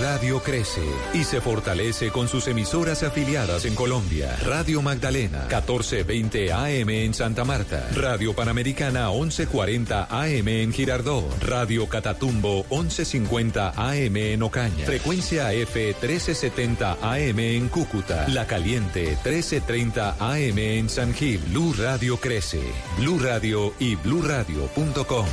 Radio crece y se fortalece con sus emisoras afiliadas en Colombia. Radio Magdalena, 1420 AM en Santa Marta. Radio Panamericana, 1140 AM en Girardó. Radio Catatumbo, 1150 AM en Ocaña. Frecuencia F, 1370 AM en Cúcuta. La Caliente, 1330 AM en San Gil. Blue Radio crece. Blue Radio y bluradio.com.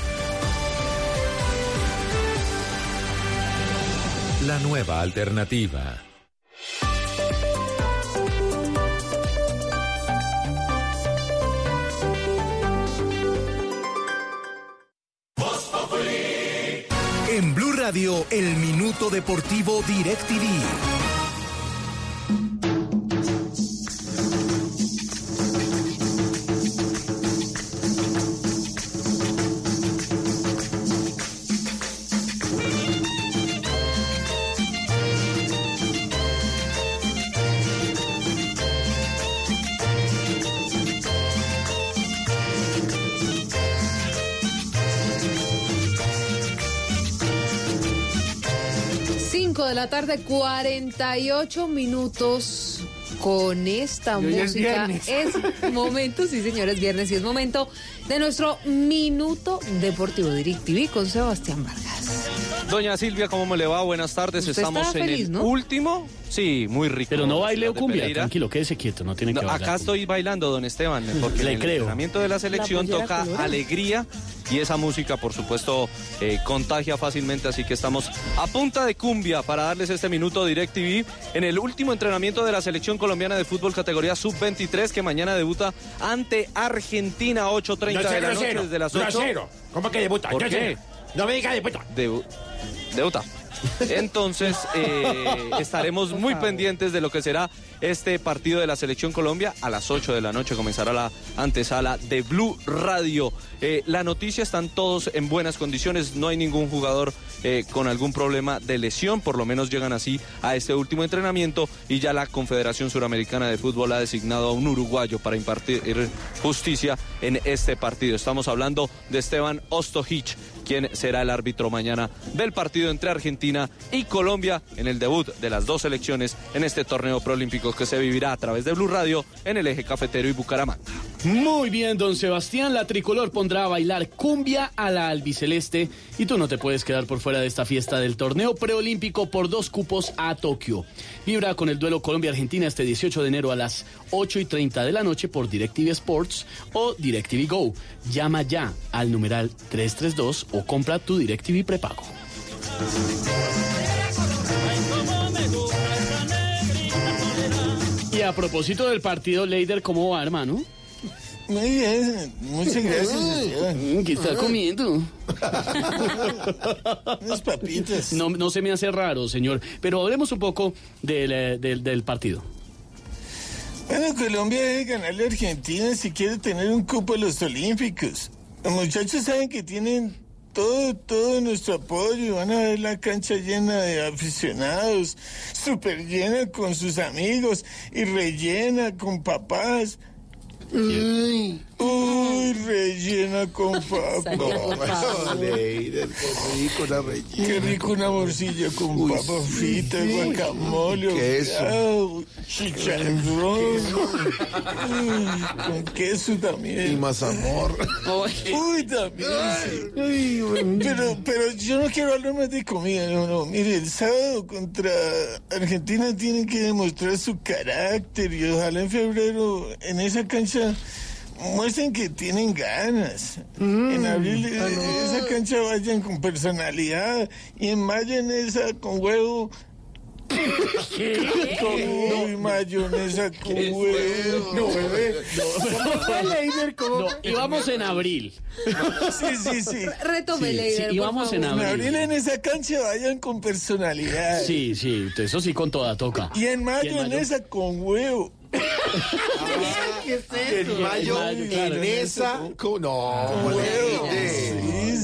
La nueva alternativa. En Blue Radio, el Minuto Deportivo DirecTV. La tarde, 48 minutos con esta es música. viernes. Es momento, sí señores, viernes y es momento de nuestro Minuto Deportivo DirecTV con Sebastián Vargas. Doña Silvia, ¿cómo me le va? Buenas tardes. Usted Estamos está en feliz, el ¿no? último. Sí, muy rico. Pero no baile o cumbia, Pereira. tranquilo, quédese quieto, no tiene que bailar. acá estoy bailando, don Esteban, porque Le en el creo. entrenamiento de la selección toca colorada. alegría y esa música, por supuesto, eh, contagia fácilmente, así que estamos a punta de cumbia para darles este minuto DirecTV en el último entrenamiento de la selección colombiana de fútbol categoría sub-23 que mañana debuta ante Argentina 8.30 No sea de la noche desde las 8. grosero. ¿Cómo que debuta? ¿Por Grosero. qué? No me diga debuta. Debu- debuta. Entonces, eh, estaremos muy pendientes de lo que será este partido de la Selección Colombia. A las 8 de la noche comenzará la antesala de Blue Radio. Eh, la noticia están todos en buenas condiciones, no hay ningún jugador eh, con algún problema de lesión, por lo menos llegan así a este último entrenamiento y ya la Confederación Suramericana de Fútbol ha designado a un uruguayo para impartir justicia en este partido. Estamos hablando de Esteban Ostojic, quien será el árbitro mañana del partido entre Argentina y Colombia en el debut de las dos selecciones en este torneo preolímpico que se vivirá a través de Blue Radio en el eje cafetero y Bucaramanga. Muy bien, don Sebastián. La tricolor pondrá a bailar cumbia a la albiceleste y tú no te puedes quedar por fuera de esta fiesta del torneo preolímpico por dos cupos a Tokio. Vibra con el duelo Colombia-Argentina este 18 de enero a las 8 y 30 de la noche por DirecTV Sports o DirecTV Go. Llama ya al numeral 332 o compra tu DirecTV prepago. Y a propósito del partido, Leider, ¿cómo va, hermano? Muy bien, muchas gracias. Mm, ¿Qué está comiendo? Unas papitas. No, no se me hace raro, señor. Pero hablemos un poco del, eh, del, del partido. Bueno, Colombia debe ganarle a Argentina si quiere tener un cupo a los Olímpicos. Los muchachos saben que tienen todo, todo nuestro apoyo y van a ver la cancha llena de aficionados, súper llena con sus amigos y rellena con papás. Ay, Uy, rellena con papa. Leider, qué rico la rellena. Qué rico una morcilla con papa frita, guacamole, queso. chicharrón. Uy, con queso también. Y mazamorra. Uy, también. sí. Pero, pero yo no quiero hablar más de comida, no, no. Mire, el sábado contra Argentina tienen que demostrar su carácter y ojalá en febrero en esa cancha muestren que tienen ganas. en abril ah, eh, esa cancha vayan con personalidad y en mayo en esa con huevo. Con uy, mayonesa con huevo. No. No, íbamos en abril. Sí, sí, sí. Retome, Sí, Leider, sí, íbamos en En abril. abril en esa cancha vayan con personalidad. Sí, sí, eso sí con toda toca. Y en ¿Y mayo en en mayo? esa con huevo. En mayo, mayo, claro. en esa.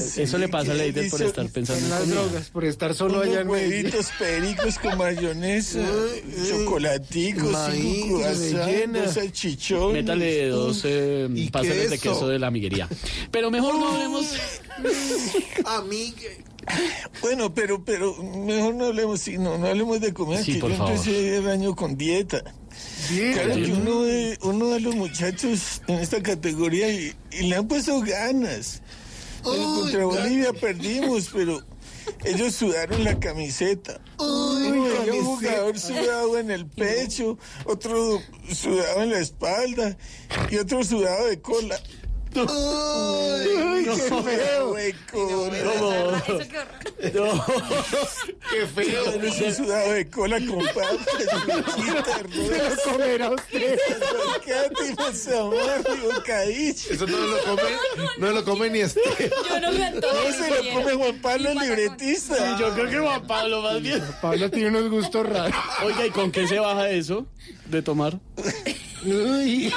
Sí, Eso le pasa a Leider por estar pensando En en las comida. drogas, por estar solo Unos allá en huevitos pericos con mayonesa, chocolaticos, Maíz, cinco croissants, salchichones. Métale dos eh, pasteles de queso. de la amiguería. Pero mejor no hablemos. Amigue. Bueno, pero, pero mejor no hablemos, sí, no, no hablemos de comida, Sí, que por yo favor. empecé el año con dieta. Claro que uno de, uno de los muchachos en esta categoría y, y le han puesto ganas. Bueno, contra Bolivia perdimos, pero ellos sudaron la camiseta. Uno había un jugador sudado en el pecho, otro sudado en la espalda y otro sudado de cola. ¡Ay, qué feo! No. ¡Qué feo! Un sudado de cola con papas, Se lo comerá usted. Eso no lo come, no lo come ni este. Yo no me antojo. No se lo come Juan Pablo, el libretista. Yo creo que Juan Pablo más bien. Pablo tiene unos gustos raros. Oiga, ¿y con qué se baja eso de tomar? Uy.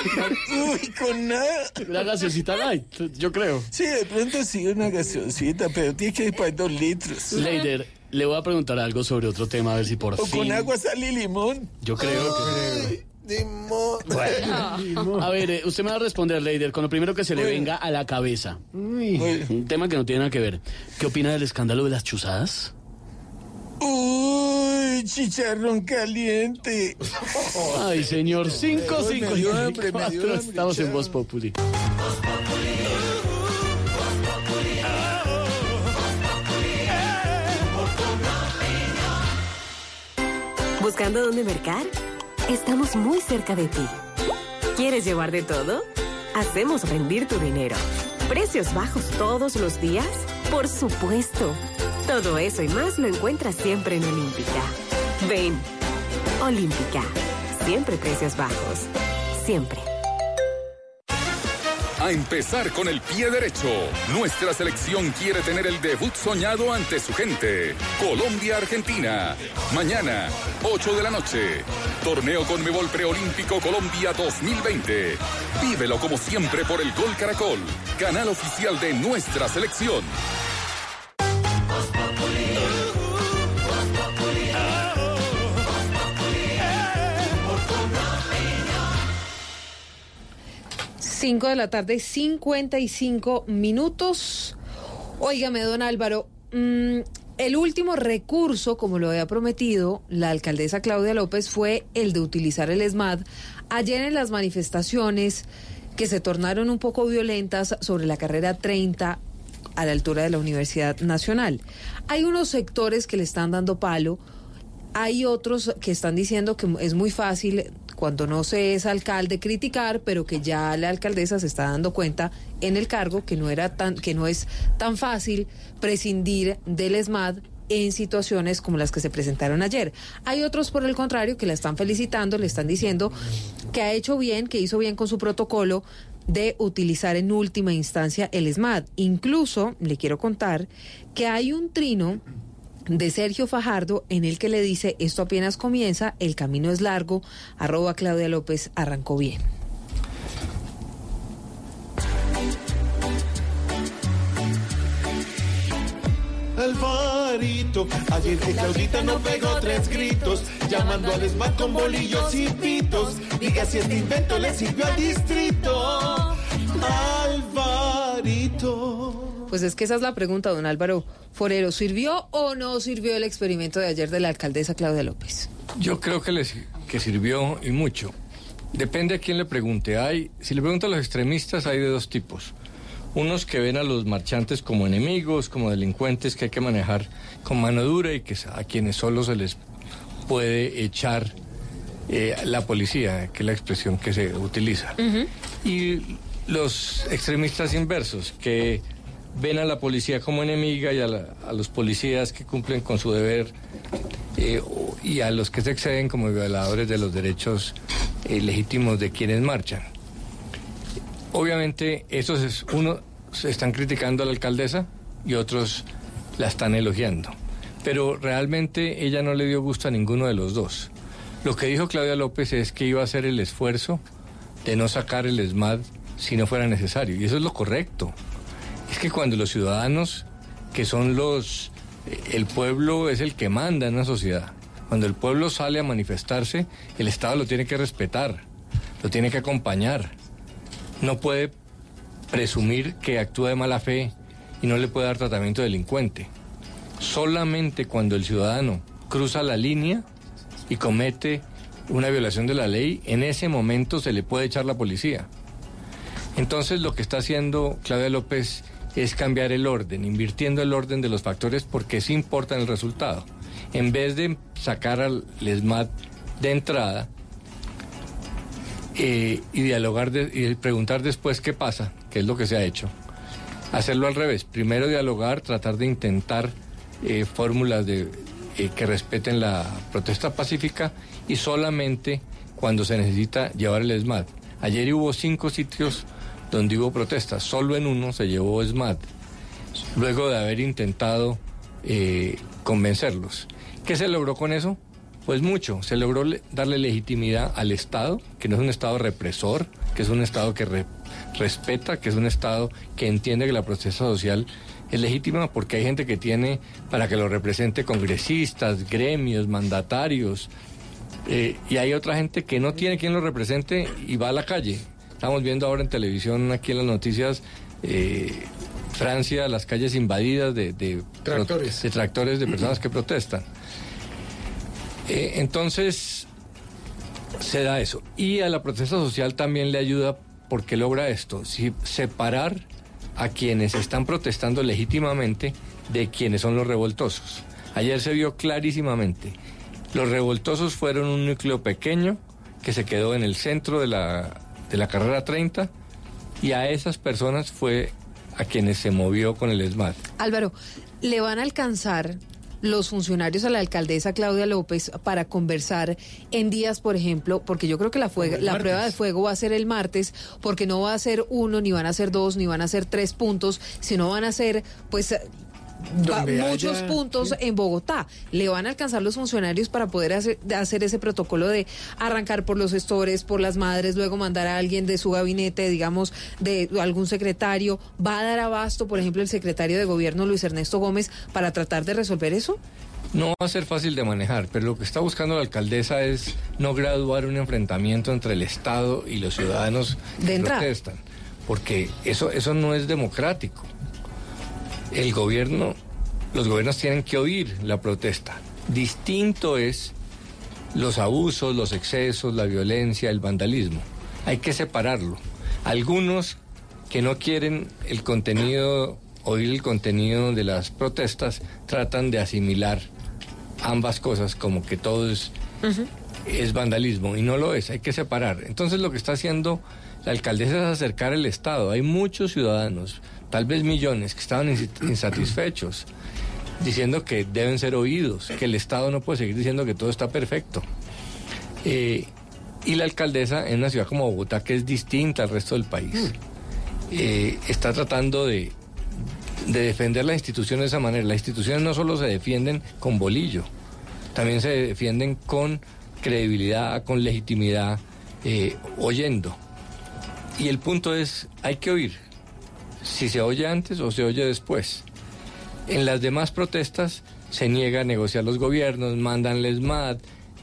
Uy, con nada. La gaseosita light, yo creo. Sí, de pronto sí una gaseosita, pero tiene que ir para dos litros. Leider, le voy a preguntar algo sobre otro tema, a ver si por O fin. con agua, sal y limón. Yo creo que. Dimo- A ver, eh, usted me va a responder, Leider, con lo primero que se le venga a la cabeza. Uy. Un tema que no tiene nada que ver. ¿Qué opina del escándalo de las chuzadas? Uy, chicharrón caliente. Ay, señor, 5, Uy, 5 me dio hambre, me dio hambre, Estamos en. Voz Populi. ¿Buscando dónde mercar? Estamos muy cerca de ti. ¿Quieres llevar de todo? Hacemos rendir tu dinero. ¿Precios bajos todos los días? Por supuesto. Todo eso y más lo encuentras siempre en Olímpica. Ven. Olímpica. Siempre precios bajos. Siempre. A empezar con el pie derecho. Nuestra selección quiere tener el debut soñado ante su gente. Colombia-Argentina. Mañana, 8 de la noche. Torneo Conmebol Preolímpico Colombia 2020. Vívelo como siempre por el Gol Caracol, canal oficial de nuestra selección. Cinco de la tarde, 55 minutos. Óigame, don Álvaro, mm, el último recurso, como lo había prometido la alcaldesa Claudia López, fue el de utilizar el ESMAD ayer en las manifestaciones que se tornaron un poco violentas sobre la carrera 30 a la altura de la Universidad Nacional. Hay unos sectores que le están dando palo, hay otros que están diciendo que es muy fácil cuando no se es alcalde criticar, pero que ya la alcaldesa se está dando cuenta en el cargo que no era tan que no es tan fácil prescindir del ESMAD en situaciones como las que se presentaron ayer. Hay otros, por el contrario, que la están felicitando, le están diciendo que ha hecho bien, que hizo bien con su protocolo de utilizar en última instancia el ESMAD. Incluso, le quiero contar que hay un trino de Sergio Fajardo en el que le dice esto apenas comienza, el camino es largo, arroba Claudia López arrancó bien. Alvarito, ayer que Claudita no pegó tres gritos, llamando al ESMAD con bolillos y pitos. Diga si este invento le sirvió al distrito. Alvarito. Pues es que esa es la pregunta, don Álvaro Forero. ¿Sirvió o no sirvió el experimento de ayer de la alcaldesa Claudia López? Yo creo que, les, que sirvió y mucho. Depende a quién le pregunte. Hay, si le pregunto a los extremistas, hay de dos tipos. Unos que ven a los marchantes como enemigos, como delincuentes que hay que manejar con mano dura y que a quienes solo se les puede echar eh, la policía, que es la expresión que se utiliza. Y los extremistas inversos, que ven a la policía como enemiga y a, la- a los policías que cumplen con su deber eh, y a los que se exceden como violadores de los derechos eh, legítimos de quienes marchan. Obviamente, esos es, uno se están criticando a la alcaldesa y otros la están elogiando. Pero realmente ella no le dio gusto a ninguno de los dos. Lo que dijo Claudia López es que iba a hacer el esfuerzo de no sacar el ESMAD si no fuera necesario. Y eso es lo correcto. Es que cuando los ciudadanos, que son los... eh, El pueblo es el que manda en una sociedad. Cuando el pueblo sale a manifestarse, el Estado lo tiene que respetar, lo tiene que acompañar. No puede presumir que actúa de mala fe y no le puede dar tratamiento delincuente. Solamente cuando el ciudadano cruza la línea y comete una violación de la ley, en ese momento se le puede echar la policía. Entonces lo que está haciendo Claudia López es cambiar el orden, invirtiendo el orden de los factores porque sí importa el resultado. En vez de sacar al ESMAD de entrada eh, y dialogar y preguntar después qué pasa, que es lo que se ha hecho, hacerlo al revés. Primero dialogar, tratar de intentar eh, fórmulas de, eh, que respeten la protesta pacífica y solamente cuando se necesita llevar el ESMAD. Ayer hubo cinco sitios donde hubo protestas, solo en uno se llevó ESMAD, luego de haber intentado eh, convencerlos. ¿Qué se logró con eso? Pues mucho. Se logró le- darle legitimidad al Estado, que no es un Estado represor, que es un Estado que re- respeta, que es un Estado que entiende que la protesta social es legítima porque hay gente que tiene para que lo represente congresistas, gremios, mandatarios, eh, y hay otra gente que no tiene quien lo represente y va a la calle. Estamos viendo ahora en televisión, aquí en las noticias, eh, Francia, las calles invadidas de, de Tractores. de tractores de personas que protestan. Eh, entonces, se da eso. Y a la protesta social también le ayuda porque logra esto, si, separar a quienes están protestando legítimamente de quienes son los revoltosos. Ayer se vio clarísimamente. Los revoltosos fueron un núcleo pequeño que se quedó en el centro de la, de la carrera 30 y a esas personas fue a quienes se movió con el ESMAD. Álvaro, ¿le van a alcanzar los funcionarios a la alcaldesa Claudia López para conversar en días, por ejemplo, porque yo creo que la, la prueba de fuego va a ser el martes, porque no va a ser uno, ni van a ser dos, ni van a ser tres puntos, sino van a ser, pues, Donde muchos haya- puntos en Bogotá. ¿Le van a alcanzar los funcionarios para poder hacer, ese protocolo de arrancar por los gestores, por las madres, luego mandar a alguien de su gabinete, digamos, de algún secretario? ¿Va a dar abasto, por ejemplo, el secretario de gobierno Luis Ernesto Gómez para tratar de resolver eso? No va a ser fácil de manejar, pero lo que está buscando la alcaldesa es no graduar un enfrentamiento entre el Estado y los ciudadanos que protestan, porque eso, eso no es democrático. El gobierno, los gobiernos tienen que oír la protesta. Distinto es los abusos, los excesos, la violencia, el vandalismo. Hay que separarlo. Algunos que no quieren el contenido, oír el contenido de las protestas, tratan de asimilar ambas cosas como que todo es, es vandalismo y no lo es, hay que separar. Entonces lo que está haciendo la alcaldesa es acercar el Estado. Hay muchos ciudadanos, tal vez millones, que estaban insatisfechos, diciendo que deben ser oídos, que el Estado no puede seguir diciendo que todo está perfecto. Eh, y la alcaldesa en una ciudad como Bogotá, que es distinta al resto del país, eh, está tratando de, de defender la institución de esa manera. Las instituciones no solo se defienden con bolillo, también se defienden con credibilidad, con legitimidad, eh, oyendo. Y el punto es, hay que oír, si se oye antes o se oye después. En las demás protestas se niega a negociar los gobiernos, mandan el ESMAD,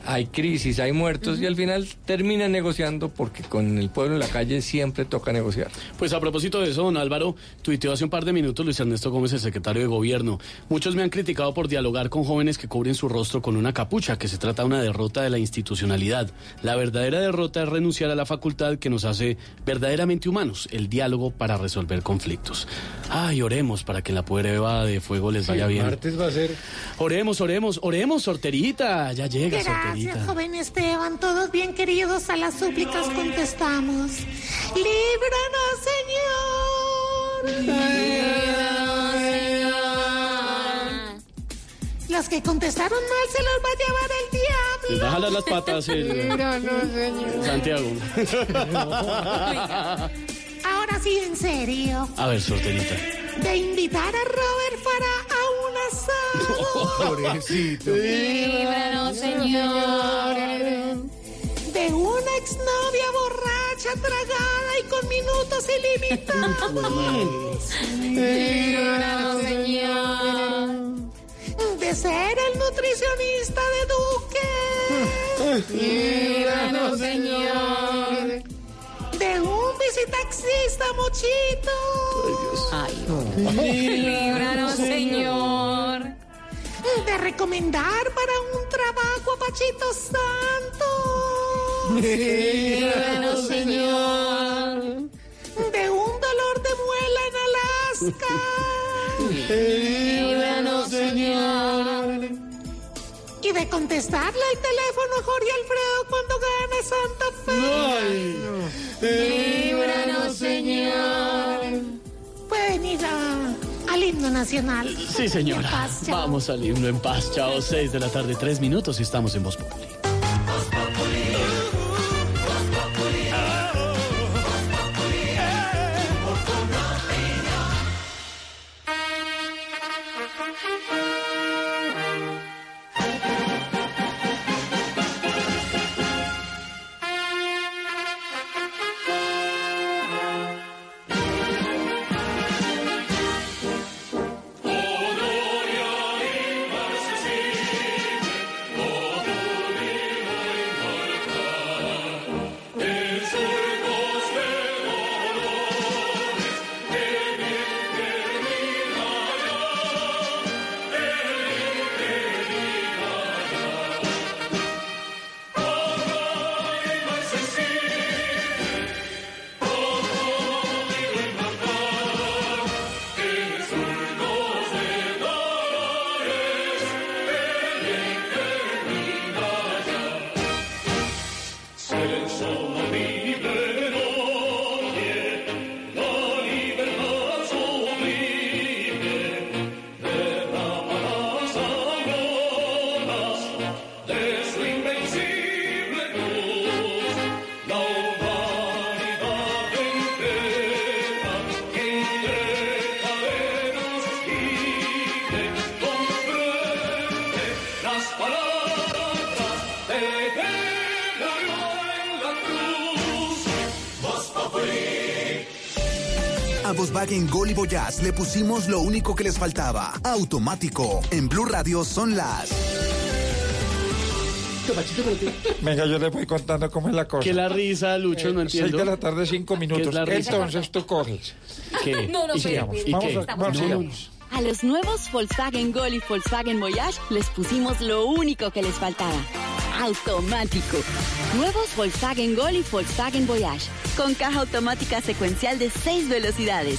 hay crisis, hay muertos y al final terminan negociando porque con el pueblo en la calle siempre toca negociar. Pues a propósito de eso, don Álvaro, tuiteó hace un par de minutos Luis Ernesto Gómez, el secretario de Gobierno. Muchos me han criticado por dialogar con jóvenes que cubren su rostro con una capucha, que se trata de una derrota de la institucionalidad. La verdadera derrota es renunciar a la facultad que nos hace verdaderamente humanos, el diálogo para resolver conflictos. Ay, oremos para que la prueba de fuego les vaya bien. Martes va a ser. Oremos, oremos, oremos, sorterita. Ya llega, sorterita. Gracias, joven Esteban. Todos bien queridos a las súplicas contestamos. Líbranos, Señor. Líbranos, Señor. Los que contestaron mal se los va a llevar el diablo. Les va a jalar las patas el Líbranos, Señor. Santiago. Ahora sí, en serio. A ver, sorterita. De invitar a Robert Farah a un asado. Pobrecito. Líbranos, Señor. De una exnovia borracha, tragada y con minutos ilimitados. Líbranos, Señor. De ser el nutricionista de Duque. Líbranos, Señor. De un visitaxista mochito. Líbranos, Señor. De recomendar para un trabajo a Pachito Santo. Líbranos, Señor. De un dolor de muela en Alaska. Líbranos, Señor. De contestarle al teléfono a Jorge Alfredo cuando gana Santa Fe. Líbranos, Señor. Pueden ir a- al himno nacional. Sí, señora. Paz. Vamos al himno en paz. Chao, seis de la tarde, tres minutos y estamos en Voz Populi. Volkswagen Gol y Voyage le pusimos lo único que les faltaba. Automático. En Blue Radio son las. Venga, yo le voy contando cómo es la cosa. Que la risa, Lucho, no entiendo. Seis de la tarde, cinco minutos. Entonces tú coges. ¿Qué? No, no, ¿Y? Vamos, ¿Y vamos qué? a- vamos, No, sigamos. A los nuevos Volkswagen Gol y Volkswagen Voyage les pusimos lo único que les faltaba. Automático. Nuevos Volkswagen Gol y Volkswagen Voyage. Con caja automática secuencial de 6 velocidades,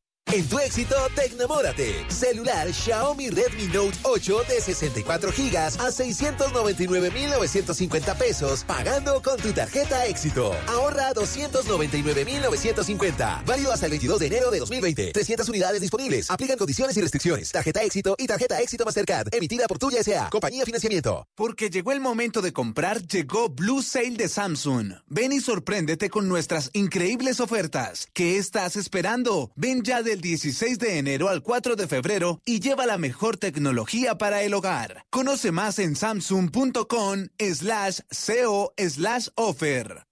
En tu éxito, tecnamórate. Celular Xiaomi Redmi Note 8 de 64 gigas a 699,950 pesos, pagando con tu tarjeta éxito. Ahorra 299,950. Válido hasta el 22 de enero de 2020. 300 unidades disponibles. Aplican condiciones y restricciones. Tarjeta éxito y tarjeta éxito Mastercard. Emitida por Tuya S.A. Compañía Financiamiento. Porque llegó el momento de comprar, llegó Blue Sale de Samsung. Ven y sorpréndete con nuestras increíbles ofertas. ¿Qué estás esperando? Ven ya del del 16 de enero al 4 de febrero y lleva la mejor tecnología para el hogar. Conoce más en samsung.com slash co slash offer.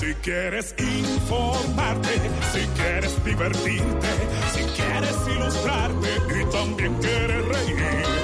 Si quieres informarte, si quieres divertirte, si quieres ilustrarte y también quieres reír.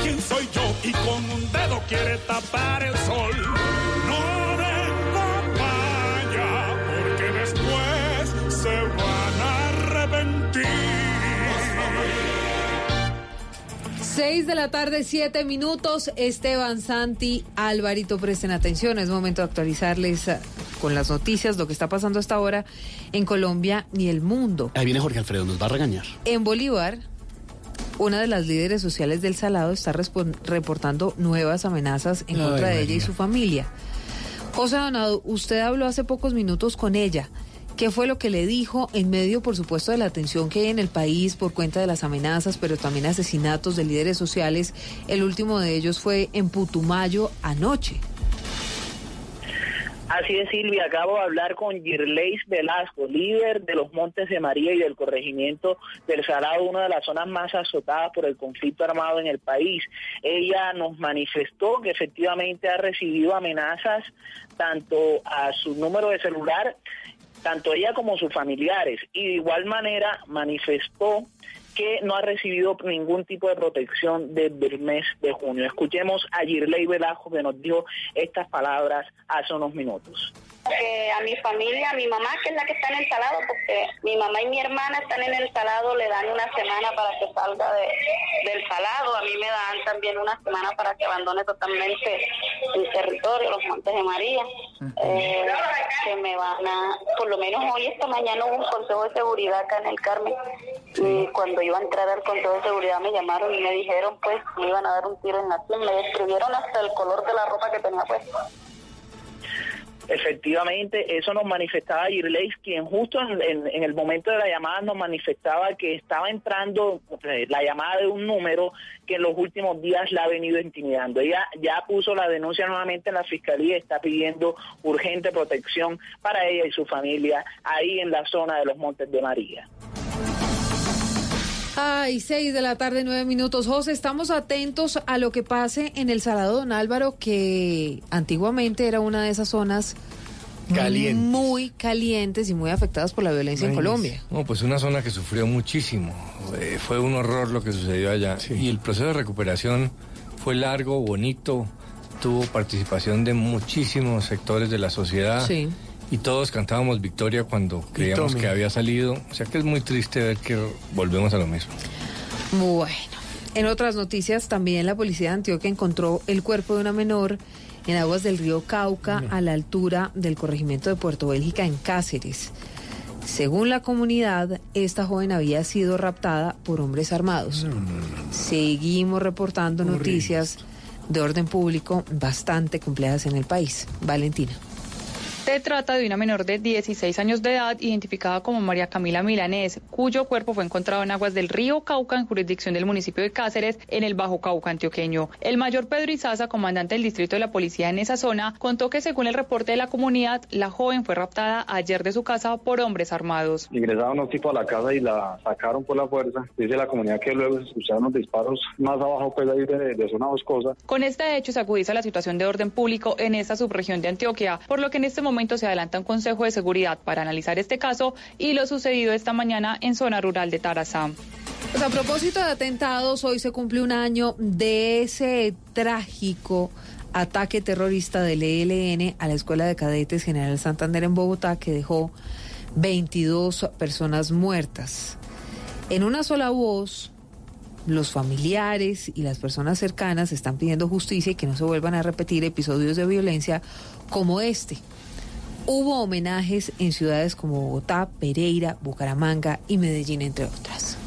y con un dedo quiere tapar el sol. No venga vaya, porque después se van a arrepentir. 6 de la tarde, 7 minutos. Esteban Santi, Alvarito, presten atención. Es momento de actualizarles eh, con las noticias lo que está pasando hasta ahora en Colombia y el mundo. Ahí viene Jorge Alfredo, nos va a regañar. En Bolívar, una de las líderes sociales del Salado está reportando nuevas amenazas en contra de ella y su familia. José Donado, usted habló hace pocos minutos con ella. ¿Qué fue lo que le dijo en medio, por supuesto, de la tensión que hay en el país por cuenta de las amenazas, pero también asesinatos de líderes sociales? El último de ellos fue en Putumayo anoche. Así es, Silvia. Acabo de hablar con Girleis Velasco, líder de los Montes de María y del corregimiento del Salado, una de las zonas más azotadas por el conflicto armado en el país. Ella nos manifestó que efectivamente ha recibido amenazas tanto a su número de celular, tanto ella como sus familiares. Y de igual manera manifestó que no ha recibido ningún tipo de protección desde el mes de junio. Escuchemos a Girley Velasco que nos dio estas palabras hace unos minutos. Eh, a mi familia, a mi mamá, que es la que está en el salado, porque mi mamá y mi hermana están en el salado, le dan una semana para que salga de- del salado. A mí me dan también una semana para que abandone totalmente el territorio, los Montes de María. Eh, que me van a, por lo menos hoy, esta mañana hubo un consejo de seguridad acá en el Carmen. Y cuando iba a entrar al consejo de seguridad me llamaron y me dijeron pues me iban a dar un tiro en la sien. Me describieron hasta el color de la ropa que tenía puesta. Efectivamente, eso nos manifestaba Girleis, quien justo en, en- el momento de la llamada nos manifestaba que estaba entrando eh, la llamada de un número que en los últimos días la ha venido intimidando. Ella ya puso la denuncia nuevamente en la fiscalía, está pidiendo urgente protección para ella y su familia ahí en la zona de los Montes de María. Ay, seis de la tarde, nueve minutos. José, estamos atentos a lo que pase en el Salado Don Álvaro, que antiguamente era una de esas zonas Calientes. muy calientes y muy afectadas por la violencia en Colombia. No, pues una zona que sufrió muchísimo. Eh, fue un horror lo que sucedió allá. Y el proceso de recuperación fue largo, bonito. Tuvo participación de muchísimos sectores de la sociedad. Sí. Y todos cantábamos victoria cuando creíamos que había salido. O sea que es muy triste ver que volvemos a lo mismo. Bueno, en otras noticias, también la policía de Antioquia encontró el cuerpo de una menor en aguas del río Cauca, a la altura del corregimiento de Puerto Bélgica, en Cáceres. Según la comunidad, esta joven había sido raptada por hombres armados. Seguimos reportando noticias de orden público bastante complejas en el país. Valentina. Se trata de una menor de 16 años de edad, identificada como María Camila Milanés, cuyo cuerpo fue encontrado en aguas del río Cauca, en jurisdicción del municipio de Cáceres, en el Bajo Cauca antioqueño. El mayor Pedro Izaza, comandante del distrito de la policía en esa zona, contó que según el reporte de la comunidad, la joven fue raptada ayer de su casa por hombres armados. Ingresaron unos tipos a la casa y la sacaron por la fuerza. Dice la comunidad que luego se escucharon los disparos más abajo, pues ahí de, de zona boscosa. Con este hecho se agudiza la situación de orden público en esta subregión de Antioquia, por lo que en este momento se adelanta un consejo de seguridad para analizar este caso y lo sucedido esta mañana en zona rural de Tarazá. Pues a propósito de atentados, hoy se cumple un año de ese trágico ataque terrorista del ELN a la Escuela de Cadetes General Santander en Bogotá que dejó 22 personas muertas. En una sola voz, los familiares y las personas cercanas están pidiendo justicia y que no se vuelvan a repetir episodios de violencia como este. Hubo homenajes en ciudades como Bogotá, Pereira, Bucaramanga y Medellín, entre otras.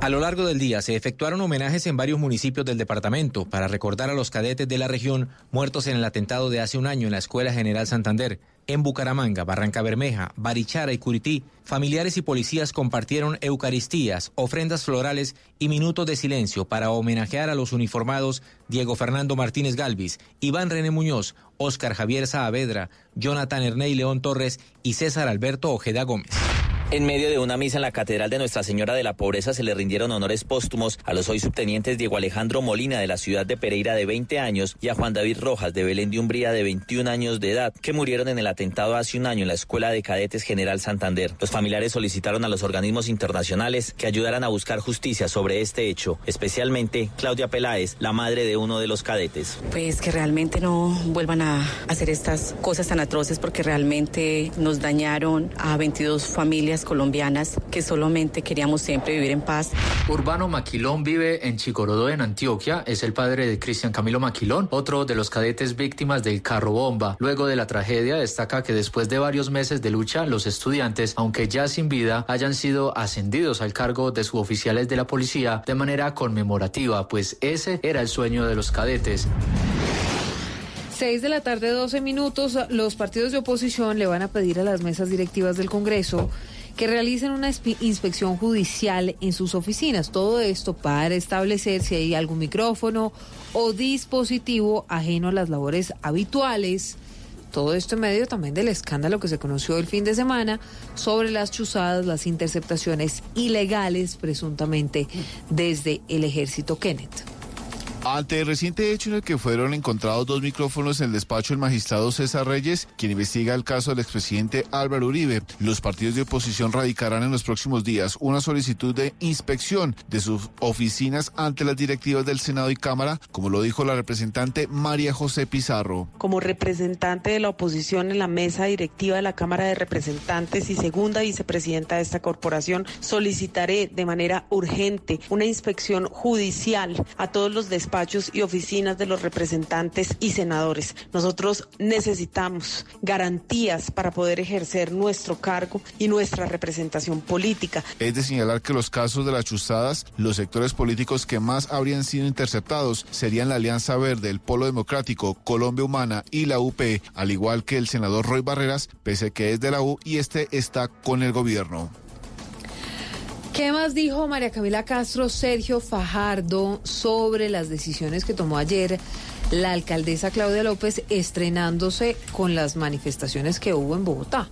A lo largo del día se efectuaron homenajes en varios municipios del departamento para recordar a los cadetes de la región muertos en el atentado de hace un año en la Escuela General Santander. En Bucaramanga, Barranca Bermeja, Barichara y Curití, familiares y policías compartieron eucaristías, ofrendas florales y minutos de silencio para homenajear a los uniformados Diego Fernando Martínez Galvis, Iván René Muñoz, Óscar Javier Saavedra, Jonathan Erney León Torres y César Alberto Ojeda Gómez. En medio de una misa en la Catedral de Nuestra Señora de la Pobreza se le rindieron honores póstumos a los hoy subtenientes Diego Alejandro Molina de la ciudad de Pereira de 20 años y a Juan David Rojas de Belén de Umbría de 21 años de edad, que murieron en el atentado hace un año en la Escuela de Cadetes General Santander. Los familiares solicitaron a los organismos internacionales que ayudaran a buscar justicia sobre este hecho, especialmente Claudia Peláez, la madre de uno de los cadetes. Pues que realmente no vuelvan a hacer estas cosas tan atroces porque realmente nos dañaron a 22 familias colombianas que solamente queríamos siempre vivir en paz. Urbano Maquilón vive en Chicorodó, en Antioquia. Es el padre de Cristian Camilo Maquilón, otro de los cadetes víctimas del carro bomba. Luego de la tragedia, destaca que después de varios meses de lucha, los estudiantes, aunque ya sin vida, hayan sido ascendidos al cargo de suboficiales de la policía de manera conmemorativa, pues ese era el sueño de los cadetes. 6 de la tarde, 12 minutos. Los partidos de oposición le van a pedir a las mesas directivas del Congreso que realicen una inspección judicial en sus oficinas. Todo esto para establecer si hay algún micrófono o dispositivo ajeno a las labores habituales. Todo esto en medio también del escándalo que se conoció el fin de semana sobre las chuzadas, las interceptaciones ilegales presuntamente desde el ejército Kenneth. Ante el reciente hecho en el que fueron encontrados dos micrófonos en el despacho del magistrado César Reyes, quien investiga el caso del expresidente Álvaro Uribe, los partidos de oposición radicarán en los próximos días una solicitud de inspección de sus oficinas ante las directivas del Senado y Cámara, como lo dijo la representante María José Pizarro. Como representante de la oposición en la mesa directiva de la Cámara de Representantes y segunda vicepresidenta de esta corporación, solicitaré de manera urgente una inspección judicial a todos los despachos y oficinas de los representantes y senadores. Nosotros necesitamos garantías para poder ejercer nuestro cargo y nuestra representación política. Es de señalar que los casos de las chuzadas, los sectores políticos que más habrían sido interceptados serían la Alianza Verde, el Polo Democrático, Colombia Humana y la UP, al igual que el senador Roy Barreras, pese que es de la U y este está con el gobierno. ¿Qué más dijo María Camila Castro Sergio Fajardo sobre las decisiones que tomó ayer la alcaldesa Claudia López estrenándose con las manifestaciones que hubo en Bogotá?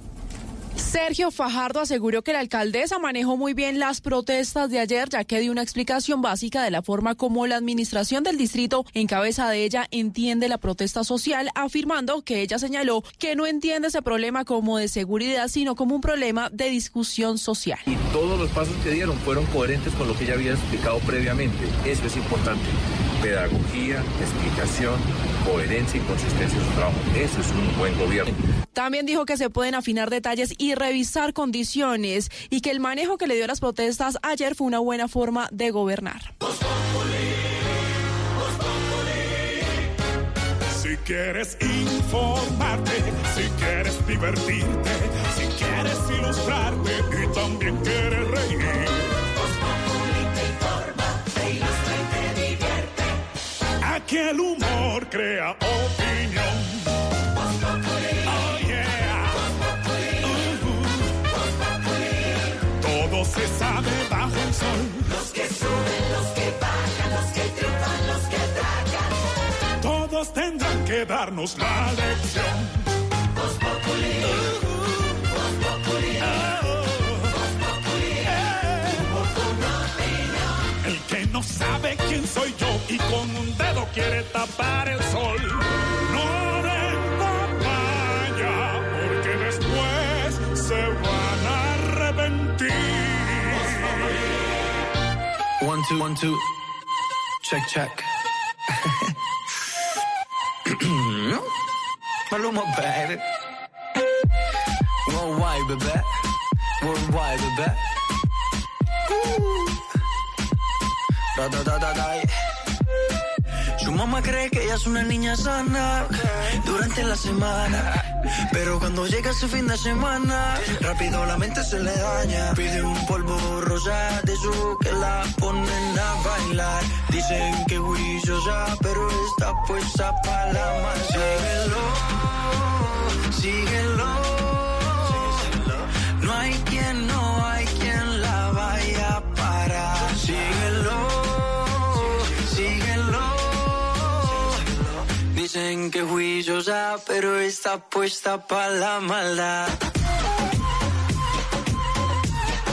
Sergio Fajardo aseguró que la alcaldesa manejó muy bien las protestas de ayer, ya que dio una explicación básica de la forma como la administración del distrito, en cabeza de ella, entiende la protesta social, afirmando que ella señaló que no entiende ese problema como de seguridad, sino como un problema de discusión social. y todos los pasos que dieron fueron coherentes con lo que ya había explicado previamente. Eso es importante. Pedagogía, explicación, coherencia y consistencia en su trabajo. Eso es un buen gobierno. También dijo que se pueden afinar detalles y revisar condiciones y que el manejo que le dio a las protestas ayer fue una buena forma de gobernar. Si quieres informarte, si quieres divertirte, si quieres ilustrarte y también quieres reír. Aquí el humor crea opinión. Oh, yeah. Uh-huh. Todo se sabe bajo el sol. Los que suben, los que bajan, los que triunfan, los que tragan. Todos tendrán que darnos la lección. El que sabe quién soy yo y con un dedo quiere tapar el sol. No den papaya, porque después se van a arrepentir. One, two, one, two. Check, check. Maluma, baby. Worldwide, baby. Worldwide, baby. Ooh. Su mamá cree que ella es una niña sana durante la semana. Pero cuando llega su fin de semana, rápido la mente se le daña. Pide un polvo rosa de su que la ponen a bailar. Dicen que ya, pero está puesta para la más. Síguelo, síguelo. No hay quien, no Dicen que ya, pero está puesta para la maldad.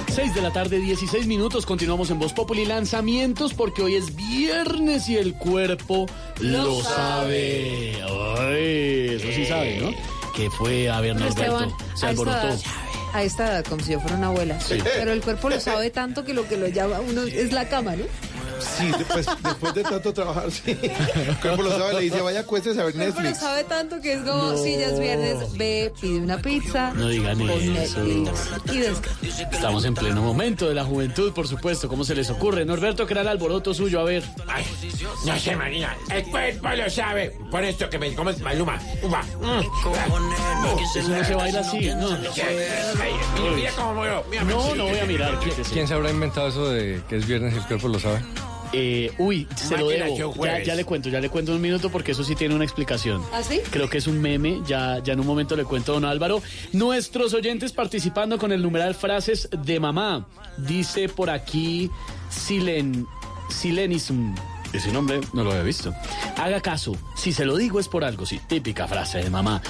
6 de la tarde, 16 minutos. Continuamos en Voz Populi Lanzamientos porque hoy es viernes y el cuerpo lo, Lo sabe. Ay, eso sí sabe, ¿no? Que fue a ver, Norberto. Se alborotó. A esta edad, como si yo fuera una abuela. Sí. Pero el cuerpo lo sabe tanto que lo que lo llama uno es la cama, ¿no? Sí, después, después de tanto trabajar, sí. Como lo sabe, le dice, vaya, acuéstese a ver El cuerpo lo Netflix. sabe tanto que es como, No. si ya es viernes, ve, pide una pizza. No digan eso. Netflix Y descansa. Estamos en pleno momento de la juventud, por supuesto. ¿Cómo se les ocurre? Norberto, que era el alboroto suyo. A ver. No sé, Marina. El cuerpo lo sabe. Por esto que me comes Maluma. Uva. Eso no se baila así. No, Mira, mira cómo muero. Mira, no, no voy a mirar. ¿Quién se habrá inventado eso de que es viernes y el cuerpo lo sabe? Eh, uy, se lo debo. Ya, le cuento, ya le cuento en un minuto porque eso sí tiene una explicación. ¿Ah, sí? Creo que es un meme, ya, ya en un momento le cuento a don Álvaro. Nuestros oyentes participando con el numeral frases de mamá. Dice por aquí Silen, Silenism. Ese nombre no lo había visto. Haga caso, si se lo digo es por algo, sí, típica frase de mamá.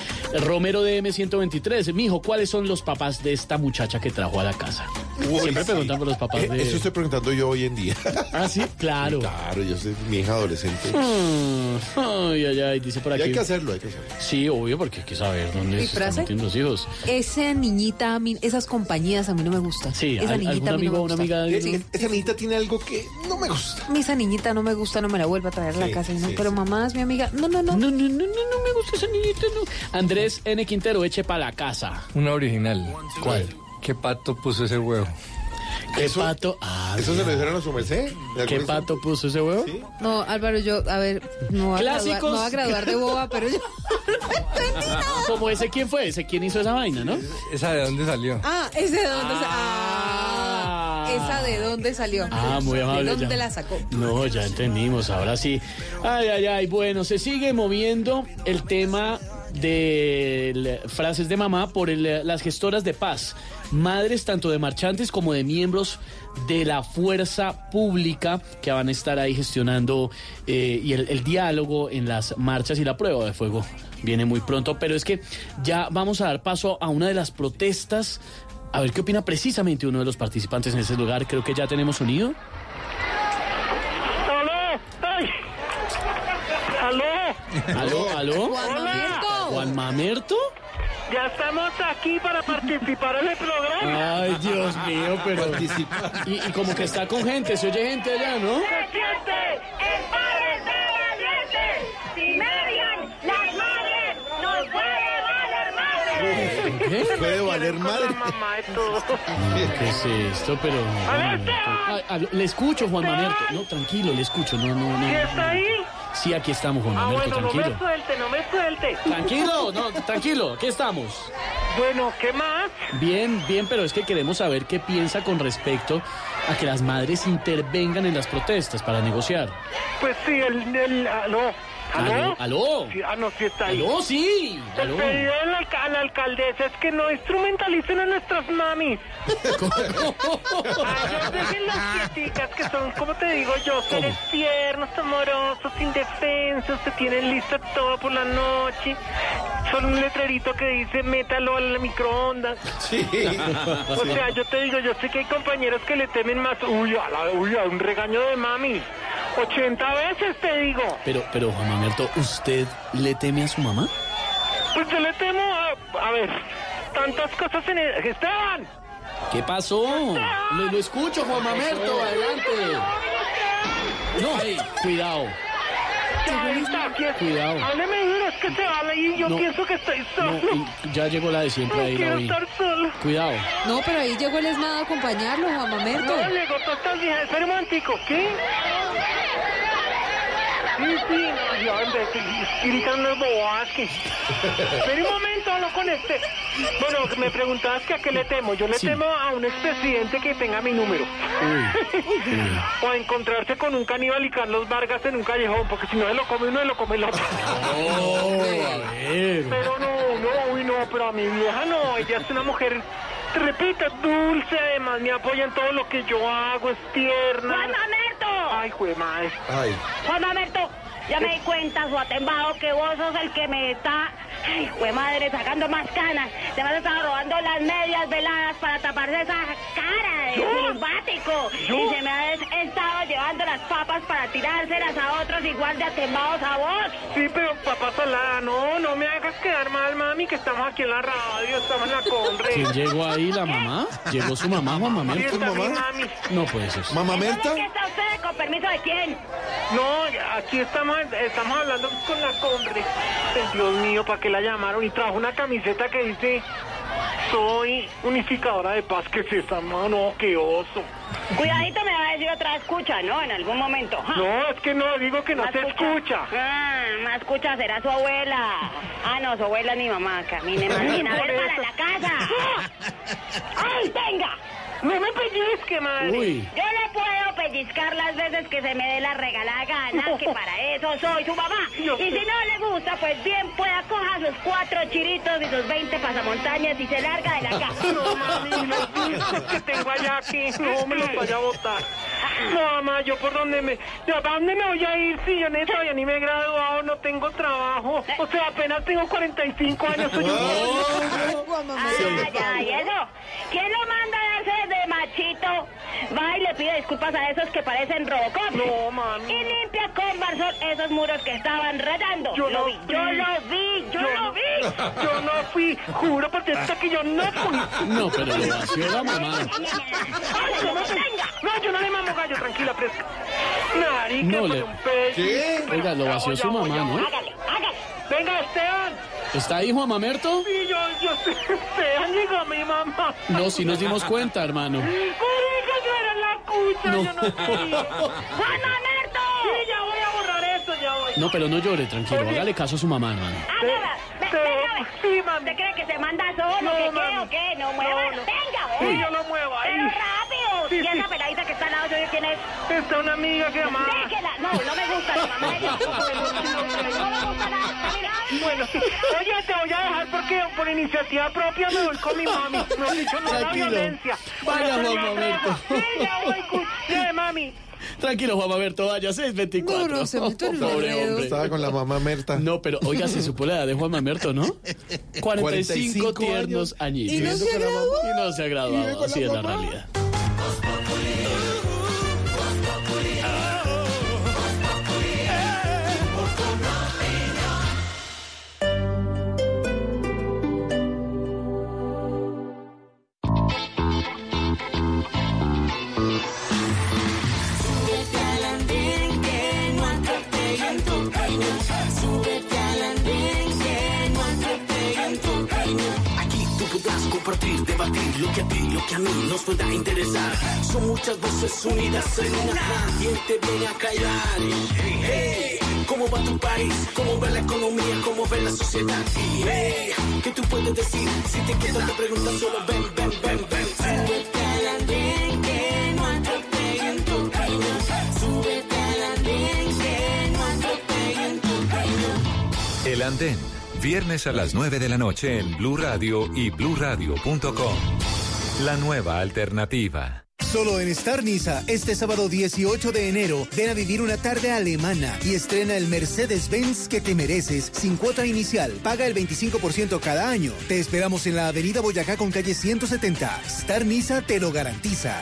Romero de M123, mijo, ¿cuáles son los papás de esta muchacha que trajo a la casa? Uy, Siempre sí. preguntan por los papás Eh, de... Eso estoy preguntando yo hoy en día. Ah, sí, claro. Claro, yo soy mi hija adolescente. Mm, Ay, ay, ay, dice por Y aquí. hay que hacerlo, hay que hacerlo. Sí, obvio, porque hay que saber dónde ¿Y se están metiendo los hijos. Esa niñita, a mí- esas compañías a mí no me gustan. Sí, esa al- niñita algún a mí no amigo o me una amiga de- Sí. Esa niñita tiene algo que no me gusta. A esa niñita no me gusta, no me la vuelva a traer a la Sí, casa. ¿no? sí, Pero sí. mamá es mi amiga. No, no, no. No, no, no, no, no me gusta esa niñita, no. Andrés N. Quintero, eche para la casa. Una original. ¿Cuál? ¿Qué pato puso ese huevo? ¿Qué Eso- pato? Ah, ¿Eso se lo dijeron a su merced? ¿De ¿Qué pato puso ese huevo? Sí. No, Álvaro, yo, a ver, no va, a graduar, Clásicos. no va a graduar de boba, pero yo no entendí nada. Como ese quién fue, ese quién hizo esa vaina, ¿no? ¿Esa de dónde salió? Ah, ¿ese de dónde salió? Ah. Ah, esa de dónde salió. Ah, muy amable. ¿De dónde ya. la sacó? No, ya entendimos, ahora sí. Ay, ay, ay, bueno, se sigue moviendo el tema de frases de mamá por el- las gestoras de paz, madres tanto de marchantes como de miembros de la fuerza pública que van a estar ahí gestionando eh, y el, el diálogo en las marchas y la prueba de fuego viene muy pronto, pero es que ya vamos a dar paso a una de las protestas. A ver qué opina precisamente uno de los participantes en ese lugar. Creo que ya tenemos unido. ¡Aló! ¡Ay! ¡Aló! ¿Aló? ¿Aló? Mamerto. ¿Juan Mamerto? Ya estamos aquí para participar en el programa. Ay, Dios mío, pero... Y, y como que está con gente, se oye gente allá, ¿no? ¡Se siente el padre de valiente! Si median las madres, nos puede valer madre. ¿Qué? Puede valer madre. mamá de todo. ¿Qué es esto? Pero... A ver, le escucho, Juan Mamerto. No, tranquilo, le escucho. No, no, no. ¿Sí está ahí? Sí, aquí estamos, Juan Ah, Mamerto, bueno, no me tranquilo. suelte, no me suelte. Tranquilo, no, tranquilo, aquí estamos. Bueno, ¿qué más? Bien, bien, pero es que queremos saber qué piensa con respecto a que las madres intervengan en las protestas para negociar. Pues sí, el... el ¿Aló? ¿Aló? ¿Aló? Sí, ah, no, sí está ahí. ¿Aló? Sí. El ¿Aló? pedido de la, a la alcaldesa es que no instrumentalicen a nuestras mamis. A ellos déjenlas quieticas, que son, como te digo yo, seres tiernos, amorosos, indefensos, se tienen listo todo por la noche. Son un letrerito que dice métalo al microondas. Sí. O sea, yo te digo, yo sé que hay compañeros que le temen más, uy, a, la- uy, a un regaño de mami. 80 veces te digo. Pero, pero, Juan Mamerto, ¿usted le teme a su mamá? Pues yo le temo a, a ver, tantas cosas en el... ¡Esteban! ¿Qué pasó? Lo, lo escucho, Juan Mamerto, adelante. No, hey, cuidado. Ahí está, aquí es- Cuidado. Hábleme duro, es que se va ahí y yo No. pienso que estoy solo. ya llegó la de siempre No ahí, quiero oí. estar solo. Cuidado. No, pero ahí llegó el esmado a acompañarlo, Juan Mamerto. No, llegó estas viejas. Espera un momentico, ¿qué? Sí, sí, ya hombre, que gritan unas bobadas que... Espera un momento, hablo con este. Bueno, me preguntabas que a qué le temo. Yo le Sí. temo a un expresidente que tenga mi número. o a encontrarse con un caníbal y Carlos Vargas en un callejón, porque si no se lo come uno, se lo come el otro. Oh. Pero no, no, uy, no, pero a mi vieja no, ella es una mujer, repito, dulce, además me apoya en todo lo que yo hago, es tierna. ¡Juan Mamerto! Ay, jue madre. Ay. Juan Mamerto, ya me di cuenta, su atembado, que vos sos el que me está, ay, jue madre, sacando más canas. Te me has estado robando las medias veladas para taparse esa cara de ¿Yo? simpático. ¿Yo? Y se me has estado llevando las papas para tirárselas a otros igual de atembados a vos. Sí, pero papá salada, no, no me hagas quedar mal, mami, que estamos aquí en la radio, estamos en la conre. ¿Quién llegó ahí? ¿La mamá? ¿Llegó su mamá, Mamerto? está mi mami. No puede ser. ¿Mamá de qué está usted? ¿Con permiso de quién? No, aquí estamos, estamos hablando con la conre. Dios mío, ¿para qué la llamaron? Y trajo una camiseta que dice, soy unificadora de paz, que es esa, mano? qué oso. Cuidadito me va a decir otra escucha, ¿no? En algún momento. No, es que no, digo que no se escucha. Ah, más escucha será su abuela. Ah, no, su abuela es mi mamá. Camine bien. A ver, para la casa. ¡Ay, venga! No me pellizque, madre. Uy. Yo le puedo pellizcar las veces que se me dé la regalada gana, que para eso soy su mamá. Y si no le gusta, pues bien pueda coja sus cuatro chiritos y sus 20 pasamontañas y se larga de la casa. No, mami, los que tengo allá aquí, no me los vaya a botar. No, mamá, yo por dónde me... ¿A dónde me voy a ir si yo ni todavía ni me he graduado, no tengo trabajo? O sea, apenas tengo 45 años, soy un... Ah, ya, ¿y eso? ¿Quién lo manda a darse de machito? Va y le pide disculpas a esos que parecen Robocop. No, mami. Y limpia con Barzón esos muros que estaban rayando. Yo lo no vi, yo lo vi, yo, Yo lo no- vi. Yo no fui, juro por Dios que yo no fui. No, pero lo vació la mamá. Ay, ¿cómo te- No, yo no le mamo gallo, tranquila, fresca. Marica, No le- un pez. ¿Qué? Oiga, lo vació su mamá, ¿no? Hágale, hágale. Venga, Esteban. ¿Está ahí Juan Mamerto? Sí, yo, yo, Esteban, llegó mi mamá. No, si nos dimos cuenta, hermano. Marica, yo era la cucha, No. yo no fui. ¡Juan Mamerto! Sí, ya voy a borrar esto, ya voy. No, pero no llore, tranquilo. Oye. Hágale caso a su mamá, hermano. Hágala. Ve- Te- sí, mami. ¿Usted cree que se manda solo? No, ¿Qué, qué mami. o qué? No mueva. No, no. Venga, Sí, yo lo muevo ahí. Pero rápido. Sí, ¿Y sí. esa peladita que está al lado suyo quién es? Está una amiga que llama... Déjela. No, no me gusta la mamá de ella. No me gusta nada. Mira. Bueno, sí. Oye, te voy a dejar porque por iniciativa propia me voy con mi mami. No dicho no la Tranquilo. violencia. Vaya, mi Mamerto. atreva. Sí, ya voy, mami. Tranquilo, Juan Mamerto, vaya, 624. No, no, se metió en un Pobre enredo. hombre. Estaba con la mamá Merta. No, pero oiga, se supo la edad de Juan Mamerto, ¿no? 45, 45 tiernos añitos. ¿Y no se graduó? Y no se así es la realidad. Compartir, debatir lo que a ti, lo que a mí nos pueda interesar. Son muchas voces unidas en una. ¿Quién te viene a callar? Hey, ¿Cómo va tu país? ¿Cómo va la economía? ¿Cómo va la sociedad? Y, hey, ¿Qué tú puedes decir? Si te quedas te preguntas solo ven, ven, ven, ven. Que no tu. Súbete que no. El Andén, viernes a las 9 de la noche en Blue Radio y bluradio.com. La nueva alternativa. Solo en Star Niza, este sábado 18 de enero, ven a vivir una tarde alemana y estrena el Mercedes-Benz que te mereces sin cuota inicial. Paga el 25% cada año. Te esperamos en la Avenida Boyacá con calle 170. Star Niza te lo garantiza.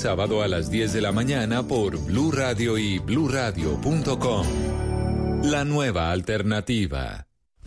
sábado a las 10 de la mañana por Blue Radio y bluradio.com. La nueva alternativa.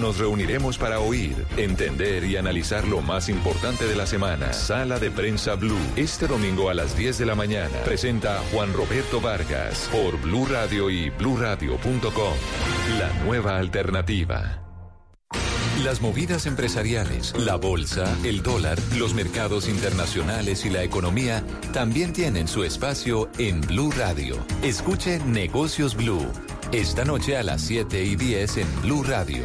nos reuniremos para oír, entender y analizar lo más importante de la semana. Sala de prensa Blue. Este domingo a las 10 de la mañana. Presenta Juan Roberto Vargas por Blue Radio y bluradio.com. La nueva alternativa. Las movidas empresariales, la bolsa, el dólar, los mercados internacionales y la economía también tienen su espacio en Blue Radio. Escuche Negocios Blue. Esta noche a las 7 y 10 en Blue Radio.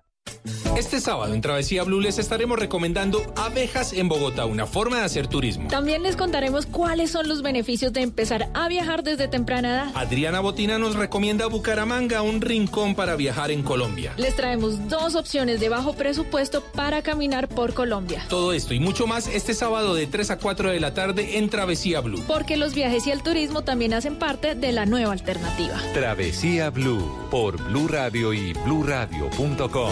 Este sábado en Travesía Blue les estaremos recomendando abejas en Bogotá, una forma de hacer turismo. También les contaremos cuáles son los beneficios de empezar a viajar desde temprana edad. Adriana Botina nos recomienda Bucaramanga, un rincón para viajar en Colombia. Les traemos dos opciones de bajo presupuesto para caminar por Colombia. Todo esto y mucho más este sábado de 3 a 4 de la tarde en Travesía Blue. Porque los viajes y el turismo también hacen parte de la nueva alternativa. Travesía Blue por Blue Radio y bluradio.com.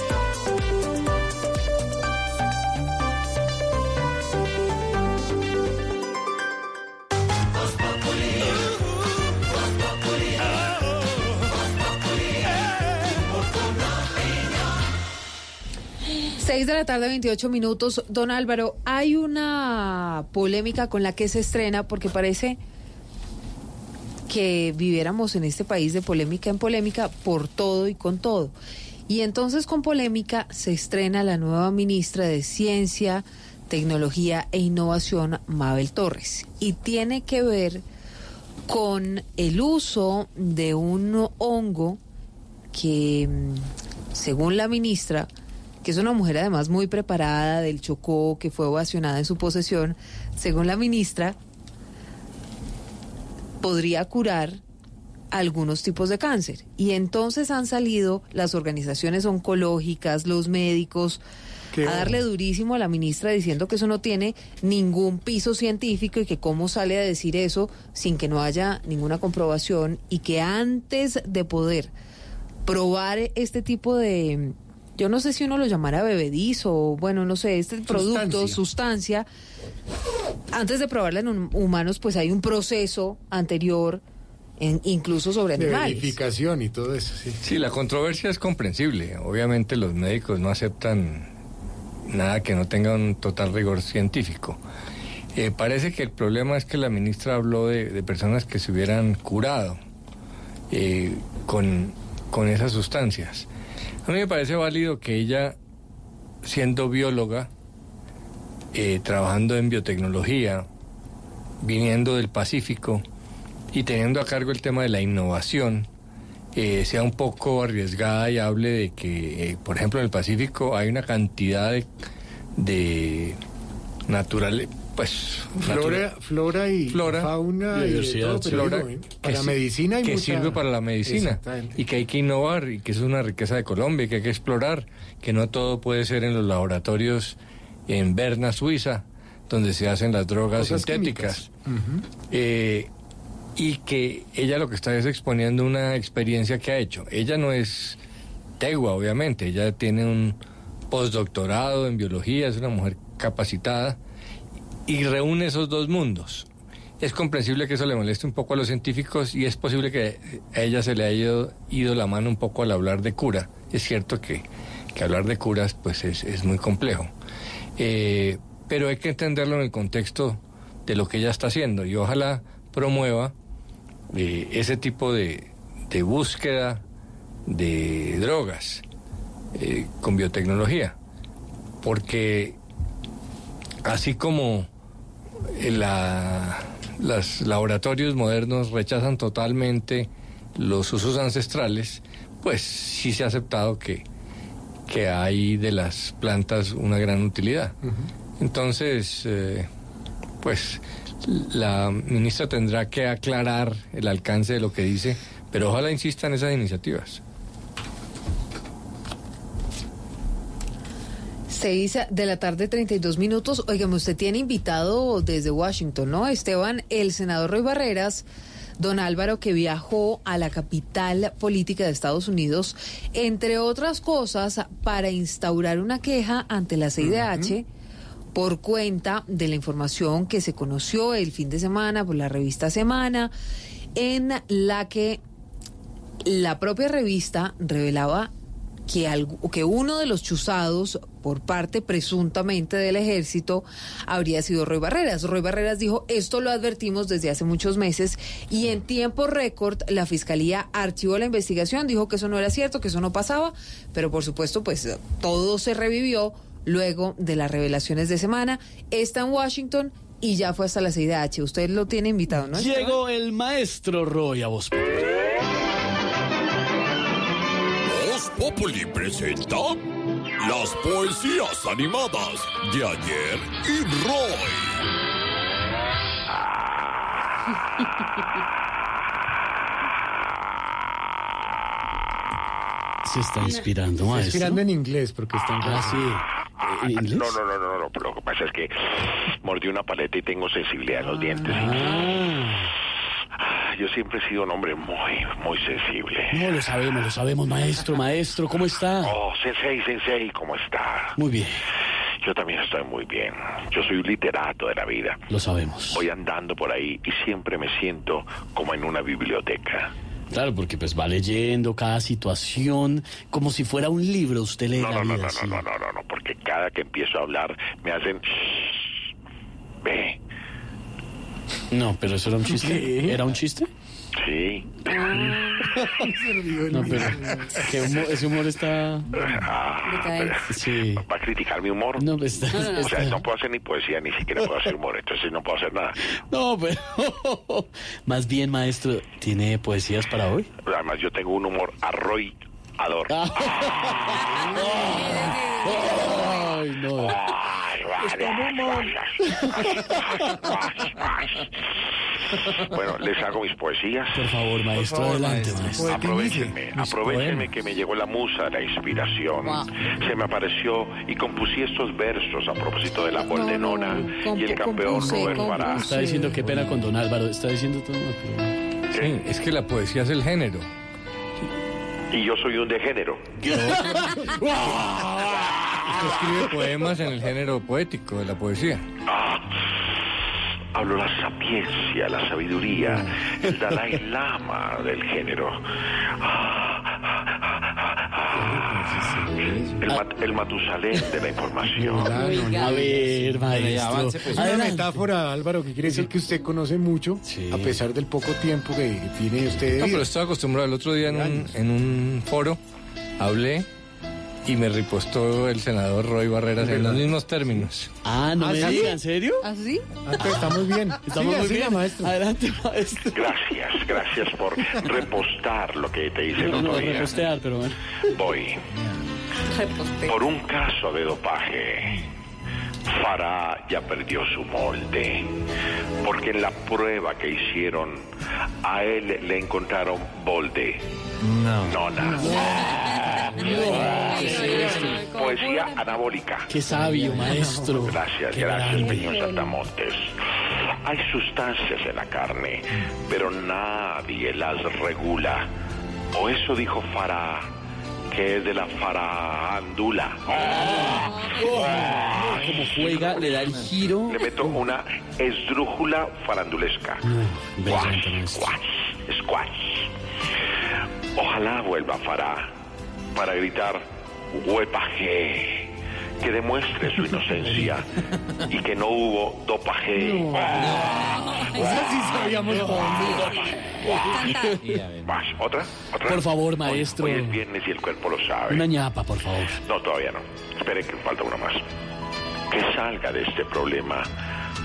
Seis de la tarde, 28 minutos. Don Álvaro, hay una polémica con la que se estrena porque parece que viviéramos en este país de polémica en polémica por todo y con todo. Y entonces con polémica se estrena la nueva ministra de Ciencia, Tecnología e Innovación, Mabel Torres. Y tiene que ver con el uso de un hongo que, mm, según la ministra, que es una mujer además muy preparada del Chocó, que fue ovacionada en su posesión, según la ministra, podría curar algunos tipos de cáncer. Y entonces han salido las organizaciones oncológicas, los médicos, Qué a darle durísimo a la ministra diciendo que eso no tiene ningún piso científico y que cómo sale a decir eso sin que no haya ninguna comprobación y que antes de poder probar este tipo de, yo no sé si uno lo llamara bebedizo o bueno, no sé, este producto, sustancia, antes de probarla en hum- humanos, pues hay un proceso anterior, en- incluso sobre De animales. verificación y todo eso, sí. Sí, la controversia es comprensible. Obviamente los médicos no aceptan nada que no tenga un total rigor científico. Eh, parece que el problema es que la ministra habló de, de personas que se hubieran curado eh, con, con esas sustancias. A mí me parece válido que ella, siendo bióloga, eh, trabajando en biotecnología, viniendo del Pacífico y teniendo a cargo el tema de la innovación, eh, sea un poco arriesgada y hable de que, eh, por ejemplo, en el Pacífico hay una cantidad de, de naturales, pues... Flora, flora y Flora, fauna y todo, flora, digo, que para medicina y que mucha- sirve para la medicina y que hay que innovar y que es una riqueza de Colombia y que hay que explorar, que no todo puede ser en los laboratorios en Berna, Suiza, donde se hacen las drogas Cosas sintéticas. Eh, y que ella lo que está es exponiendo una experiencia que ha hecho. Ella no es tegua, obviamente, ella tiene un postdoctorado en biología, es una mujer capacitada y reúne esos dos mundos. Es comprensible que eso le moleste un poco a los científicos y es posible que a ella se le haya ido, la mano un poco al hablar de cura. Es cierto que, que hablar de curas pues es, es muy complejo. Eh, pero hay que entenderlo en el contexto de lo que ella está haciendo y ojalá promueva eh, ese tipo de, de búsqueda de drogas eh, con biotecnología. Porque así como la- los laboratorios modernos rechazan totalmente los usos ancestrales, pues sí se ha aceptado que, que hay de las plantas una gran utilidad. Entonces, eh, pues la ministra tendrá que aclarar el alcance de lo que dice, pero ojalá insista en esas iniciativas. Seis de la tarde, 32 minutos. Oigan, usted tiene invitado desde Washington, ¿no? Esteban, el senador Roy Barreras, don Álvaro, que viajó a la capital política de Estados Unidos, entre otras cosas, para instaurar una queja ante la CIDH por cuenta de la información que se conoció el fin de semana por la revista Semana, en la que la propia revista revelaba que, que uno de los chuzados por parte presuntamente del ejército habría sido Roy Barreras. Roy Barreras dijo, esto lo advertimos desde hace muchos meses y en tiempo récord la fiscalía archivó la investigación, dijo que eso no era cierto, que eso no pasaba, pero por supuesto pues todo se revivió luego de las revelaciones de semana. Está en Washington y ya fue hasta la CIDH. Usted lo tiene invitado, ¿no? Llegó el maestro Roy a vos. Populi presenta las poesías animadas de ayer y Roy. Se está inspirando, Está maestro. inspirando en inglés porque está en Ah, sí. ¿En inglés? No, no, no, no, no, pero lo que pasa es que mordí una paleta y tengo sensibilidad en los dientes. Ah, Yo siempre he sido un hombre muy, muy sensible. No, lo sabemos, lo sabemos, maestro, maestro, ¿cómo está? Oh, Sensei, Sensei, ¿cómo está? Muy bien, Yo también estoy muy bien. Yo soy un literato de la vida. lo sabemos. Voy andando por ahí y siempre me siento como en una biblioteca. Claro, porque pues va leyendo cada situación como si fuera un libro, usted lee No, la no, no, no, no, no, no, no, porque cada que empiezo a hablar me hacen... Ve, No, pero eso era un chiste. ¿Qué? ¿Era un chiste? sí. No, pero ¿qué humor- ese humor está... Ah, Sí. ¿Va a criticar mi humor? No, pues, está- O sea, no puedo hacer ni poesía, ni siquiera puedo hacer humor, entonces no puedo hacer nada. No, pero... Más bien, maestro, ¿tiene poesías para hoy? Además, yo tengo un humor arrollador. Ah. Ay, no. Bueno, les hago mis poesías. Por favor, maestro, favor, adelante, maestro. maestro. Aprovechenme, aprovechenme que me llegó la musa, la inspiración. Se me apareció y compusí estos versos a propósito de la Boldenona no, y el campeón Robert Farah. Está diciendo qué pena con don Álvaro, está diciendo todo... Sí, es que la poesía es el género. Y yo soy un degénero. Usted escribe poemas en el género poético de la poesía. Hablo la sapiencia, la sabiduría, el Dalai Lama del género. El, mat- el Matusalén de la información. A ver, maestro. avance, pues. Es una metáfora, Álvaro, que quiere decir que usted conoce mucho, a pesar del poco tiempo que tiene usted de No, pero estoy acostumbrado. El otro día en un, en un foro hablé y me ripostó el senador Roy Barreras en los mismos términos. Ah, no ¿Ah, me sí? diga, ¿en serio? ¿Ah, sí? Ah, pero está muy bien. Estamos muy bien. maestro. Adelante, maestro. Gracias, gracias por repostar lo que te hice el No, no, otro día. repostear, pero bueno. Voy. Por un caso de dopaje, Farah ya perdió su molde, porque en la prueba que hicieron, a él le encontraron bolde. No. Nona. Poesía anabólica. Qué sabio, maestro. Gracias, Qué gracias. Peñón Saltamontes. Hay sustancias en la carne, pero nadie las regula. O eso dijo Farah, que es de la farándula. Como juega, le da el giro. Le meto una esdrújula farandulesca. Brillante, Squash, squash. Ojalá vuelva Farah para gritar huepaje, que demuestre su inocencia y que no hubo dopaje. Esa sí sabíamos Más, ¿Otra? ¿Otra? Por favor, maestro. Hoy, es viernes y el cuerpo lo sabe. Una ñapa, por favor. No, todavía no. Espere que falta una más. Que salga de este problema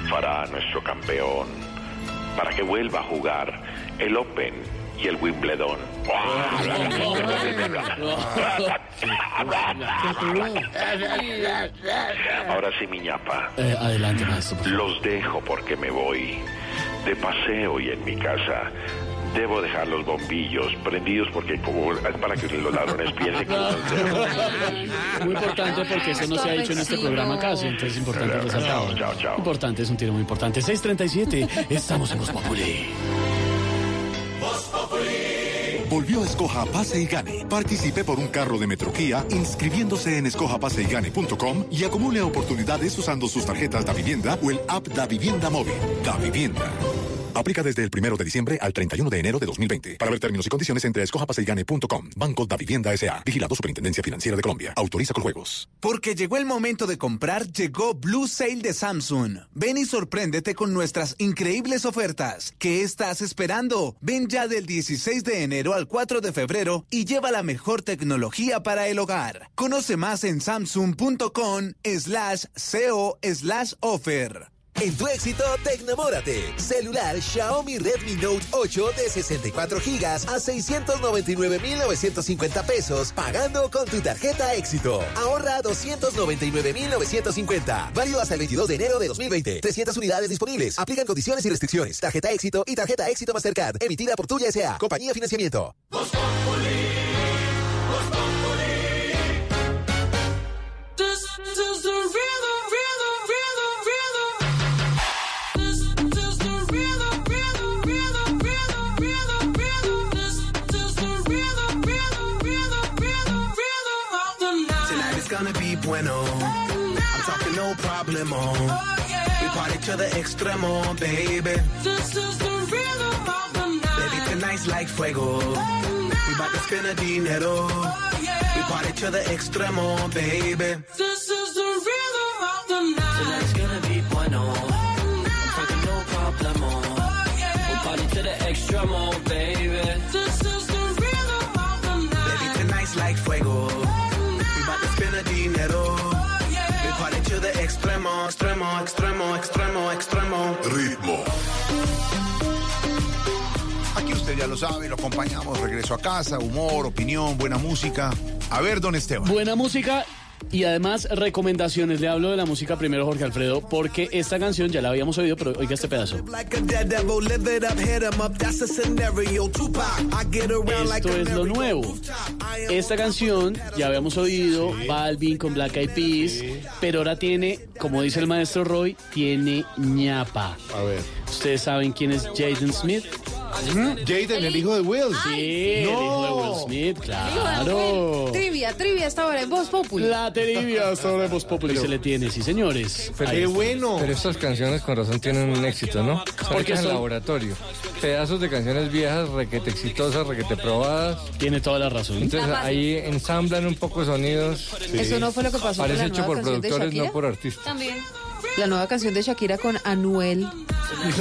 Farah, nuestro campeón, para que vuelva a jugar el Open y el Wimbledon. Ahora sí, mi ñapa. Eh, adelante, maestro. Los dejo porque me voy de paseo y en mi casa. Debo dejar los bombillos prendidos porque como es para que los ladrones piensen que los. Muy importante porque eso no se ha hecho en este programa casi, entonces es importante resaltarlo. Chao, chao. Importante, es un tiro muy importante. 637, estamos en Voz Populi. Volvió Escoja Pase y Gane. Participe por un carro de Metroquía inscribiéndose en escojapaseygane.com y acumule oportunidades usando sus tarjetas Da Vivienda o el app Da Vivienda Móvil. Da Vivienda. Aplica desde el 1 de diciembre al 31 de enero de 2020. Para ver términos y condiciones entre escojapaseygane.com. Banco Da Vivienda S.A. Vigilado Superintendencia Financiera de Colombia. Autoriza con juegos. Porque llegó el momento de comprar, llegó Blue Sale de Samsung. Ven y sorpréndete con nuestras increíbles ofertas. ¿Qué estás esperando? Ven ya del 16 de enero al 4 de febrero y lleva la mejor tecnología para el hogar. Conoce más en samsung.com slash co slash offer. En tu éxito, tecnamórate. Celular Xiaomi Redmi Note 8 de 64 gigas a 699,950 pesos, pagando con tu tarjeta éxito. Ahorra 299,950. Válido hasta el 22 de enero de 2020. 300 unidades disponibles. Aplican condiciones y restricciones. Tarjeta éxito y tarjeta éxito Mastercard. Emitida por Tuya S.A. Compañía Financiamiento. Bueno. I'm talking no problemo. We party to the extremo, baby. This is the rhythm of the night. Baby, tonight's like fuego. We bout to spend a dinero. We party to the extremo, baby. This is the rhythm of the night. Tonight's gonna be bueno. I'm talking no problemo. We party to the extremo, baby. This extremo, extremo, extremo, extremo, extremo. Ritmo. Aquí usted ya lo sabe, lo acompañamos, regreso a casa, humor, opinión, buena música. A ver, don Esteban. Buena música y además recomendaciones. Le hablo de la música primero, Jorge Alfredo, porque esta canción ya la habíamos oído, pero oiga este pedazo. 'em Esto es lo nuevo. Esta canción ya habíamos oído, Balvin con Black Eyed Peas, pero ahora tiene, como dice el maestro Roy, tiene ñapa. A ver. ¿Ustedes saben quién es Jaden Smith? Jaden, el hijo de Will. Sí, el hijo de Will Smith, claro. Trivia, trivia hasta ahora en Voz Populi. La trivia sobre Voz Populi se le tiene, sí, señores. Pero, Ahí está. Pero estas canciones con razón tienen un éxito, ¿no? Porque es el son- laboratorio. Pedazos de canciones viejas, requete exitosas, requete probadas. Tiene toda la razón. Entonces ahí ensamblan un poco sonidos. Eso no fue lo que pasó con Parece la hecho nueva por productores, no por artistas. También. La nueva canción de Shakira con Anuel.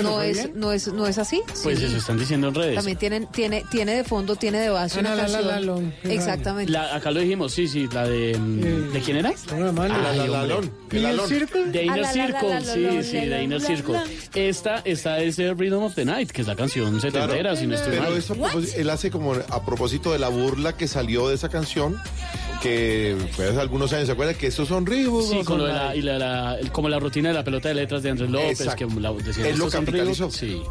No es, no es, no es así. Pues Sí. eso están diciendo en redes. También tienen, tiene, tiene de fondo, tiene de base una La, la, la, canción. la, long, la, Exactamente. La- acá lo dijimos, sí, sí, la de... mm, ¿De quién era? la. Circle. Ah, Inner Circle, sí, sí, la, Inner Circle. Esta, esta es el Rhythm of the Night, que es la canción setentera, si no estoy Pero mal. eso él hace como a propósito de la burla que salió de esa canción, que fue hace algunos años, ¿se acuerda? Que esos son Reebok. Sí, no con son lo de la, nada? y la, la- el- como la rutina de la pelota de letras de Andrés López, Exacto. que la, decían, Él lo "Estos capitalizó. Reebok". Sí.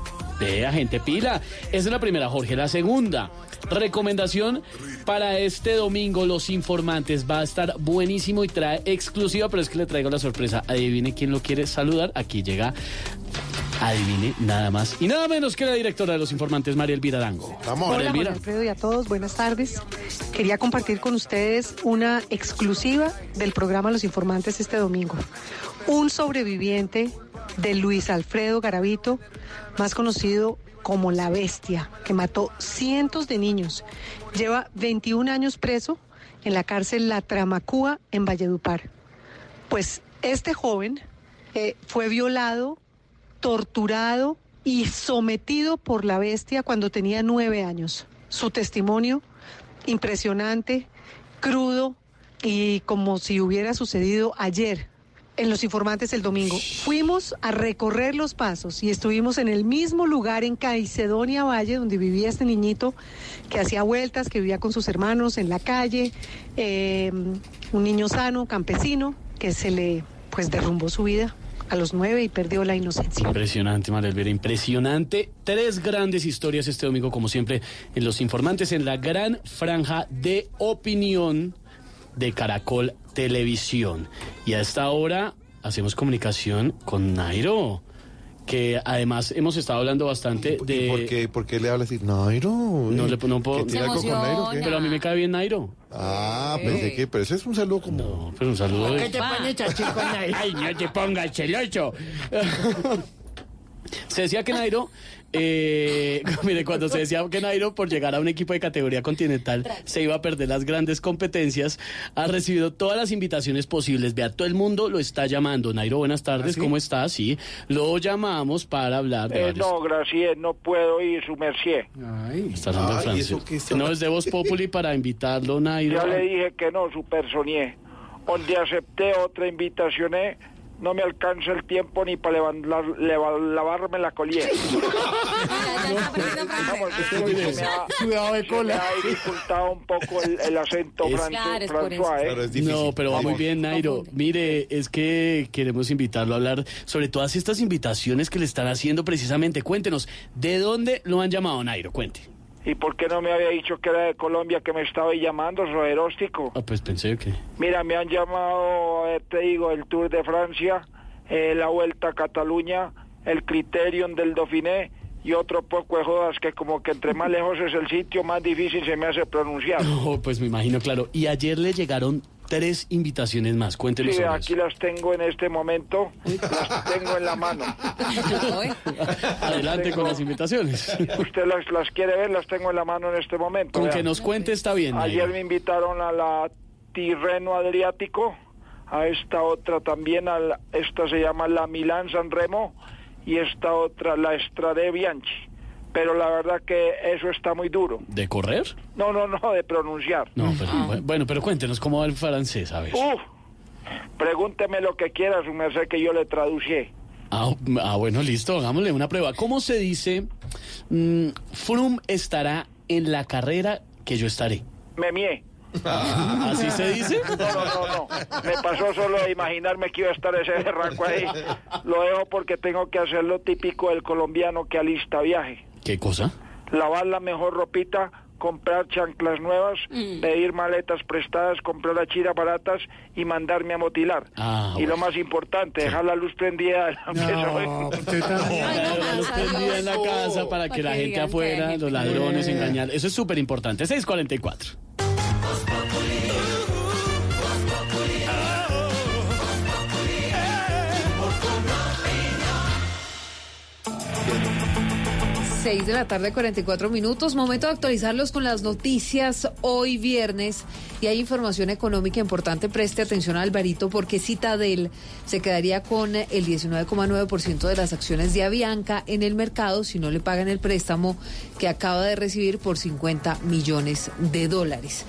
Vea, gente pila. Esa es la primera, Jorge. La segunda, recomendación para este domingo, Los Informantes. Va a estar buenísimo y trae exclusiva, pero es que le traigo la sorpresa. Adivine quién lo quiere saludar. Aquí llega Adivine nada más y nada menos que la directora de los informantes, María Elvira Arango. Vamos, María Hola, Juan Elvira. Alfredo, y a todos, buenas tardes. Quería compartir con ustedes una exclusiva del programa Los Informantes este domingo. Un sobreviviente de Luis Alfredo Garavito, más conocido como La Bestia, que mató cientos de niños. Lleva 21 años preso en la cárcel La Tramacúa en Valledupar. Pues este joven eh, fue violado, torturado y sometido por la bestia cuando tenía nueve años. Su testimonio impresionante, crudo y como si hubiera sucedido ayer en Los Informantes el domingo. Fuimos a recorrer los pasos y estuvimos en el mismo lugar en Caicedonia Valle, donde vivía este niñito que hacía vueltas, que vivía con sus hermanos en la calle, eh, un niño sano, campesino, que se le pues derrumbó su vida a los nueve y perdió la inocencia. Impresionante, María Elvira, impresionante. Tres grandes historias este domingo, como siempre, en Los Informantes, en la gran franja de opinión de Caracol Televisión. Y a esta hora hacemos comunicación con Nairo, que además hemos estado hablando bastante de... ¿Por qué, por qué le habla así? Nairo. No le no puedo... Pero a mí me cae bien Nairo. Ah, pensé que, pero ese es un saludo como. No, pero un saludo. ¿Qué te pones así con Nairo? Ay, no te pongas celoso. Se decía que Nairo, eh, mire, cuando se decía que Nairo por llegar a un equipo de categoría continental se iba a perder las grandes competencias, ha recibido todas las invitaciones posibles. Vea, todo el mundo lo está llamando. Nairo, buenas tardes, ¿cómo estás? Sí, lo llamamos para hablar de Eh, varios- no, gracias, no puedo ir, su merced. Está hablando en Ay. ¿eso está- No, es de Voz Populi para invitarlo, Nairo. Ya le dije que no, su personié. Donde acepté otra invitación, eh, no me alcanza el tiempo ni para levantar- leva- lavarme la colilla. Cuidado de se me cola. ha dificultado un poco el, el acento Es- Claro. François, ¿eh? No, pero va muy bien, Nairo. Mire, es que queremos invitarlo a hablar sobre todas estas invitaciones que le están haciendo precisamente. Cuéntenos, ¿de dónde lo han llamado, Nairo? Cuente. ¿Y por qué no me había dicho que era de Colombia que me estaba llamando, soeróstico? Ah, pues pensé que... Mira, me han llamado, eh, te digo, el Tour de Francia, eh, la Vuelta a Cataluña, el Criterion del Dauphiné y otro poco de jodas que como que entre más lejos es el sitio, más difícil se me hace pronunciar. No, pues me imagino, claro. Y ayer le llegaron tres invitaciones más. Cuéntenos Sí, sobre aquí eso. las tengo en este momento, las tengo en la mano. Adelante con las invitaciones. Usted las, las quiere ver, las tengo en la mano en este momento. Con que vean. nos cuente está bien, Ayer me invitaron a la Tirreno Adriático, a esta otra también, a la- esta se llama la Milán San Remo y esta otra la Estrade Bianchi. Pero la verdad que eso está muy duro. ¿De correr? No, no, no, de pronunciar. No, pero bu- bueno, pero cuéntenos cómo va el francés, a ver. Uf, pregúnteme lo que quiera, su merced, que yo le traducí. Ah, ah, bueno, listo, hagámosle una prueba. ¿Cómo se dice? mm, Froome estará en la carrera que yo estaré. Me mié. ¿Así se dice? No, no, no, no. Me pasó solo de imaginarme que iba a estar ese berraco ahí. Lo dejo porque tengo que hacer lo típico del colombiano que alista viaje. ¿Qué cosa? Lavar la mejor ropita, comprar chanclas nuevas, pedir maletas prestadas, comprar achiras baratas y mandarme a motilar. Ah, y lo más importante, dejar la luz prendida de la mesa. La luz prendida en la casa para que Para la gente que afuera, los ladrones, engañar. Eso es súper importante. 644. Seis de la tarde, 44 minutos. Momento de actualizarlos con las noticias hoy viernes. Y hay información económica importante. Preste atención Alvarito porque Citadel se quedaría con el 19,9% de las acciones de Avianca en el mercado si no le pagan el préstamo que acaba de recibir por 50 millones de dólares.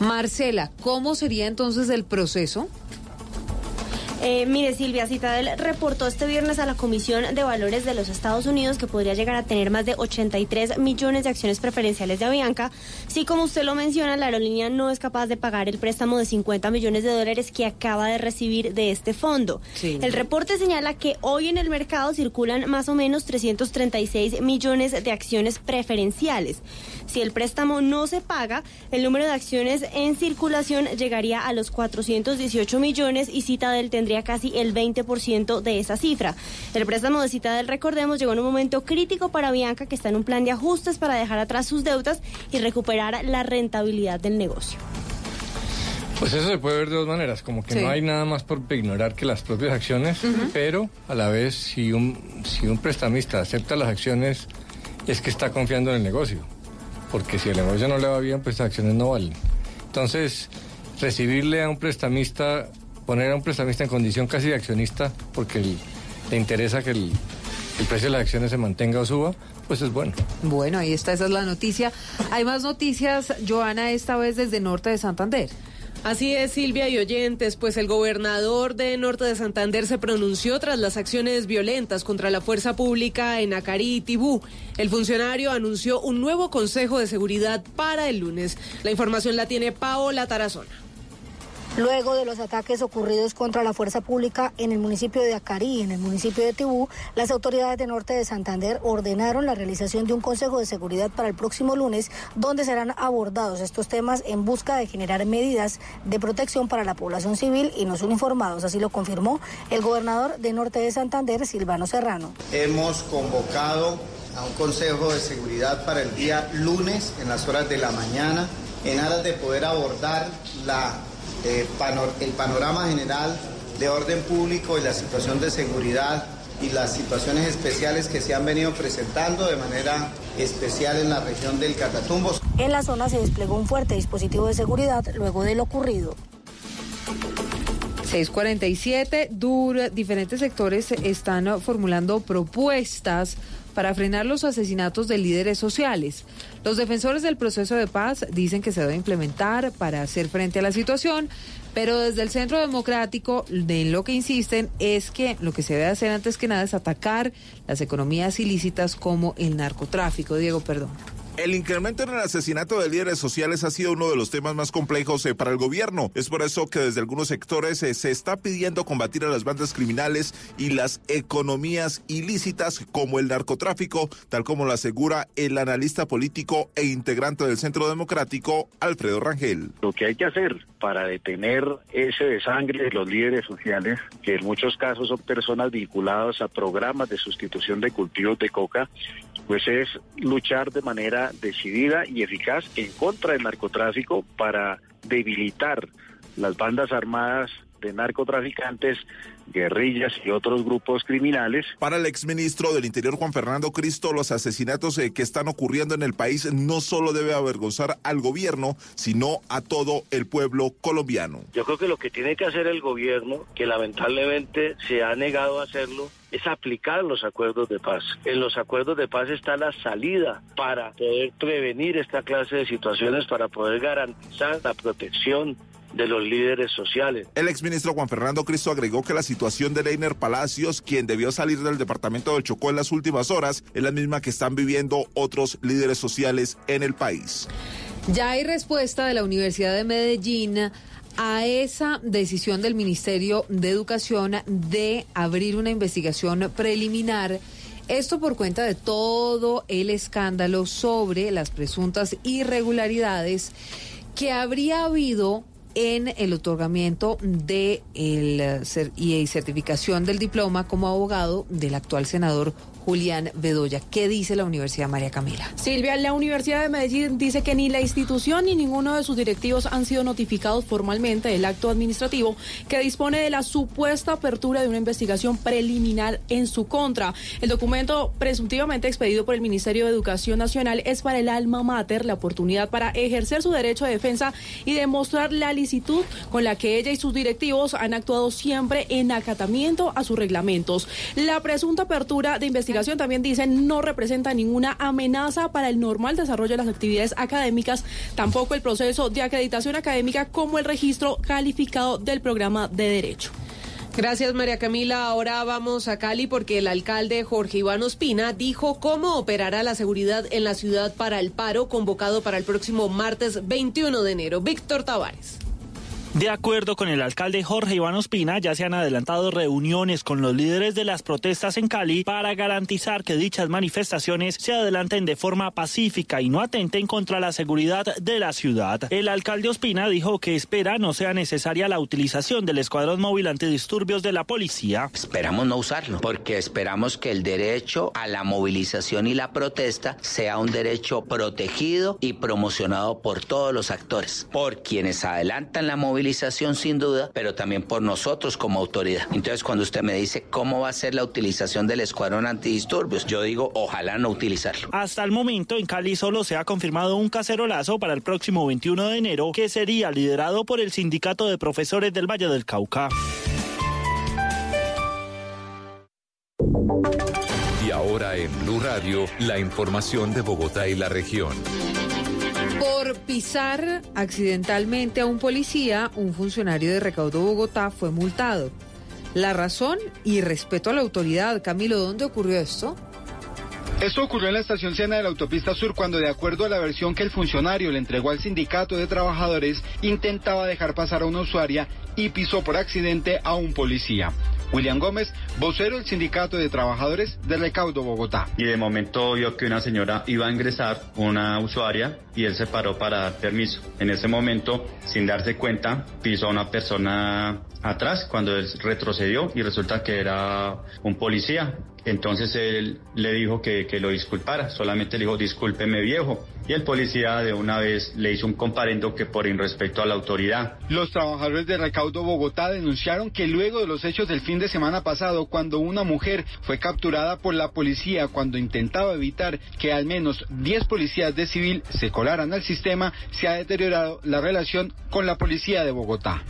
Marcela, ¿cómo sería entonces el proceso? Eh, mire, Silvia Citadel reportó este viernes a la Comisión de Valores de los Estados Unidos que podría llegar a tener más de 83 millones de acciones preferenciales de Avianca. Si, como usted lo menciona, la aerolínea no es capaz de pagar el préstamo de 50 millones de dólares que acaba de recibir de este fondo. Sí. El reporte señala que hoy en el mercado circulan más o menos 336 millones de acciones preferenciales. Si el préstamo no se paga, el número de acciones en circulación llegaría a los 418 millones y Citadel tendría casi el 20% de esa cifra. El préstamo de Citadel, recordemos, llegó en un momento crítico para Bianca, que está en un plan de ajustes para dejar atrás sus deudas y recuperar la rentabilidad del negocio. Pues eso se puede ver de dos maneras, como que Sí. no hay nada más por ignorar que las propias acciones, pero a la vez si un, si un prestamista acepta las acciones es que está confiando en el negocio, porque si el negocio no le va bien, pues las acciones no valen. Entonces, recibirle a un prestamista, poner a un prestamista en condición casi de accionista, porque le interesa que el, el precio de las acciones se mantenga o suba, pues es bueno. Bueno, ahí está, esa es la noticia. Hay más noticias, Joana, esta vez desde Norte de Santander. Así es, Silvia y oyentes, pues el gobernador de Norte de Santander se pronunció tras las acciones violentas contra la fuerza pública en Acarí y Tibú. El funcionario anunció un nuevo consejo de seguridad para el lunes. La información la tiene Paola Tarazona. Luego de los ataques ocurridos contra la fuerza pública en el municipio de Acarí y en el municipio de Tibú, las autoridades de Norte de Santander ordenaron la realización de un consejo de seguridad para el próximo lunes, donde serán abordados estos temas en busca de generar medidas de protección para la población civil y los uniformados. Así lo confirmó el gobernador de Norte de Santander, Silvano Serrano. Hemos convocado a un Consejo de Seguridad para el día lunes en las horas de la mañana en aras de poder abordar la, eh, el panorama general de orden público y la situación de seguridad y las situaciones especiales que se han venido presentando de manera especial en la región del Catatumbo. En la zona se desplegó un fuerte dispositivo de seguridad luego de lo ocurrido. 647, dur- diferentes sectores están formulando propuestas para frenar los asesinatos de líderes sociales. Los defensores del proceso de paz dicen que se debe implementar para hacer frente a la situación, pero desde el Centro Democrático de lo que insisten es que lo que se debe hacer antes que nada es atacar las economías ilícitas como el narcotráfico. Diego, perdón. El incremento en el asesinato de líderes sociales ha sido uno de los temas más complejos eh, para el gobierno. Es por eso que desde algunos sectores eh, se está pidiendo combatir a las bandas criminales y las economías ilícitas como el narcotráfico, tal como lo asegura el analista político e integrante del Centro Democrático, Alfredo Rangel. Lo que hay que hacer para detener ese desangre de los líderes sociales, que en muchos casos son personas vinculadas a programas de sustitución de cultivos de coca, pues es luchar de manera decidida y eficaz en contra del narcotráfico para debilitar las bandas armadas de narcotraficantes, guerrillas y otros grupos criminales. Para el exministro del Interior Juan Fernando Cristo, los asesinatos eh, que están ocurriendo en el país no solo debe avergonzar al gobierno, sino a todo el pueblo colombiano. Yo creo que lo que tiene que hacer el gobierno, que lamentablemente se ha negado a hacerlo, es aplicar los acuerdos de paz. En los acuerdos de paz está la salida para poder prevenir esta clase de situaciones, para poder garantizar la protección de los líderes sociales. El exministro Juan Fernando Cristo agregó que la situación de Leiner Palacios, quien debió salir del departamento del Chocó en las últimas horas, es la misma que están viviendo otros líderes sociales en el país. Ya hay respuesta de la Universidad de Medellín a esa decisión del Ministerio de Educación de abrir una investigación preliminar. Esto por cuenta de todo el escándalo sobre las presuntas irregularidades que habría habido en el otorgamiento de el eh, y certificación del diploma como abogado del actual senador Julián Bedoya. ¿Qué dice la Universidad María Camila? Silvia, la Universidad de Medellín dice que ni la institución ni ninguno de sus directivos han sido notificados formalmente del acto administrativo que dispone de la supuesta apertura de una investigación preliminar en su contra. El documento presuntivamente expedido por el Ministerio de Educación Nacional es para el alma mater la oportunidad para ejercer su derecho de defensa y demostrar la licitud con la que ella y sus directivos han actuado siempre en acatamiento a sus reglamentos. La presunta apertura de investigación también dicen no representa ninguna amenaza para el normal desarrollo de las actividades académicas, tampoco el proceso de acreditación académica como el registro calificado del programa de derecho. Gracias María Camila. Ahora vamos a Cali porque el alcalde Jorge Iván Ospina dijo cómo operará la seguridad en la ciudad para el paro convocado para el próximo martes 21 de enero. Víctor Tavares. De acuerdo con el alcalde Jorge Iván Ospina, ya se han adelantado reuniones con los líderes de las protestas en Cali para garantizar que dichas manifestaciones se adelanten de forma pacífica y no atenten contra la seguridad de la ciudad. El alcalde Ospina dijo que espera no sea necesaria la utilización del escuadrón móvil antidisturbios de la policía. Esperamos no usarlo, porque esperamos que el derecho a la movilización y la protesta sea un derecho protegido y promocionado por todos los actores, por quienes adelantan la movilización sin duda, pero también por nosotros como autoridad. Entonces, cuando usted me dice cómo va a ser la utilización del escuadrón antidisturbios, yo digo, ojalá no utilizarlo. Hasta el momento, en Cali solo se ha confirmado un cacerolazo para el próximo 21 de enero, que sería liderado por el Sindicato de Profesores del Valle del Cauca. Y ahora en Blue Radio, la información de Bogotá y la región. Por pisar accidentalmente a un policía, un funcionario de Recaudo Bogotá fue multado. La razón y respeto a la autoridad. Camilo, ¿dónde ocurrió esto? Esto ocurrió en la estación Siena de la autopista sur cuando, de acuerdo a la versión que el funcionario le entregó al sindicato de trabajadores, intentaba dejar pasar a una usuaria y pisó por accidente a un policía. William Gómez, vocero del Sindicato de Trabajadores de Recaudo Bogotá. Y de momento vio que una señora iba a ingresar, una usuaria, y él se paró para dar permiso. En ese momento, sin darse cuenta, pisó a una persona atrás cuando él retrocedió y resulta que era un policía. Entonces él le dijo que, que lo disculpara, solamente le dijo discúlpeme viejo. Y el policía de una vez le hizo un comparendo que por irrespeto a la autoridad. Los trabajadores de Recaudo Bogotá denunciaron que luego de los hechos del fin de semana pasado, cuando una mujer fue capturada por la policía cuando intentaba evitar que al menos 10 policías de civil se colaran al sistema, se ha deteriorado la relación con la policía de Bogotá.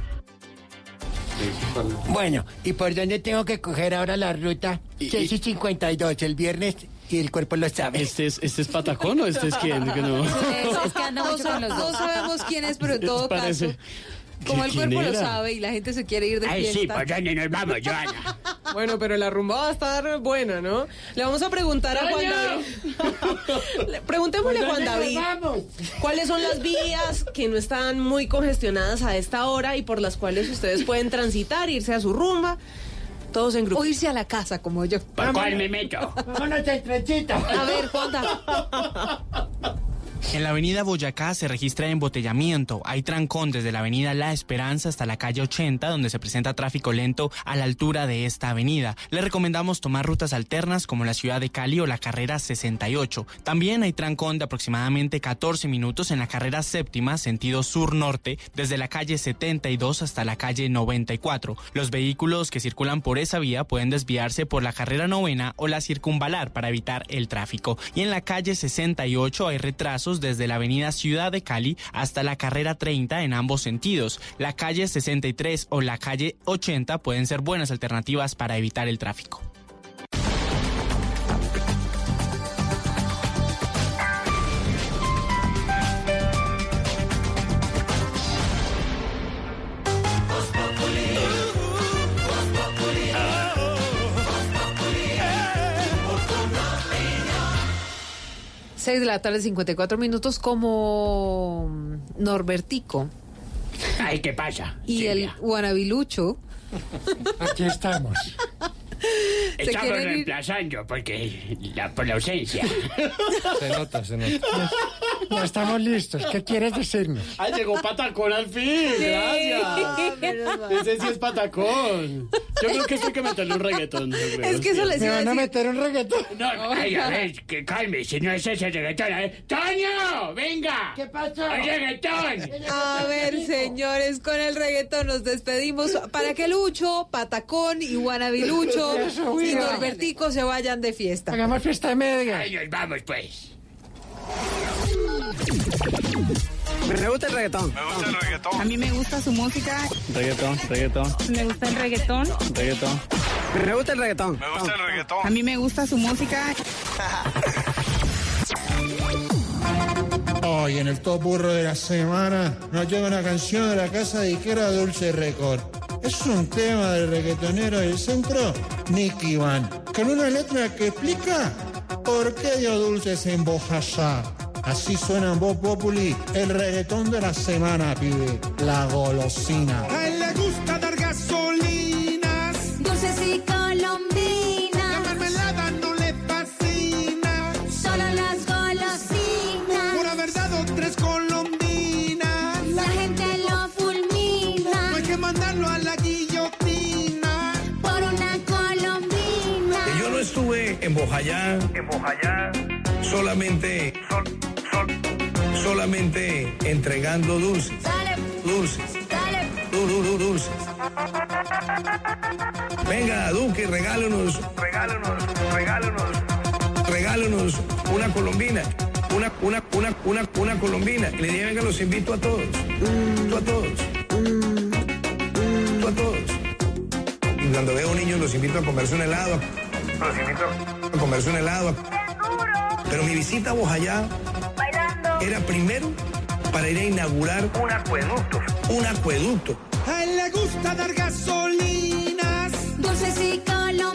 Bueno, ¿y por dónde tengo que coger ahora la ruta? 6 y 52, el viernes, y el cuerpo lo sabe. ¿Este es, este es Patacón o este es quién? Que no. Es que anda mucho con los dos. No sabemos quién es, pero en todo Parece- caso, como el ¿Quién cuerpo lo sabe y la gente se quiere ir de Ay, fiesta. sí, ¿por dónde nos vamos, Joana? Bueno, pero la rumba va a estar buena, ¿no? Le vamos a preguntar a Juan David. Le- Preguntémosle a ¿Por Juan David nos vamos? cuáles son las vías que no están muy congestionadas a esta hora y por las cuales ustedes pueden transitar, irse a su rumba, todos en grupo. O irse a la casa como yo. ¿Por cuál me meto? Vámonos en. A ver, Juan David. En la avenida Boyacá se registra embotellamiento. Hay trancón desde la avenida La Esperanza hasta la calle 80, donde se presenta tráfico lento a la altura de esta avenida. Le recomendamos tomar rutas alternas como la ciudad de Cali o la carrera 68. También hay trancón de aproximadamente 14 minutos en la carrera séptima, sentido sur-norte, desde la calle 72 hasta la calle 94. Los vehículos que circulan por esa vía pueden desviarse por la carrera novena o la circunvalar para evitar el tráfico. Y en la calle 68 hay retrasos desde la avenida Ciudad de Cali hasta la carrera 30 en ambos sentidos. La calle 63 o la calle 80 pueden ser buenas alternativas para evitar el tráfico. Seis de la tarde, 54 minutos, como Norbertico Ay, ¿qué pasa? y el Guanabilucho. Aquí estamos. Estamos ir- reemplazando porque la, por la ausencia. Se nota, se nota. Ya estamos listos. ¿Qué quieres decirnos? ¡Ay, llegó Patacón al fin! ¡Gracias! Ese sí es Patacón. Yo creo que esto hay que meterle un reggaetón. creo. Es que eso les ¿Me van a meter un reggaetón? No, ay, a ver, que calme, si no es ese reggaetón. A ver, ¡Toño! ¡Venga! ¿Qué pasó? ¡El reggaetón! A ver, señores, con el reggaetón nos despedimos para que Lucho, Patacón y Guanabilucho Eso, y. Norbertico se vayan de fiesta. Hagamos fiesta de media. Ay, nos vamos, pues. Me gusta el reggaetón. Me gusta el reggaetón. A mí me gusta su música. Reggaetón, reggaetón, Me gusta el reggaetón. reggaetón. Me gusta el reggaetón. Me gusta el reggaetón. A mí me gusta su música. Hoy en el top burro de la semana nos llega una canción de la casa disquera Dulce Record. Es un tema del reggaetonero del centro, Nicky Van, con una letra que explica por qué dio dulces en Bojasá. Así suena en Voz Populi el reggaetón de la semana, pibe. La golosina. A él le gusta dar gasolinas. Dulces y colombinas. La mermelada no le fascina. Solo las golosinas. Por haber dado tres colombinas. La gente lo fulmina. No hay que mandarlo a la guillotina. Por una colombina. Que yo no estuve en Bojayá, en Bojayá, solamente, sol, sol, solamente entregando dulces, Dale, dulces, dale. du- du- du- dulces. Venga, Duque, regálanos, regálanos, regálanos, regálanos una colombina. Una, una, una, una, una colombina. Le dije, venga, los invito a todos. Tú a todos. Tú a todos. Y cuando veo niños los invito a comerse un helado. Los invito a comerse un helado. Pero mi visita a Bojayá era primero para ir a inaugurar un acueducto. Un acueducto. A él le gusta dar gasolinas. Dulces y La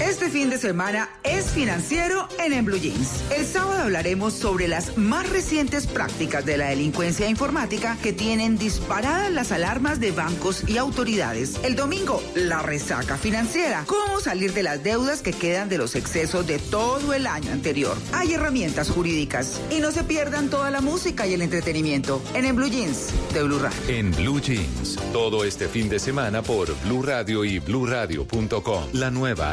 Este fin de semana es financiero en, en Blue Jeans. El sábado hablaremos sobre las más recientes prácticas de la delincuencia informática que tienen disparadas las alarmas de bancos y autoridades. El domingo, la resaca financiera. Cómo salir de las deudas que quedan de los excesos de todo el año anterior. Hay herramientas jurídicas. Y no se pierdan toda la música y el entretenimiento en, en Blue Jeans de Blue Radio. En Blue Jeans, todo este fin de semana por Blue Radio y bluradio.com, la nueva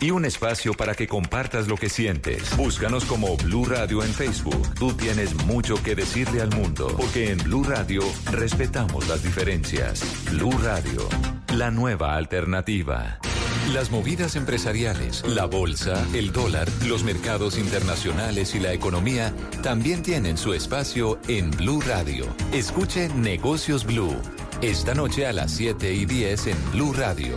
y un espacio para que compartas lo que sientes. Búscanos como Blue Radio en Facebook. Tú tienes mucho que decirle al mundo, porque en Blue Radio respetamos las diferencias. Blue Radio, la nueva alternativa. Las movidas empresariales, la bolsa, el dólar, los mercados internacionales y la economía también tienen su espacio en Blue Radio. Escuche Negocios Blue. Esta noche a las 7 y 10 en Blue Radio.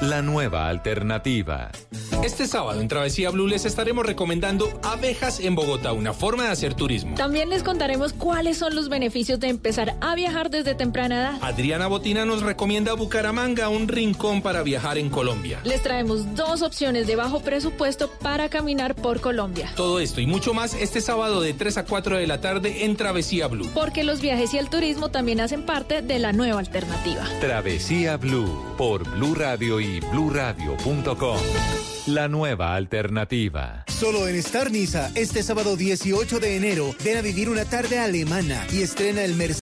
La nueva alternativa. Este sábado en Travesía Blue les estaremos recomendando abejas en Bogotá, una forma de hacer turismo. También les contaremos cuáles son los beneficios de empezar a viajar desde temprana edad. Adriana Botina nos recomienda Bucaramanga, un rincón para viajar en Colombia. Les traemos dos opciones de bajo presupuesto para caminar por Colombia. Todo esto y mucho más este sábado de 3 a 4 de la tarde en Travesía Blue. Porque los viajes y el turismo también hacen parte de la nueva alternativa. Travesía Blue por Blue Radio bluradio.com. La nueva alternativa. Solo en Star Niza, este sábado 18 de enero, ven a vivir una tarde alemana y estrena el Mercedes.